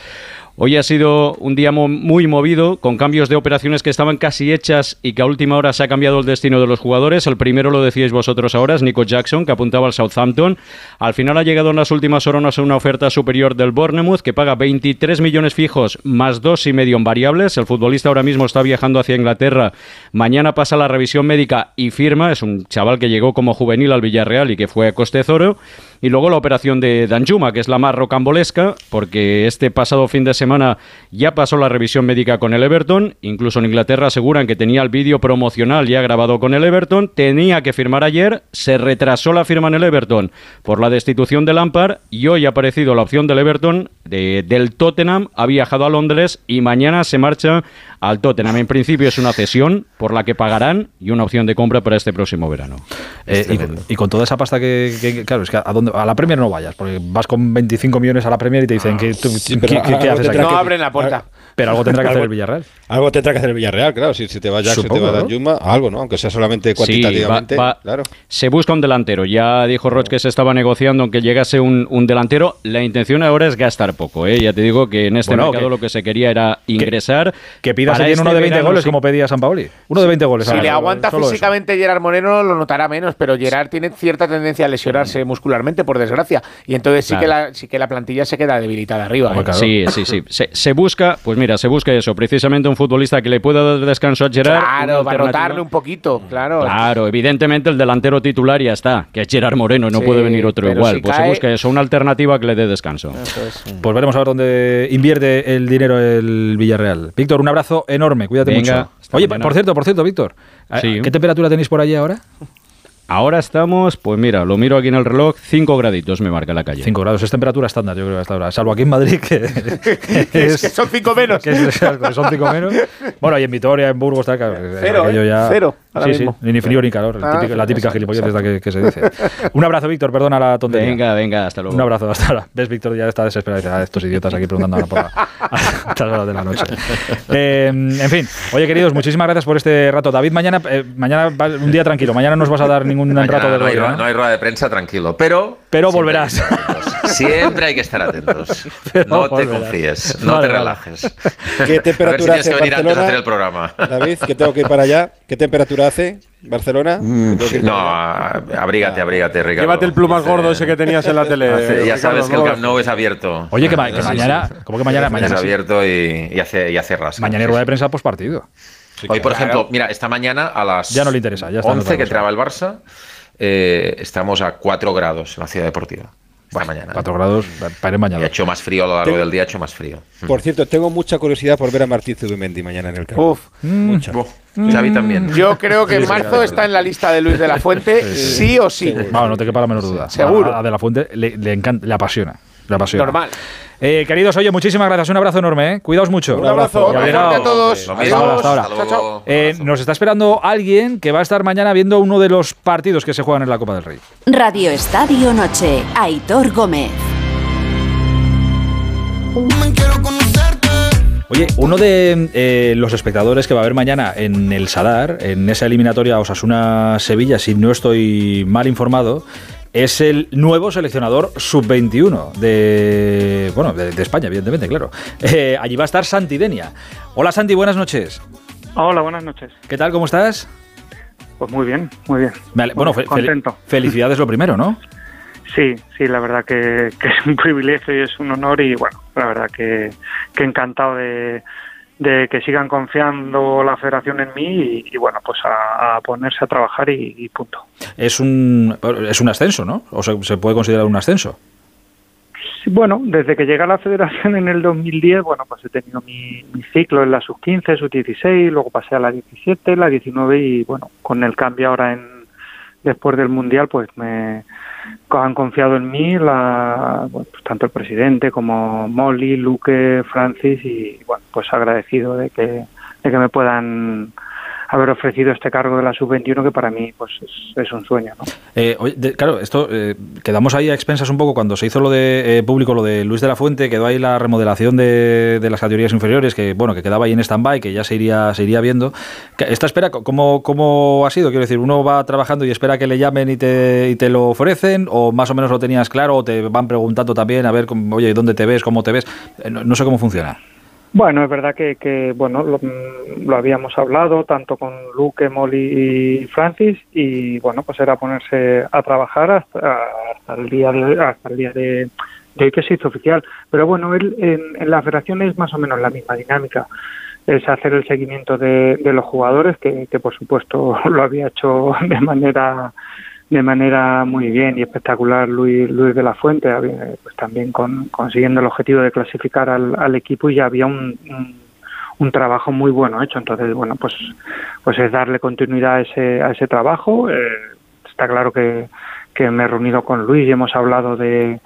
Hoy ha sido un día muy movido, con cambios de operaciones que estaban casi hechas y que a última hora se ha cambiado el destino de los jugadores. El primero lo decíais vosotros ahora, es Nico Jackson, que apuntaba al Southampton. Al final ha llegado en las últimas horas una oferta superior del Bournemouth, que paga 23 millones fijos más dos y medio en variables. El futbolista ahora mismo está viajando hacia Inglaterra. Mañana pasa la revisión médica y firma. Es un chaval que llegó como juvenil al Villarreal y que fue a coste cero. Y luego la operación de Danjuma, que es la más rocambolesca, porque este pasado fin de semana ya pasó la revisión médica con el Everton. Incluso en Inglaterra aseguran que tenía el vídeo promocional ya grabado con el Everton. Tenía que firmar ayer, se retrasó la firma en el Everton por la destitución de Lampard y hoy ha aparecido la opción del Everton de, del Tottenham. Ha viajado a Londres y mañana se marcha al Tottenham. En principio es una cesión por la que pagarán y una opción de compra para este próximo verano. Eh, y, con, toda esa pasta que, claro, es que a, dónde, a la Premier no vayas, porque vas con 25 millones a la Premier y te dicen que tú, ¿qué, haces aquí? No abren la puerta. Pero algo tendrá que hacer el Villarreal. Algo tendrá que hacer el Villarreal, claro. Si, si te va Jack, si te va a Yuma, algo, ¿no? Aunque sea solamente cuantitativamente. claro. Se busca un delantero. Ya dijo Roch que se estaba negociando aunque llegase un, un, delantero. La intención ahora es gastar poco, ¿eh? Ya te digo que en este mercado lo que se quería era ingresar. Que, pidas alguien uno de 20 goles como pedía San Paoli. Uno de 20 goles. Si le aguanta físicamente Gerard Moreno, lo notará menos, pero Gerard tiene cierta tendencia a lesionarse muscularmente, por desgracia. Y entonces sí, que la, sí que la plantilla se queda debilitada arriba. ¿eh? Sí, sí, sí. Se, busca, pues mira, se busca eso, precisamente un futbolista que le pueda dar descanso a Gerard. Claro, para rotarle un poquito, claro. Claro, evidentemente el delantero titular ya está, que es Gerard Moreno, no puede venir otro igual. pues se busca eso, una alternativa que le dé descanso. Pues veremos a ver dónde invierte el dinero el Villarreal. Víctor, un abrazo enorme, cuídate mucho. Oye, por cierto, por cierto, Víctor, ¿qué temperatura tenéis por allí ahora? Ahora estamos, pues mira, lo miro aquí en el reloj, 5 graditos me marca la calle. 5 grados, es temperatura estándar, yo creo, hasta ahora. Salvo aquí en Madrid, que, *laughs* es, que son 5 menos. Que son 5 menos. Bueno, y en Vitoria, en Burgos, está cero, ¿eh? ya, cero. Sí, sí, ni frío ni calor, ah, la típica gilipollez que, que, se dice. *laughs* Un abrazo, Víctor, perdona la tontería. Venga, venga, hasta luego. Un abrazo, hasta ahora. Ves, Víctor ya está desesperado. Dice, ah, estos idiotas aquí preguntando ahora por la, *laughs* *laughs* a horas de la noche. Eh, en fin, oye, queridos, muchísimas gracias por este rato. David, mañana, eh, mañana un día tranquilo. Mañana no nos vas a dar ningún rato de no no hay rueda de prensa, tranquilo. Pero. Pero volverás. Siempre hay que estar atentos. *laughs* no te confíes, no te relajes. ¿Qué temperatura hace Barcelona? hacer el programa. David, que tengo que ir para allá. ¿Qué temperatura hace Barcelona? Mm, no, abrígate, abrígate, Ricardo. Llévate el plumas gordo ese que tenías en la tele. ya sabes que el Camp Nou es abierto. Oye, que, mañana. ¿Cómo que mañana? mañana es abierto y, hace, y hace rasca. Mañana hay rueda de prensa post partido. Hoy, por ejemplo, mira, esta mañana a las ya no le interesa, ya está 11 que entraba el Barça, eh, estamos a 4 grados en la ciudad deportiva. Esta mañana. 4 grados, para mañana. ha hecho más frío a lo largo del día, ha hecho más frío. Por cierto, tengo mucha curiosidad por ver a Martín Zubimendi mañana en el campo. Uf, mucha. Xavi también. Yo creo que en marzo está en la lista de Luis de la Fuente, sí, o sí. no te quepa la menor duda. Seguro. A, de la Fuente le, le, encanta, le apasiona. Le apasiona. Normal. Eh, queridos, oye, muchísimas gracias. Un abrazo enorme. ¿eh? Cuidaos mucho. Un abrazo. Un abrazo a todos. Hasta ahora. Eh, nos está esperando alguien que va a estar mañana viendo uno de los partidos que se juegan en la Copa del Rey. Radio Estadio Noche. Aitor Gómez. Oye, uno de eh, los espectadores que va a haber mañana en el Sadar, en esa eliminatoria Osasuna-Sevilla, si no estoy mal informado, es el nuevo seleccionador sub-21 de, bueno, de, España, evidentemente, claro. Eh, allí va a estar Santi Denia. Hola Santi, buenas noches. Hola, buenas noches. ¿Qué tal? ¿Cómo estás? Pues muy bien, muy bien. bueno, contento. felicidades lo primero, ¿no? Sí, sí, la verdad que, es un privilegio y es un honor y bueno, la verdad que, que encantado de, de que sigan confiando la federación en mí y, bueno, pues a, ponerse a trabajar y, punto. Es un, es un ascenso, ¿no? ¿O se, puede considerar un ascenso? bueno, desde que llegué a la federación en el 2010, bueno, pues he tenido mi, ciclo en la sub-15, sub-16, luego pasé a la 17, la 19 y bueno, con el cambio ahora en después del Mundial, pues me han confiado en mí la, pues tanto el presidente como Molly, Luque, Francis y bueno, pues agradecido de que, de que me puedan haber ofrecido este cargo de la sub-21 que para mí pues es, un sueño. Eh, claro, esto eh, quedamos ahí a expensas un poco cuando se hizo lo de eh, público, lo de Luis de la Fuente, quedó ahí la remodelación de, las categorías inferiores, que bueno, que quedaba ahí en stand-by, que ya se iría, se iría viendo. ¿Esta espera cómo, cómo ha sido? Quiero decir, ¿uno va trabajando y espera que le llamen y te, y te lo ofrecen? ¿O más o menos lo tenías claro? ¿O te van preguntando también a ver, oye, ¿dónde te ves? ¿Cómo te ves? no sé cómo funciona. Bueno, es verdad que, que bueno lo, habíamos hablado tanto con Luke, Molly y Francis y bueno pues era ponerse a trabajar hasta, el día de hasta el día de, hoy que se hizo oficial. Pero bueno, él, en, la federación es más o menos la misma dinámica es hacer el seguimiento de, de los jugadores que, que por supuesto *laughs* lo había hecho de manera de manera muy bien y espectacular Luis, Luis de la Fuente, pues también con, consiguiendo el objetivo de clasificar al, equipo y ya había un, un, trabajo muy bueno hecho. Entonces, bueno, pues, pues es darle continuidad a ese, a ese trabajo. Eh, está claro que, que me he reunido con Luis y hemos hablado de,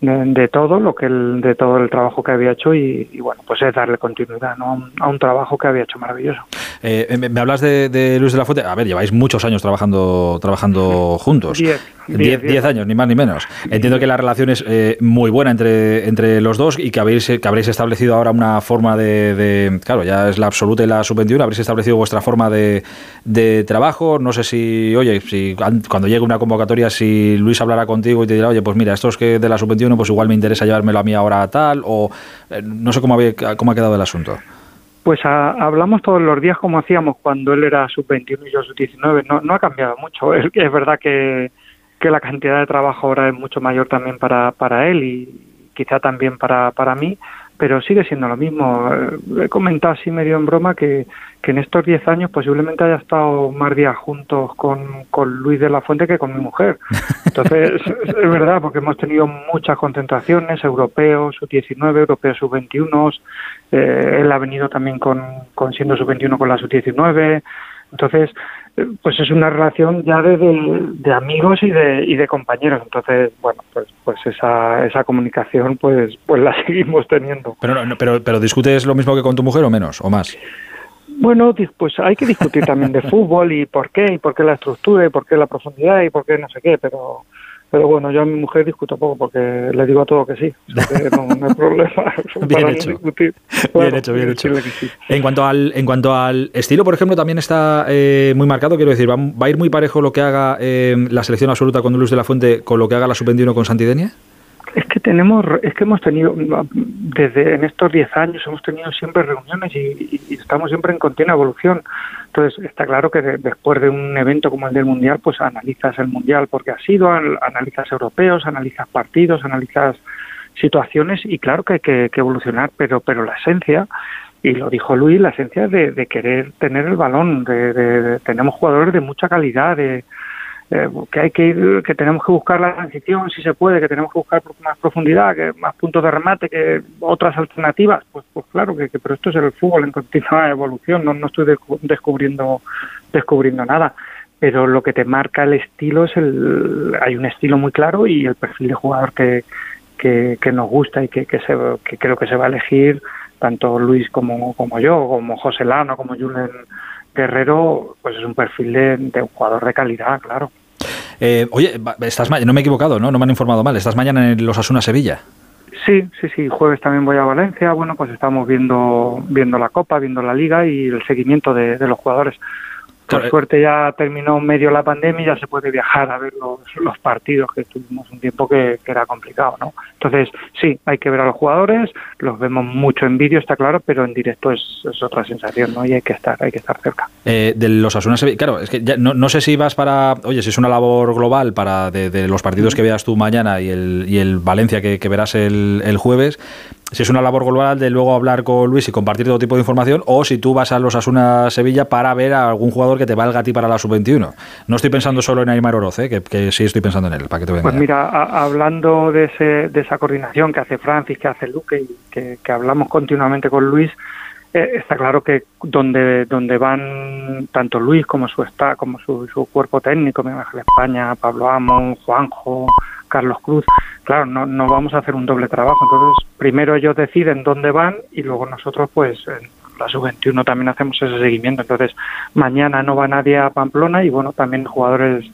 de, todo lo que el, de todo el trabajo que había hecho y, bueno pues es darle continuidad ¿no? a un trabajo que había hecho maravilloso eh, me, hablas de, Luis de la Fuente. A ver lleváis muchos años trabajando trabajando juntos. Diez, años ni más ni menos. Entiendo que la relación es eh, muy buena entre entre los dos y que habéis que habréis establecido ahora una forma de, claro ya es la absoluta y la sub-21 habréis establecido vuestra forma de, de trabajo. No sé si oye si cuando llegue una convocatoria si Luis hablará contigo y te dirá oye pues mira estos que de la sub-21 pues igual me interesa llevármelo a mí ahora tal, o eh, no sé cómo, cómo ha quedado el asunto. Pues hablamos todos los días como hacíamos cuando él era sub-21 y yo sub-19. No, no ha cambiado mucho. *laughs* Es, es verdad que, que, la cantidad de trabajo ahora es mucho mayor también para, para él y quizá también para, para mí, pero sigue siendo lo mismo. Eh, he comentado así medio en broma que, que en estos 10 años posiblemente haya estado más días juntos con, con Luis de la Fuente que con mi mujer. *laughs* Entonces, es verdad, porque hemos tenido muchas concentraciones, europeos, sub-19, europeos sub-21, eh, él ha venido también con, con siendo sub-21 con la sub-19. Entonces, pues es una relación ya de, de, amigos y de, y de compañeros. Entonces, bueno, pues pues esa, esa comunicación pues pues la *laughs* seguimos teniendo. Pero, pero, pero discutes lo mismo que con tu mujer o menos o más. Bueno, pues hay que discutir también de fútbol y por qué, y por qué la estructura, y por qué la profundidad, y por qué no sé qué, pero pero bueno, yo a mi mujer discuto poco porque le digo a todo que sí. no, hay problema. *laughs* bien hecho. bien hecho, bien hecho. En cuanto al en cuanto al estilo, por ejemplo, también está eh, muy marcado. Quiero decir, ¿va, a ir muy parejo lo que haga eh, la selección absoluta con Luis de la Fuente con lo que haga la sub-21 con Santidenia? Es que tenemos, es que hemos tenido, desde en estos 10 años hemos tenido siempre reuniones y, estamos siempre en continua evolución. Entonces está claro que después de un evento como el del Mundial, pues analizas el Mundial porque ha sido, analizas europeos, analizas partidos, analizas situaciones y claro que hay que, evolucionar, pero, pero la esencia y lo dijo Luis, la esencia de, de querer tener el balón, de, tenemos jugadores de mucha calidad, de, eh, que hay que ir, que tenemos que buscar la transición si se puede, que tenemos que buscar más profundidad, que más puntos de remate, que otras alternativas, pues, pues claro que, pero esto es el fútbol en continua *laughs* evolución, no, no estoy descubriendo descubriendo nada, pero lo que te marca el estilo es el, hay un estilo muy claro y el perfil de jugador que, que, nos gusta y que, que, se, que creo que se va a elegir tanto Luis como, como yo, como José Lano, como Julen Guerrero, pues es un perfil de, un jugador de calidad, claro. Eh, oye, estás no me he equivocado, ¿no? No me han informado mal. ¿Estás mañana en los Asuna Sevilla? Sí, sí, sí. Jueves también voy a Valencia. Bueno, pues estamos viendo viendo la Copa, viendo la Liga y el seguimiento de los jugadores. Por suerte ya terminó medio la pandemia y ya se puede viajar a ver los, los partidos que tuvimos un tiempo que, era complicado, ¿no? Entonces, sí, hay que ver a los jugadores, los vemos mucho en vídeo, está claro, pero en directo es, otra sensación, ¿no? Y hay que estar, hay que estar cerca. Eh, de los Asunas, claro, es que ya no, no, sé si vas para, oye, si es una labor global para de, los partidos que veas tú mañana y el, y el Valencia que, que verás el, el jueves, si es una labor global de luego hablar con Luis y compartir todo tipo de información, o si tú vas a los Asuna Sevilla para ver a algún jugador que te valga a ti para la sub-21. No estoy pensando solo en Aymar Oroz, ¿eh? que, sí estoy pensando en él, para que te Pues mira, hablando de, ese, de esa coordinación que hace Francis, que hace Luque y que, hablamos continuamente con Luis, eh, está claro que donde donde van tanto Luis como su está como su, su cuerpo técnico, me Ángel España, Pablo Amon, Juanjo, Carlos Cruz, claro, no, no vamos a hacer un doble trabajo. Entonces, primero ellos deciden dónde van y luego nosotros, pues, en la sub-21 también hacemos ese seguimiento. Entonces, mañana no va nadie a Pamplona y, bueno, también jugadores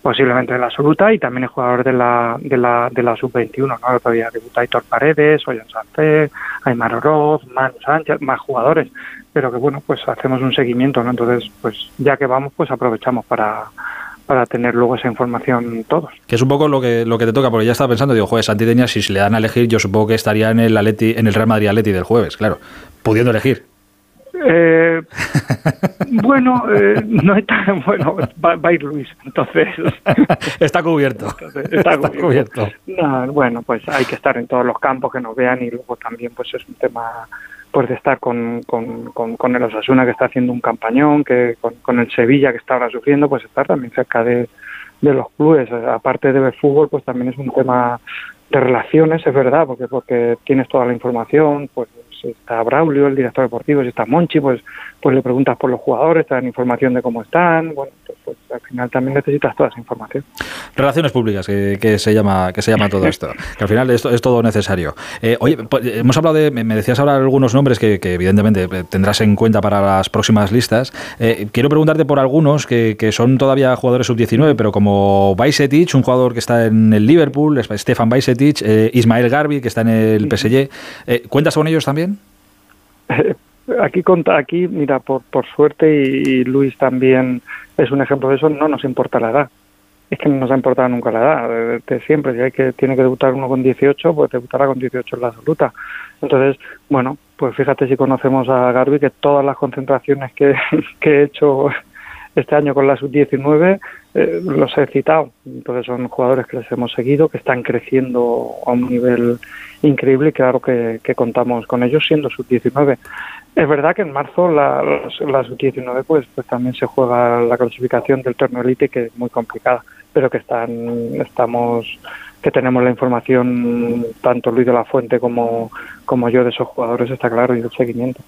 posiblemente de la absoluta y también el jugador de la, de la, de la sub-21, ¿no? Todavía debuta Aitor Paredes, Ollán Sánchez, Aymar Oroz, Manu Sánchez, más jugadores, pero que bueno, pues hacemos un seguimiento, ¿no? Entonces, pues ya que vamos, pues aprovechamos para, para tener luego esa información todos. Que es un poco lo que, lo que te toca, porque ya estaba pensando, digo, jueves, Santidenia, si se le dan a elegir, yo supongo que estaría en el Atleti, en el Real Madrid Atleti del jueves, claro, pudiendo elegir. Eh, *laughs* bueno, eh, no está *laughs* bueno, va, a ir Luis, entonces *laughs* está cubierto. está cubierto. bueno, pues hay que estar en todos los campos que nos vean y luego también pues es un tema pues de estar con, con, con, el Osasuna que está haciendo un campañón, que con, el Sevilla que está ahora sufriendo, pues estar también cerca de, de los clubes. Aparte de ver fútbol, pues también es un tema de relaciones, es verdad, porque porque tienes toda la información, pues está Braulio, el director deportivo, si está Monchi, pues, pues le preguntas por los jugadores, te dan información de cómo están, bueno, pues, pues al final también necesitas toda esa información. Relaciones públicas, que, se llama que se llama todo esto, que al final esto es todo necesario. Eh, oye, pues, hemos hablado de, me decías ahora algunos nombres que, evidentemente tendrás en cuenta para las próximas listas. Eh, quiero preguntarte por algunos que, son todavía jugadores sub-19, pero como Bajsetic, un jugador que está en el Liverpool, Stefan Bajsetic, eh, Ismael Garbi, que está en el PSG. ¿Cuentas con ellos también? *laughs* Aquí, aquí mira, por, por suerte, y, Luis también es un ejemplo de eso, no nos importa la edad. Es que no nos ha importado nunca la edad. De, siempre, si hay que, tiene que debutar uno con 18, pues debutará con 18 en la absoluta. Entonces, bueno, pues fíjate si conocemos a Garbi, que todas las concentraciones que, *laughs* que he hecho este año con la sub-19 eh, los he citado. Entonces son jugadores que les hemos seguido, que están creciendo a un nivel increíble y claro que, contamos con ellos siendo sub-19. Es verdad que en marzo la, la sub-19 pues, pues también se juega la clasificación del torneo elite que es muy complicada, pero que están, estamos que tenemos la información, tanto Luis de la Fuente como, como yo, de esos jugadores, está claro, y el seguimiento.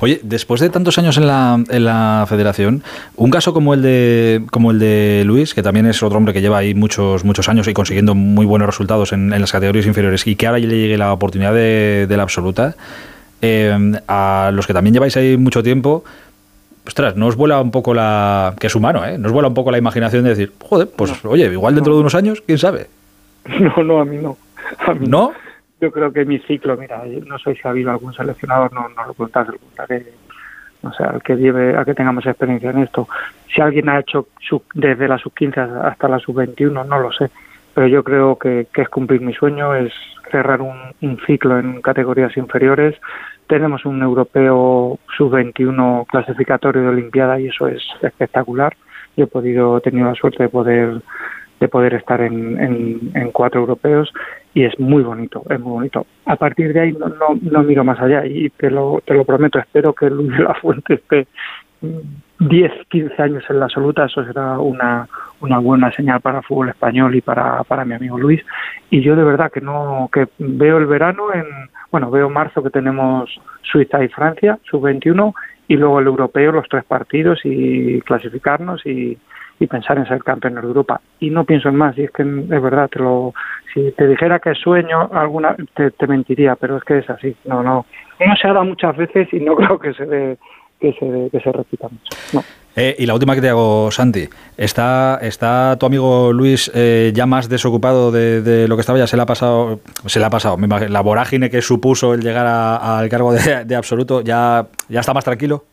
Oye, después de tantos años en la, en la federación, un caso como el de como el de Luis, que también es otro hombre que lleva ahí muchos muchos años y consiguiendo muy buenos resultados en, las categorías inferiores, y que ahora le llegue la oportunidad de, la absoluta, eh, a los que también lleváis ahí mucho tiempo, ostras, ¿no os vuela un poco la... que es humano, ¿eh? ¿Nos vuela un poco la imaginación de decir, joder, pues oye, igual dentro de unos años, quién sabe? *laughs* No, no, a mí no. ¿No? Yo creo que mi ciclo, mira, no sé si ha habido algún seleccionador, no, no lo preguntas, lo preguntaré, no sé, al que lleve, a que tengamos experiencia en esto. Si alguien ha hecho desde la sub-15 hasta la sub-21, no lo sé, pero yo creo que, es cumplir mi sueño, es cerrar un, un ciclo en categorías inferiores. Tenemos un europeo sub-21 clasificatorio de Olimpiada y eso es espectacular. Yo he podido, he tenido la suerte de poder de poder estar en, en, cuatro europeos y es muy bonito, es muy bonito. A partir de ahí no, no, miro más allá y te lo, te lo prometo, espero que Luis de la Fuente esté 10, 15 años en la absoluta, eso será una, una buena señal para el fútbol español y para, para mi amigo Luis. Y yo de verdad que no, que veo el verano en, bueno, veo marzo que tenemos Suiza y Francia, sub-21, y luego el europeo, los tres partidos y clasificarnos y, y pensar en ser campeón de Europa. Y no pienso en más, y es que es verdad, te lo, si te dijera que sueño, alguna te, mentiría, pero es que es así. No, no, no se ha dado muchas veces y no *laughs* creo que se que se, repita mucho. Eh, y la última que te hago, Santi, ¿está, está tu amigo Luis eh, ya más desocupado de, lo que estaba? ¿Ya se le ha pasado, se le ha pasado, la vorágine que supuso el llegar al cargo de, de absoluto, ya, ya está más tranquilo?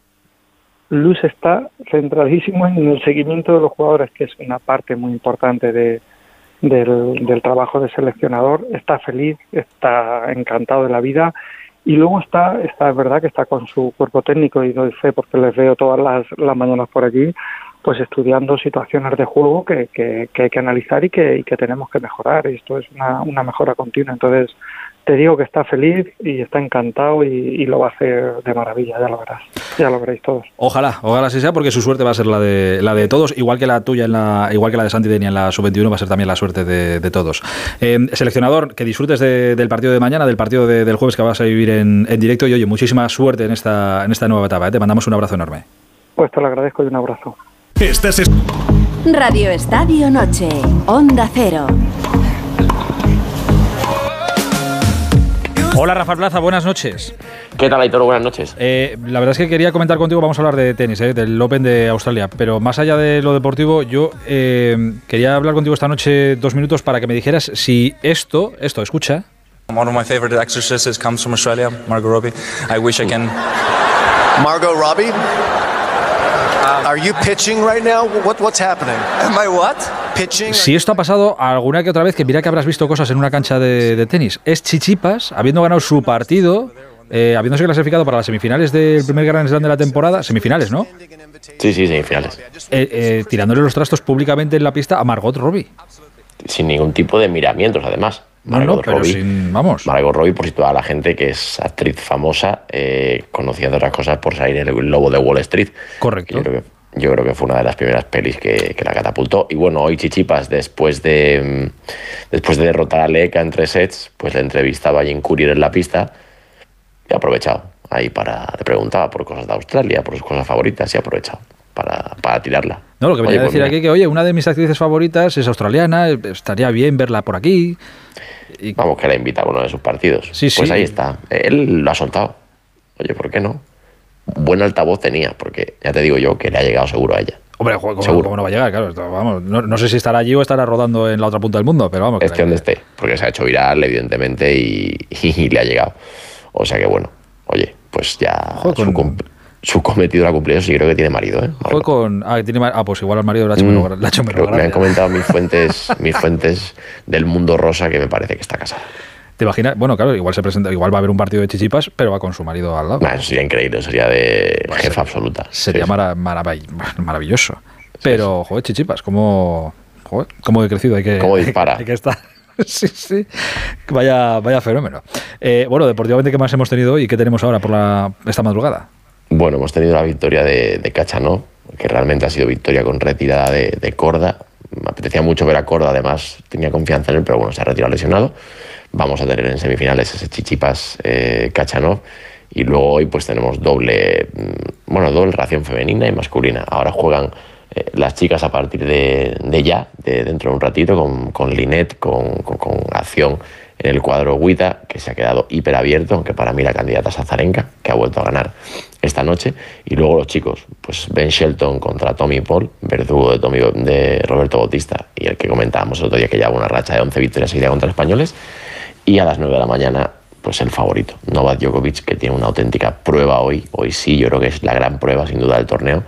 Luz está centradísimo en el seguimiento de los jugadores, que es una parte muy importante de, del, trabajo de seleccionador. Está feliz, está encantado de la vida y luego está, está es verdad que está con su cuerpo técnico y doy fe porque les veo todas las, las mañanas por allí, pues estudiando situaciones de juego que, que, hay que analizar y que, y que tenemos que mejorar. Y esto es una, una mejora continua. Entonces, te digo que está feliz y está encantado y, lo va a hacer de maravilla, ya lo verás, ya lo veréis todos. Ojalá, ojalá así sea, porque su suerte va a ser la de la de todos, igual que la tuya, en la, igual que la de Santi Deni en la sub-21 va a ser también la suerte de, todos. Eh, seleccionador, que disfrutes del partido de mañana, del partido del jueves que vas a vivir en, directo y oye, muchísima suerte en esta, en esta nueva etapa. ¿eh? Te mandamos un abrazo enorme. Pues te lo agradezco y un abrazo. Estás Radio Estadio Noche, Onda Cero. Hola Rafa Plaza, buenas noches. ¿Qué tal, Aitor? Buenas noches. Eh, la verdad es que quería comentar contigo, vamos a hablar de tenis, eh, del Open de Australia, pero más allá de lo deportivo, yo eh, quería hablar contigo esta noche dos minutos para que me dijeras si esto, esto, escucha. One of my favorite exercises comes from Australia, Margot Robbie. I wish I can... Margot Robbie? Are you pitching right now? What, what's happening? Am I what? Si esto ha pasado alguna que otra vez, que mira que habrás visto cosas en una cancha de, tenis, es Chichipas, habiendo ganado su partido, eh, habiéndose clasificado para las semifinales del primer Grand Slam de la temporada, semifinales, ¿no? Sí, sí, semifinales. Eh, eh, tirándole los trastos públicamente en la pista a Margot Robbie. Sin ningún tipo de miramientos, además. Margot no, pero sin, vamos. Margot Robbie, por si toda la gente que es actriz famosa, conocida de otras cosas por salir en el lobo de Wall Street. Correcto yo creo que fue una de las primeras pelis que, la catapultó. Y bueno, hoy Chichipas, después de, mm, después de derrotar a Leca en tres sets, pues le entrevistaba a Jim Courier en la pista y ha aprovechado ahí para, le preguntaba por cosas de Australia, por sus cosas favoritas y ha aprovechado para, para tirarla. No, lo que venía a pues decir aquí que, oye, una de mis actrices favoritas es australiana, estaría bien verla por aquí. Y... Vamos, que la invita a uno de sus partidos. Sí, pues ahí está. Él lo ha soltado. Oye, ¿por qué no? Buen altavoz tenía, porque ya te digo yo que le ha llegado seguro a ella. Hombre, ¿cómo, ¿cómo no va a llegar? Claro, vamos, no, sé si estará allí o estará rodando en la otra punta del mundo, pero vamos. Esté donde esté, porque se ha hecho viral, evidentemente, *laughs* y, le ha llegado. O sea que bueno, oye, pues ya su, cometido lo ha cumplido, sí creo que tiene marido, ¿eh? Fue con. Ah, tiene, ah, pues igual al marido lo ha hecho, mm, la ha hecho Me han comentado mis *laughs* fuentes, mis fuentes del mundo rosa que me parece que está casada. ¿Te imaginas? Bueno, claro, igual se presenta, igual va a haber un partido de chichipas, pero va con su marido al lado. eso sería increíble, sería de jefa absoluta. Sería maravilloso. Pero, joder, chichipas, ¿cómo, joder, cómo he crecido? Hay que, ¿Cómo *laughs* dispara? Hay que estar. *laughs* sí, sí. Vaya, vaya fenómeno. Eh, bueno, deportivamente, ¿qué más hemos tenido hoy y qué tenemos ahora por la, esta madrugada? Bueno, hemos tenido la victoria de, de Cachanó, que realmente ha sido victoria con retirada de, de Corda. Me apetecía mucho ver a Corda, además tenía confianza en él, pero bueno, se ha retirado lesionado vamos a tener en semifinales ese Chichipas eh, Kachanov y luego hoy pues tenemos doble, mm, bueno, doble ración femenina y masculina. Ahora juegan eh, las chicas a partir de, ya, de dentro de un ratito, con, con Linet, con, con, acción en el cuadro Guita, que se ha quedado hiper abierto, aunque para mí la candidata es Azarenka, que ha vuelto a ganar esta noche. Y luego los chicos, pues Ben Shelton contra Tommy Paul, verdugo de, Tommy, de Roberto Bautista, y el que comentábamos el otro día que lleva una racha de 11 victorias seguidas contra españoles. Y a las 9 de la mañana, pues el favorito, Novak Djokovic, que tiene una auténtica prueba hoy. Hoy sí, yo creo que es la gran prueba, sin duda, del torneo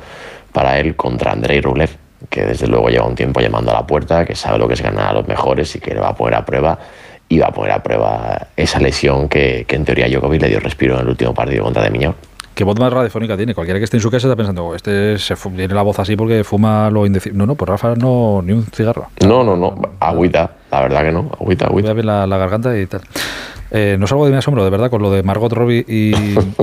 para él contra Andrei Rublev, que desde luego lleva un tiempo llamando a la puerta, que sabe lo que es ganar a los mejores y que le va a poner a prueba. Y va a poner a prueba esa lesión que, en teoría Djokovic le dio respiro en el último partido contra De ¿Qué voz más radiofónica tiene? Cualquiera que esté en su casa está pensando, oh, este se tiene la voz así porque fuma lo indecible. No, no, por Rafa no, ni un cigarro. No, no, no, agüita, la verdad que no, agüita, agüita. Voy a ver la, garganta y tal. Eh, no salgo de mi asombro, de verdad, con lo de Margot Robbie y,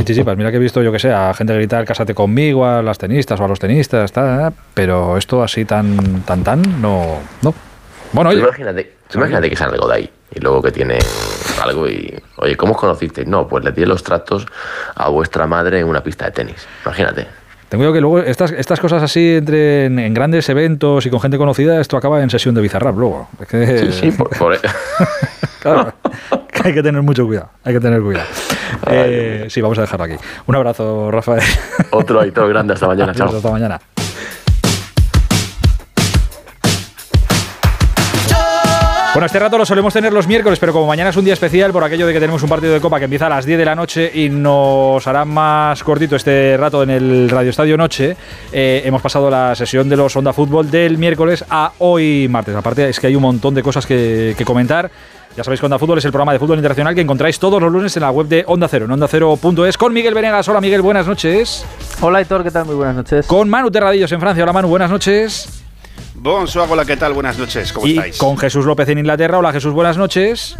Chichipas. Mira que he visto, yo que sé, a gente gritar cásate conmigo, a las tenistas o a los tenistas, tal, pero esto así tan, tan, tan, no. no. Bueno, oye. Imagínate, imagínate que sale algo de ahí y luego que tiene algo y, oye, ¿cómo os conocisteis? No, pues le di los tractos a vuestra madre en una pista de tenis. Imagínate. Tengo que luego estas, estas cosas así entre en, grandes eventos y con gente conocida, esto acaba en sesión de Bizarrap luego. sí, sí, por, por... *laughs* claro, hay que tener mucho cuidado, hay que tener cuidado. Eh, sí, vamos a dejarlo aquí. Un abrazo, Rafael. Otro ahí, todo grande, hasta mañana, chao. Hasta mañana. Bueno, este rato lo solemos tener los miércoles, pero como mañana es un día especial por aquello de que tenemos un partido de Copa que empieza a las 10 de la noche y nos hará más cortito este rato en el Radio Estadio Noche, eh, hemos pasado la sesión de los Onda Fútbol del miércoles a hoy martes. Aparte es que hay un montón de cosas que, comentar. Ya sabéis que Onda Fútbol es el programa de fútbol internacional que encontráis todos los lunes en la web de Onda Cero, en onda cero.es, con Miguel Venegas. Hola Miguel, buenas noches. Hola Hitor, ¿qué tal? Muy buenas noches. Con Manu Terradillos en Francia. Hola Manu, buenas noches. Bonsoir, hola, ¿qué tal? Buenas noches, ¿cómo y Con Jesús López en Inglaterra. Hola Jesús, buenas noches.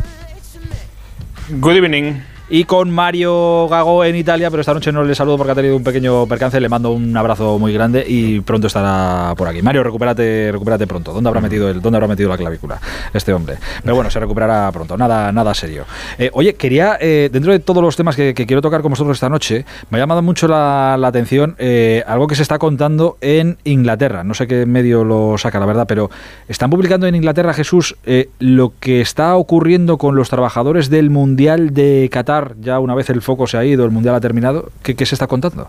Good evening y con Mario Gago en Italia, pero esta noche no le saludo porque ha tenido un pequeño percance, le mando un abrazo muy grande y pronto estará por aquí. Mario, recupérate, recupérate pronto. ¿Dónde habrá metido el, dónde habrá metido la clavícula este hombre? Pero bueno, se recuperará pronto, nada, nada serio. Eh, oye, quería, eh, dentro de todos los temas que, quiero tocar con vosotros esta noche, me ha llamado mucho la, atención eh, algo que se está contando en Inglaterra. No sé qué medio lo saca, la verdad, pero están publicando en Inglaterra, Jesús, lo que está ocurriendo con los trabajadores del Mundial de Qatar ya una vez el foco se ha ido, el Mundial ha terminado? ¿Qué, se está contando?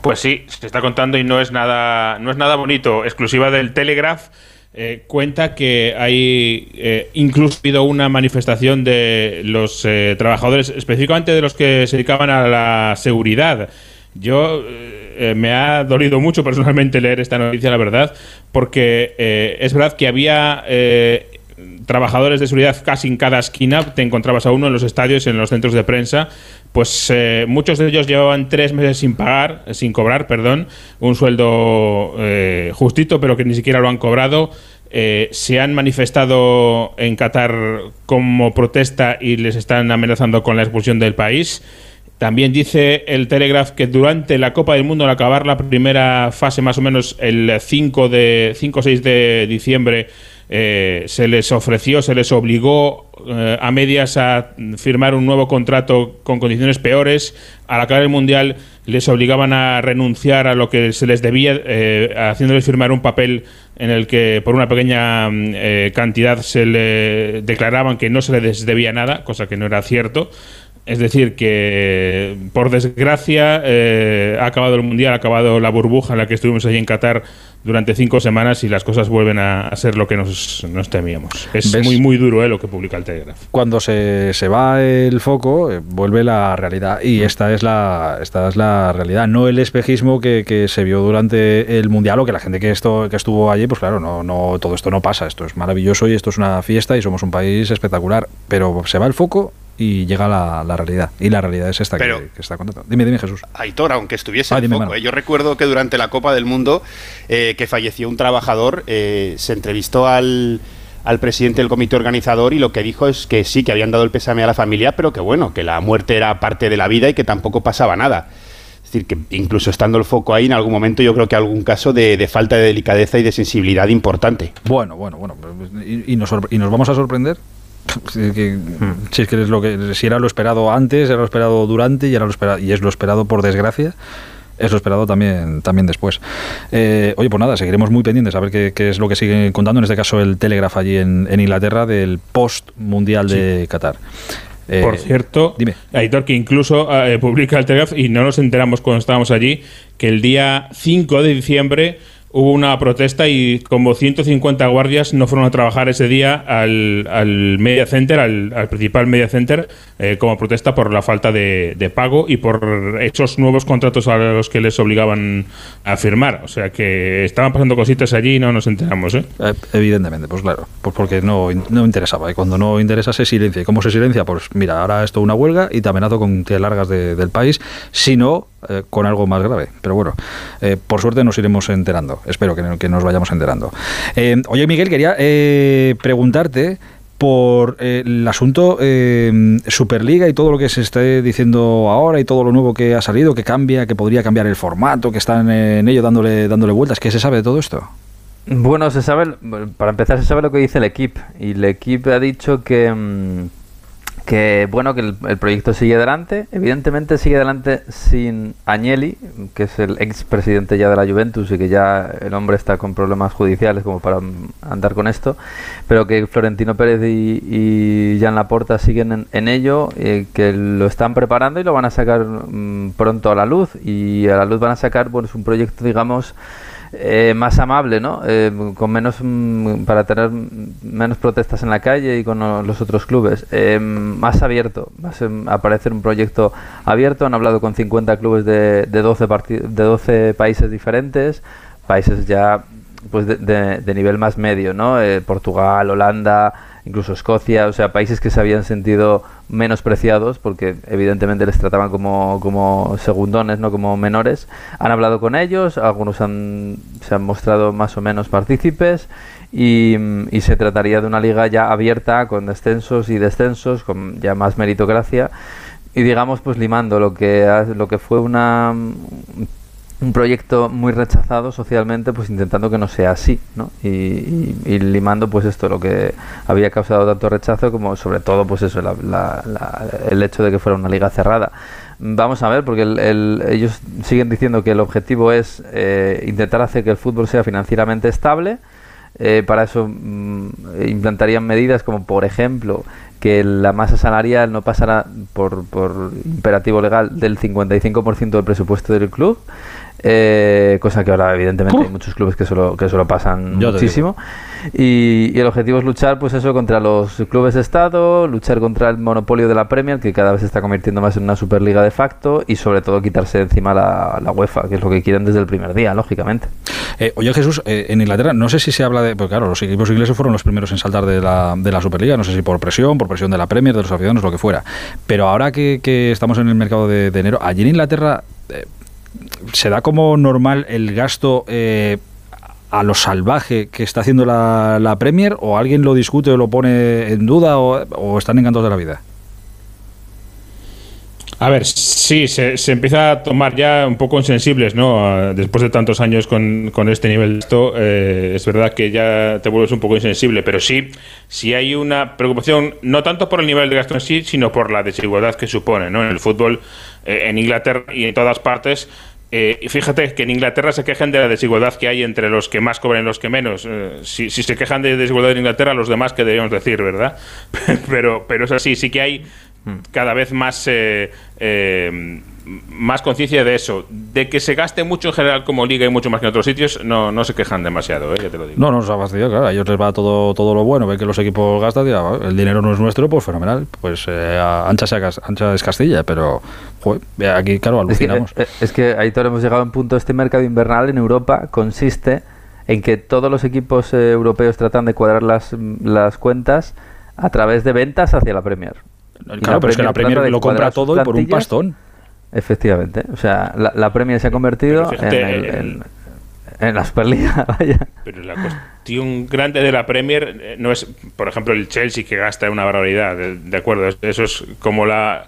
Pues sí, se está contando y no es nada, no es nada bonito. Exclusiva del Telegraph. Eh, cuenta que hay eh, incluso habido una manifestación de los eh, trabajadores, específicamente de los que se dedicaban a la seguridad. Yo me ha dolido mucho personalmente leer esta noticia, la verdad, porque es verdad que había trabajadores de seguridad casi en cada esquina, te encontrabas a uno en los estadios, en los centros de prensa, pues eh, muchos de ellos llevaban tres meses sin pagar, sin cobrar, perdón, un sueldo eh, justito, pero que ni siquiera lo han cobrado. Eh, se han manifestado en Qatar como protesta y les están amenazando con la expulsión del país. También dice el Telegraph que durante la Copa del Mundo, al acabar la primera fase, más o menos el 5 de 5 o 6 de diciembre, eh, se les ofreció, se les obligó eh, a medias a firmar un nuevo contrato con condiciones peores. Al acabar el Mundial les obligaban a renunciar a lo que se les debía, eh, haciéndoles firmar un papel en el que por una pequeña cantidad se le declaraban que no se les debía nada, cosa que no era cierto. Es decir, que por desgracia ha acabado el Mundial, ha acabado la burbuja en la que estuvimos allí en Qatar durante cinco semanas y las cosas vuelven a, ser lo que nos, temíamos. Es muy, muy duro eh, lo que publica el Telegraph. Cuando se, se va el foco, eh, vuelve la realidad. Y esta es la, esta es la realidad, no el espejismo que, que, se vio durante el Mundial o que la gente que, esto, que estuvo allí, pues claro, no, no, todo esto no pasa. Esto es maravilloso y esto es una fiesta y somos un país espectacular. Pero se va el foco y llega la, la realidad. Y la realidad es esta que, está contando. Dime, dime, Jesús. Aitor, aunque estuviese ah, en foco, ¿eh? yo recuerdo que durante la Copa del Mundo eh, que falleció un trabajador, eh, se entrevistó al, al presidente del comité organizador y lo que dijo es que sí, que habían dado el pésame a la familia, pero que bueno, que la muerte era parte de la vida y que tampoco pasaba nada. Es decir, que incluso estando el foco ahí, en algún momento yo creo que algún caso de, de falta de delicadeza y de sensibilidad importante. Bueno, bueno, bueno. ¿Y, y, nos, y nos vamos a sorprender? Si es que es lo que si era lo esperado antes, era lo esperado durante y era lo esperado y es lo esperado por desgracia. Es lo esperado también, también después. Eh, oye, pues nada, seguiremos muy pendientes a ver qué, es lo que sigue contando, en este caso el Telegraph allí en, Inglaterra, del post-mundial de Qatar. Por eh, cierto, dime. Aitor, que incluso eh, publica el Telegraph y no nos enteramos cuando estábamos allí, que el día 5 de diciembre hubo una protesta y como 150 guardias no fueron a trabajar ese día al, al Media Center, al, principal Media Center, eh, como protesta por la falta de, pago y por esos nuevos contratos a los que les obligaban a firmar. O sea que estaban pasando cositas allí y no nos enteramos. ¿eh? eh evidentemente, pues claro, pues porque no, no interesaba. Y cuando no interesa se silencia. ¿Y cómo se silencia? Pues mira, ahora esto una huelga y te amenazo con que largas del país, si no, eh, con algo más grave. Pero bueno, por suerte nos iremos enterando espero que, nos vayamos enterando. Eh, oye, Miguel, quería eh, preguntarte por eh, el asunto Superliga y todo lo que se está diciendo ahora y todo lo nuevo que ha salido, que cambia, que podría cambiar el formato, que están en ello dándole, dándole vueltas. ¿Qué se sabe de todo esto? Bueno, se sabe, para empezar, se sabe lo que dice el equipo. Y el equipo ha dicho que, mm, que bueno que el, proyecto sigue adelante. Evidentemente sigue adelante sin Agnelli que es el ex presidente ya de la Juventus y que ya el hombre está con problemas judiciales como para andar con esto pero que Florentino Pérez y, y Jan Laporta siguen en, ello eh, que lo están preparando y lo van a sacar mm, pronto a la luz. Y a la luz van a sacar bueno es un proyecto digamos eh, más amable, ¿no? Eh, con menos mm, para tener menos protestas en la calle y con los otros clubes, eh, más abierto, va a aparecer un proyecto abierto. Han hablado con 50 clubes de, de 12 de 12 países diferentes, países ya pues de, de nivel más medio, ¿no? Portugal, Holanda, incluso Escocia, o sea, países que se habían sentido menospreciados porque evidentemente les trataban como, como segundones, no como menores. Han hablado con ellos, algunos han, se han mostrado más o menos partícipes y, y, se trataría de una liga ya abierta con descensos y descensos, con ya más meritocracia y digamos pues limando lo que lo que fue una un proyecto muy rechazado socialmente, pues intentando que no sea así, ¿no? Y, limando pues esto, lo que había causado tanto rechazo como sobre todo pues eso, el hecho de que fuera una liga cerrada. Vamos a ver, porque ellos siguen diciendo que el objetivo es eh, intentar hacer que el fútbol sea financieramente estable. Eh, para eso mm, implantarían medidas como, por ejemplo, que la masa salarial no pasara por, por imperativo legal del 55% del presupuesto del club eh, cosa que ahora evidentemente hay muchos clubes que solo, que solo pasan muchísimo. Y, el objetivo es luchar pues eso contra los clubes de Estado, luchar contra el monopolio de la Premier, que cada vez se está convirtiendo más en una Superliga de facto, y sobre todo quitarse de encima la, la UEFA, que es lo que quieren desde el primer día, lógicamente. Eh, oye Jesús, eh, en Inglaterra no sé si se habla de, porque claro, los equipos ingleses fueron los primeros en saltar de la, de la Superliga, no sé si por presión, por presión de la Premier, de los aficionados, lo que fuera, pero ahora que, estamos en el mercado de, de enero, allí en Inglaterra se da como normal el gasto eh, a lo salvaje que está haciendo la, Premier o alguien lo discute o lo pone en duda o, están encantados de la vida? A ver, sí, se, empieza a tomar ya un poco insensibles, ¿no? Después de tantos años con, este nivel de esto, eh, es verdad que ya te vuelves un poco insensible, pero sí, sí hay una preocupación, no tanto por el nivel de gasto en sí, sino por la desigualdad que supone, ¿no? En el fútbol, eh, en Inglaterra y en todas partes, eh, fíjate que en Inglaterra se quejan de la desigualdad que hay entre los que más cobran y los que menos. si, si, se quejan de desigualdad en Inglaterra, los demás que debemos decir, ¿verdad? *laughs* pero, pero es así, sí que hay cada vez más, eh, eh, más conciencia de eso. De que se gaste mucho en general como liga y mucho más que en otros sitios, no, no se quejan demasiado, ¿eh? ya te lo digo. No, no se ha fastidiado, claro. A ellos les va todo, todo lo bueno, ven que los equipos gastan, el dinero no es nuestro, pues fenomenal. Pues ancha, ancha es Castilla, pero aquí, claro, alucinamos. Es que, ahí todos hemos llegado a un punto, este mercado invernal en Europa consiste en que todos los equipos europeos tratan de cuadrar las, las cuentas a través de ventas hacia la Premier. Claro, pero es que la Premier lo compra todo y por un pastón. Efectivamente. O sea, la, Premier se ha convertido en, en, la Superliga, *laughs* vaya. Pero la cuestión grande de la Premier eh, no es, por ejemplo, el Chelsea que gasta una barbaridad, de, acuerdo, eso es como la...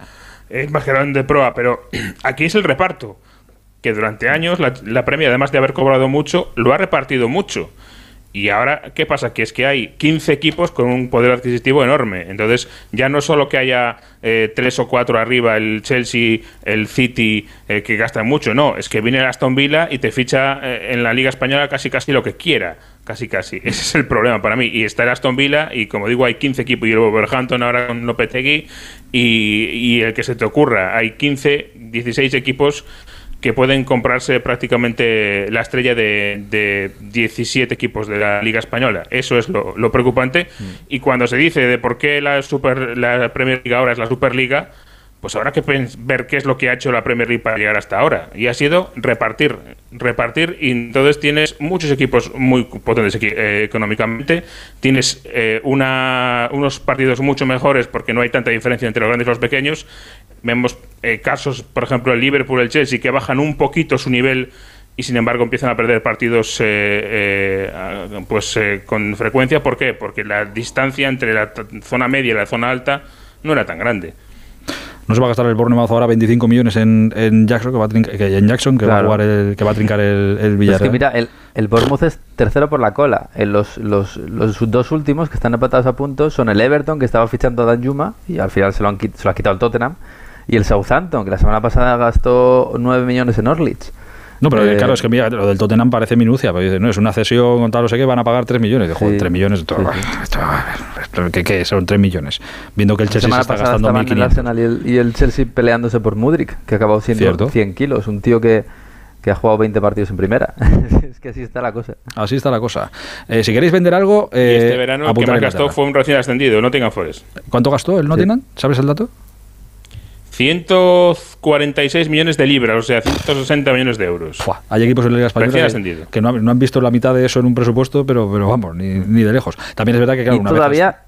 Es más grande de proa, pero *clears throat* aquí es el reparto, que durante años la, la Premier, además de haber cobrado mucho, lo ha repartido mucho. Y ahora, ¿qué pasa? Que es que hay 15 equipos con un poder adquisitivo enorme. Entonces, ya no solo que haya eh, tres o cuatro arriba, el Chelsea, el City, eh, que gastan mucho, no, es que viene el Aston Villa y te ficha eh, en la Liga Española casi casi lo que quiera. Casi casi. *laughs* Ese es el problema para mí. Y está el Aston Villa y, como digo, hay 15 equipos. Y el Wolverhampton ahora con Lopetegui y, y el que se te ocurra. Hay 15, 16 equipos que pueden comprarse prácticamente la estrella de, 17 equipos de la Liga Española. Eso es lo, preocupante. Mm. Y cuando se dice de por qué la, Super, la Premier League ahora es la Superliga, pues habrá que ver qué es lo que ha hecho la Premier League para llegar hasta ahora. Y ha sido repartir, repartir, y entonces tienes muchos equipos muy potentes eh, económicamente, tienes eh, una, unos partidos mucho mejores porque no hay tanta diferencia entre los grandes y los pequeños, Vemos eh, casos, por ejemplo, el Liverpool, el Chelsea, que bajan un poquito su nivel y sin embargo empiezan a perder partidos eh, eh, pues con frecuencia. ¿Por qué? Porque la distancia entre la zona media y la zona alta no era tan grande. No se va a gastar el Bournemouth ahora 25 millones en, en Jackson, que va a, trincar, que, en Jackson, que va a jugar el, que va a trincar el, el Villarreal. Es que mira, el, el Bournemouth es tercero por la cola. En los, los, los, dos últimos que están empatados a punto son el Everton, que estaba fichando a Dan Juma, y al final se lo, han, se lo ha quitado el Tottenham, y el Southampton, que la semana pasada gastó 9 millones en Orlich. No, pero eh, claro, es que mira, lo del Tottenham parece minucia, pero dice, no, es una cesión con tal, no sé qué, van a pagar 3 millones. De, joder, 3 millones, todo, ¿qué, ¿qué, son 3 millones? Viendo que el Chelsea se está gastando 1.500. El Arsenal y el, y el, Chelsea peleándose por Mudrik, que acabó siendo 100 kilos, un tío que, que ha jugado 20 partidos en primera. *laughs* es que así está la cosa. Así está la cosa. Eh, si queréis vender algo... Eh, y este verano el que más gastó fue un recién ascendido, Nottingham Forest. ¿Cuánto gastó el Nottingham? ¿Sabes el dato? 146 millones de libras, o sea, 160 millones de euros. hay equipos en la Liga Española que, no, han visto la mitad de eso en un presupuesto, pero, pero vamos, ni, ni de lejos. También es verdad que, claro, y todavía,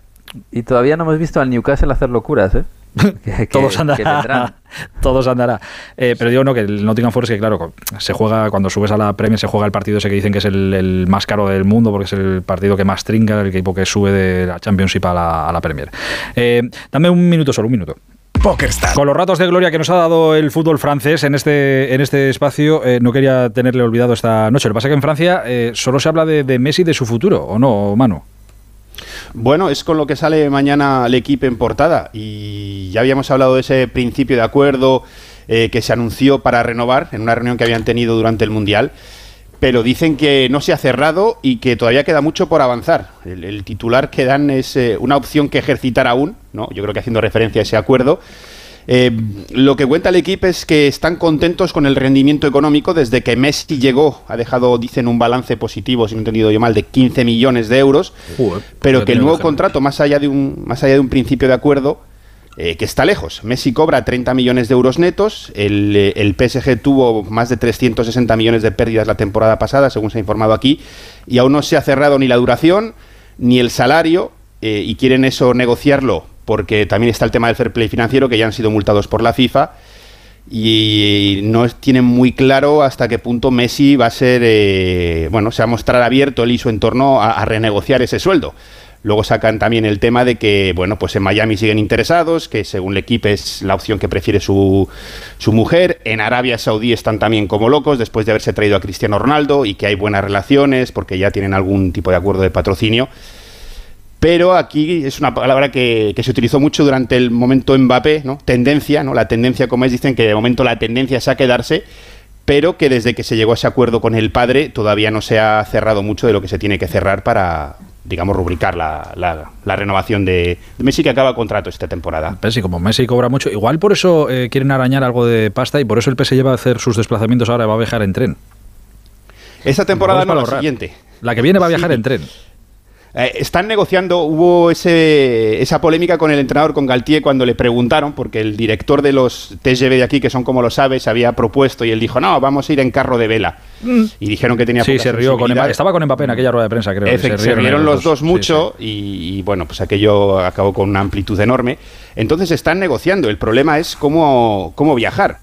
Y todavía no hemos visto al Newcastle hacer locuras, ¿eh? *laughs* todos andará. *laughs* todos andará. Eh, pero digo, no, que el Nottingham Forest, que claro, se juega, cuando subes a la Premier, se juega el partido ese que dicen que es el, más caro del mundo, porque es el partido que más trinca, el equipo que sube de la Championship a la, a la Premier. Eh, dame un minuto solo, un minuto. Con los ratos de gloria que nos ha dado el fútbol francés en este, en este espacio, eh, no quería tenerle olvidado esta noche. Lo que pasa es que en Francia eh, solo se habla de, de Messi y de su futuro, ¿o no, Manu? Bueno, es con lo que sale mañana el equipo en portada. Y ya habíamos hablado de ese principio de acuerdo eh, que se anunció para renovar en una reunión que habían tenido durante el Mundial pero dicen que no se ha cerrado y que todavía queda mucho por avanzar. El, titular que dan es eh, una opción que ejercitar aún, ¿no? yo creo que haciendo referencia a ese acuerdo. Eh, lo que cuenta el equipo es que están contentos con el rendimiento económico desde que Messi llegó. Ha dejado, dicen, un balance positivo, si no he entendido yo mal, de 15 millones de euros. pero que el nuevo contrato, más allá, de un, más allá de un principio de acuerdo, eh, que está lejos. Messi cobra 30 millones de euros netos, el, eh, PSG tuvo más de 360 millones de pérdidas la temporada pasada, según se ha informado aquí, y aún no se ha cerrado ni la duración ni el salario, eh, y quieren eso negociarlo porque también está el tema del fair play financiero, que ya han sido multados por la FIFA, y no tienen muy claro hasta qué punto Messi va a ser, bueno, se va a mostrar abierto él y su entorno a renegociar ese sueldo. Luego sacan también el tema de que, bueno, pues en Miami siguen interesados, que según el equipo es la opción que prefiere su, mujer. En Arabia Saudí están también como locos después de haberse traído a Cristiano Ronaldo y que hay buenas relaciones porque ya tienen algún tipo de acuerdo de patrocinio. Pero aquí es una palabra que, se utilizó mucho durante el momento Mbappé, ¿no? Tendencia, ¿no? La tendencia, como es, dicen que de momento la tendencia es a quedarse, pero que desde que se llegó a ese acuerdo con el padre todavía no se ha cerrado mucho de lo que se tiene que cerrar para, digamos, rubricar la, la, renovación de, Messi que acaba contrato esta temporada. Messi, como Messi cobra mucho, igual por eso eh, quieren arañar algo de pasta y por eso el PSG va a hacer sus desplazamientos ahora, va a viajar en tren. Esta temporada no, la siguiente. La que viene va a viajar en tren. Eh, están negociando, hubo ese, esa polémica con el entrenador, con Galtier, cuando le preguntaron, porque el director de los TGV de aquí, que son como lo sabes, había propuesto y él dijo, no, vamos a ir en carro de vela. Mm. Y dijeron que tenía Sí, se rió con Estaba con Mbappé en aquella rueda de prensa, creo. se, rieron los dos, mucho Y, bueno, pues aquello acabó con una amplitud enorme. Entonces están negociando. El problema es cómo, cómo viajar.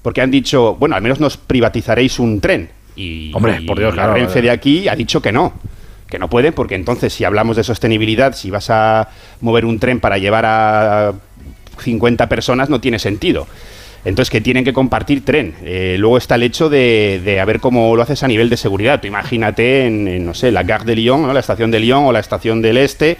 Porque han dicho, bueno, al menos nos privatizaréis un tren. Y, Hombre, por Dios, la Renfe de aquí ha dicho que no que no pueden, porque entonces si hablamos de sostenibilidad, si vas a mover un tren para llevar a 50 personas, no tiene sentido. Entonces, que tienen que compartir tren. Eh, luego está el hecho de, de, a ver cómo lo haces a nivel de seguridad. Tú imagínate en, no sé, la Gare de Lyon, la estación de Lyon o la estación del Este,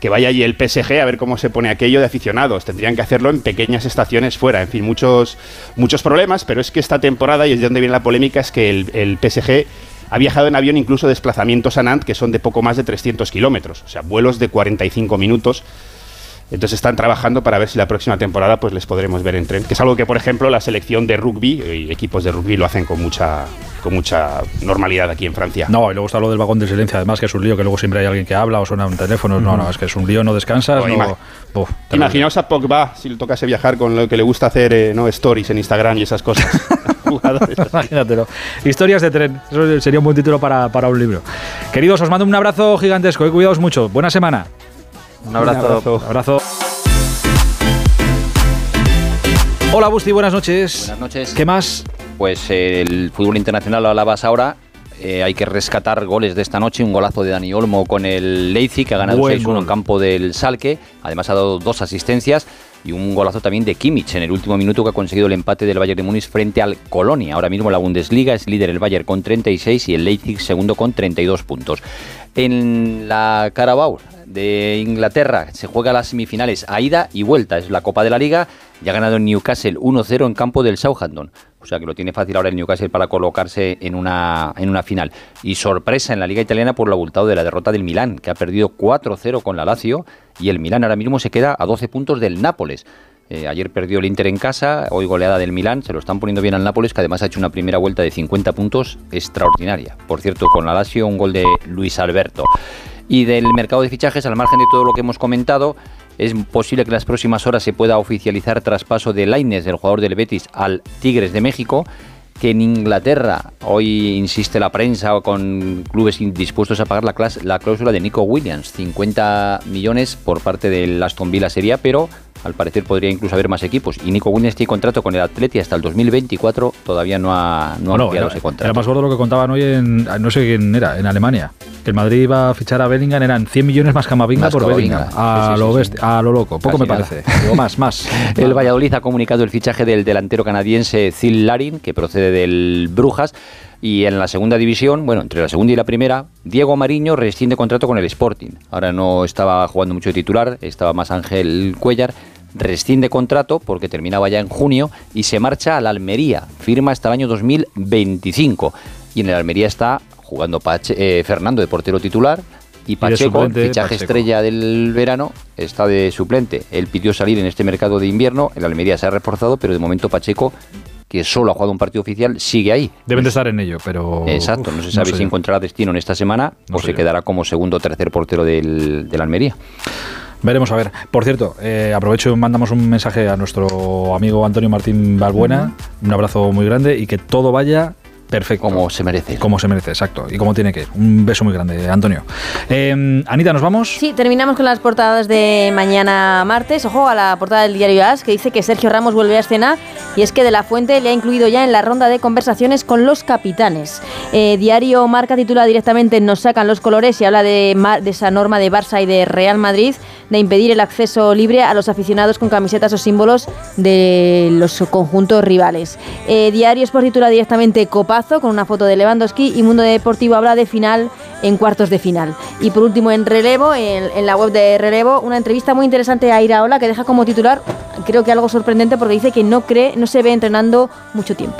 que vaya allí el PSG a ver cómo se pone aquello de aficionados. Tendrían que hacerlo en pequeñas estaciones fuera. En fin, muchos, muchos problemas, pero es que esta temporada, y es de donde viene la polémica, es que el PSG ha viajado en avión incluso desplazamientos a Nantes que son de poco más de 300 kilómetros, o sea, vuelos de 45 minutos. Entonces están trabajando para ver si la próxima temporada pues les podremos ver en tren, que es algo que por ejemplo la selección de rugby y equipos de rugby lo hacen con mucha con mucha normalidad aquí en Francia. No, y luego está lo del vagón de silencio, además que es un lío que luego siempre hay alguien que habla o suena un teléfono, no, no, es que es un lío, no descansas, Imaginaos a Pogba si le tocase viajar con lo que le gusta hacer eh, no stories en Instagram y esas cosas. *laughs* *laughs* Imagínatelo. Historias de tren. Eso sería un buen título para, para un libro. Queridos, os mando un abrazo gigantesco y eh, cuidaos mucho. Buena semana. Un abrazo. Un abrazo. Hola Busti, buenas noches. Buenas noches. ¿Qué más? Pues el fútbol internacional lo hablabas ahora. Eh, hay que rescatar goles de esta noche. Un golazo de Dani Olmo con el Leipzig, que ha ganado 6-1 en campo del Salque. Además ha dado dos asistencias y un golazo también de Kimmich en el último minuto que ha conseguido el empate del Bayern de Múnich frente al Colonia. Ahora mismo la Bundesliga es líder el Bayern con 36 y el Leipzig segundo con 32 puntos. En la Carabao de Inglaterra se juega las semifinales a ida y vuelta. Es la Copa de la Liga. Ya ha ganado el Newcastle 1-0 en campo del Southampton. O sea que lo tiene fácil ahora el Newcastle para colocarse en una, en una final. Y sorpresa en la Liga Italiana por lo abultado de la derrota del Milán, que ha perdido 4-0 con la Lazio. Y el Milán ahora mismo se queda a 12 puntos del Nápoles. Eh, ayer perdió el Inter en casa, hoy goleada del Milán, se lo están poniendo bien al Nápoles, que además ha hecho una primera vuelta de 50 puntos extraordinaria. Por cierto, con la Lazio un gol de Luis Alberto. Y del mercado de fichajes, al margen de todo lo que hemos comentado, es posible que en las próximas horas se pueda oficializar traspaso de Laines, del jugador del Betis, al Tigres de México que en Inglaterra hoy insiste la prensa con clubes dispuestos a pagar la, la cláusula de Nico Williams, 50 millones por parte del Aston Villa sería, pero al parecer podría incluso haber más equipos. Y Nico Williams tiene contrato con el Atleti hasta el 2024, todavía no ha, no ampliado ese contrato. Era más gordo lo que contaban hoy en, no sé quién era, en Alemania. Que el Madrid iba a fichar a Bellingham, eran 100 millones más Camavinga por Bellingham. A, lo a lo loco, poco me parece. Digo, más, más. *laughs* el Valladolid ha comunicado el fichaje del delantero canadiense Zil Larin, que procede del Brujas. Y en la segunda división, bueno, entre la segunda y la primera, Diego Mariño rescinde contrato con el Sporting. Ahora no estaba jugando mucho de titular, estaba más Ángel Cuellar rescinde contrato porque terminaba ya en junio y se marcha a la Almería, firma hasta el año 2025. Y en el Almería está jugando eh, Fernando de portero titular y Pacheco, fichaje estrella del verano, está de suplente. Él pidió salir en este mercado de invierno, el Almería se ha reforzado, pero de momento Pacheco que solo ha jugado un partido oficial, sigue ahí. Deben de estar en ello, pero... Exacto, no se sabe si encontrará destino en esta semana o se quedará como segundo o tercer portero del, del Almería. Veremos a ver. Por cierto, eh, aprovecho y mandamos un mensaje a nuestro amigo Antonio Martín Balbuena. Un abrazo muy grande y que todo vaya Perfecto. Como se merece. Como se merece, exacto. Y como tiene que ir. Un beso muy grande, Antonio. Eh, Anita, ¿nos vamos? Sí, terminamos con las portadas de mañana martes. Ojo a la portada del diario AS que dice que Sergio Ramos vuelve a escena y es que De La Fuente le ha incluido ya en la ronda de conversaciones con los capitanes. Eh, diario Marca titula directamente Nos sacan los colores y habla de, de esa norma de Barça y de Real Madrid de impedir el acceso libre a los aficionados con camisetas o símbolos de los conjuntos rivales. Eh, diario Sport titula directamente Copazo con una foto de Lewandowski y Mundo Deportivo habla de final en cuartos de final. Y por último en relevo, en, la web de relevo, una entrevista muy interesante a Iraola que deja como titular, creo que algo sorprendente porque dice que no cree, no se ve entrenando mucho tiempo.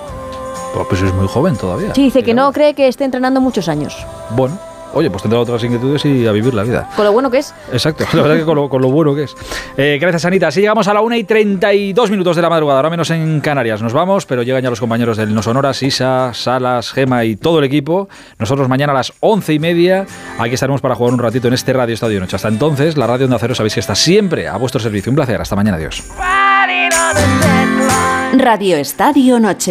Pues es muy joven todavía. Sí, dice que no cree que esté entrenando muchos años. Bueno, oye, pues tendrá otras inquietudes y a vivir la vida. Con lo bueno que es. Exacto, la verdad que con lo, bueno que es. Eh, gracias, Anita. Así llegamos a la 1 y 32 minutos de la madrugada, ahora menos en Canarias. Nos vamos, pero llegan ya los compañeros del No Sonoras, Isa, Salas, Gema y todo el equipo. Nosotros mañana a las 11 y media aquí estaremos para jugar un ratito en este Radio Estadio Noche. Hasta entonces, la Radio Onda Cero sabéis que está siempre a vuestro servicio. Un placer, hasta mañana, adiós. Radio Estadio Noche.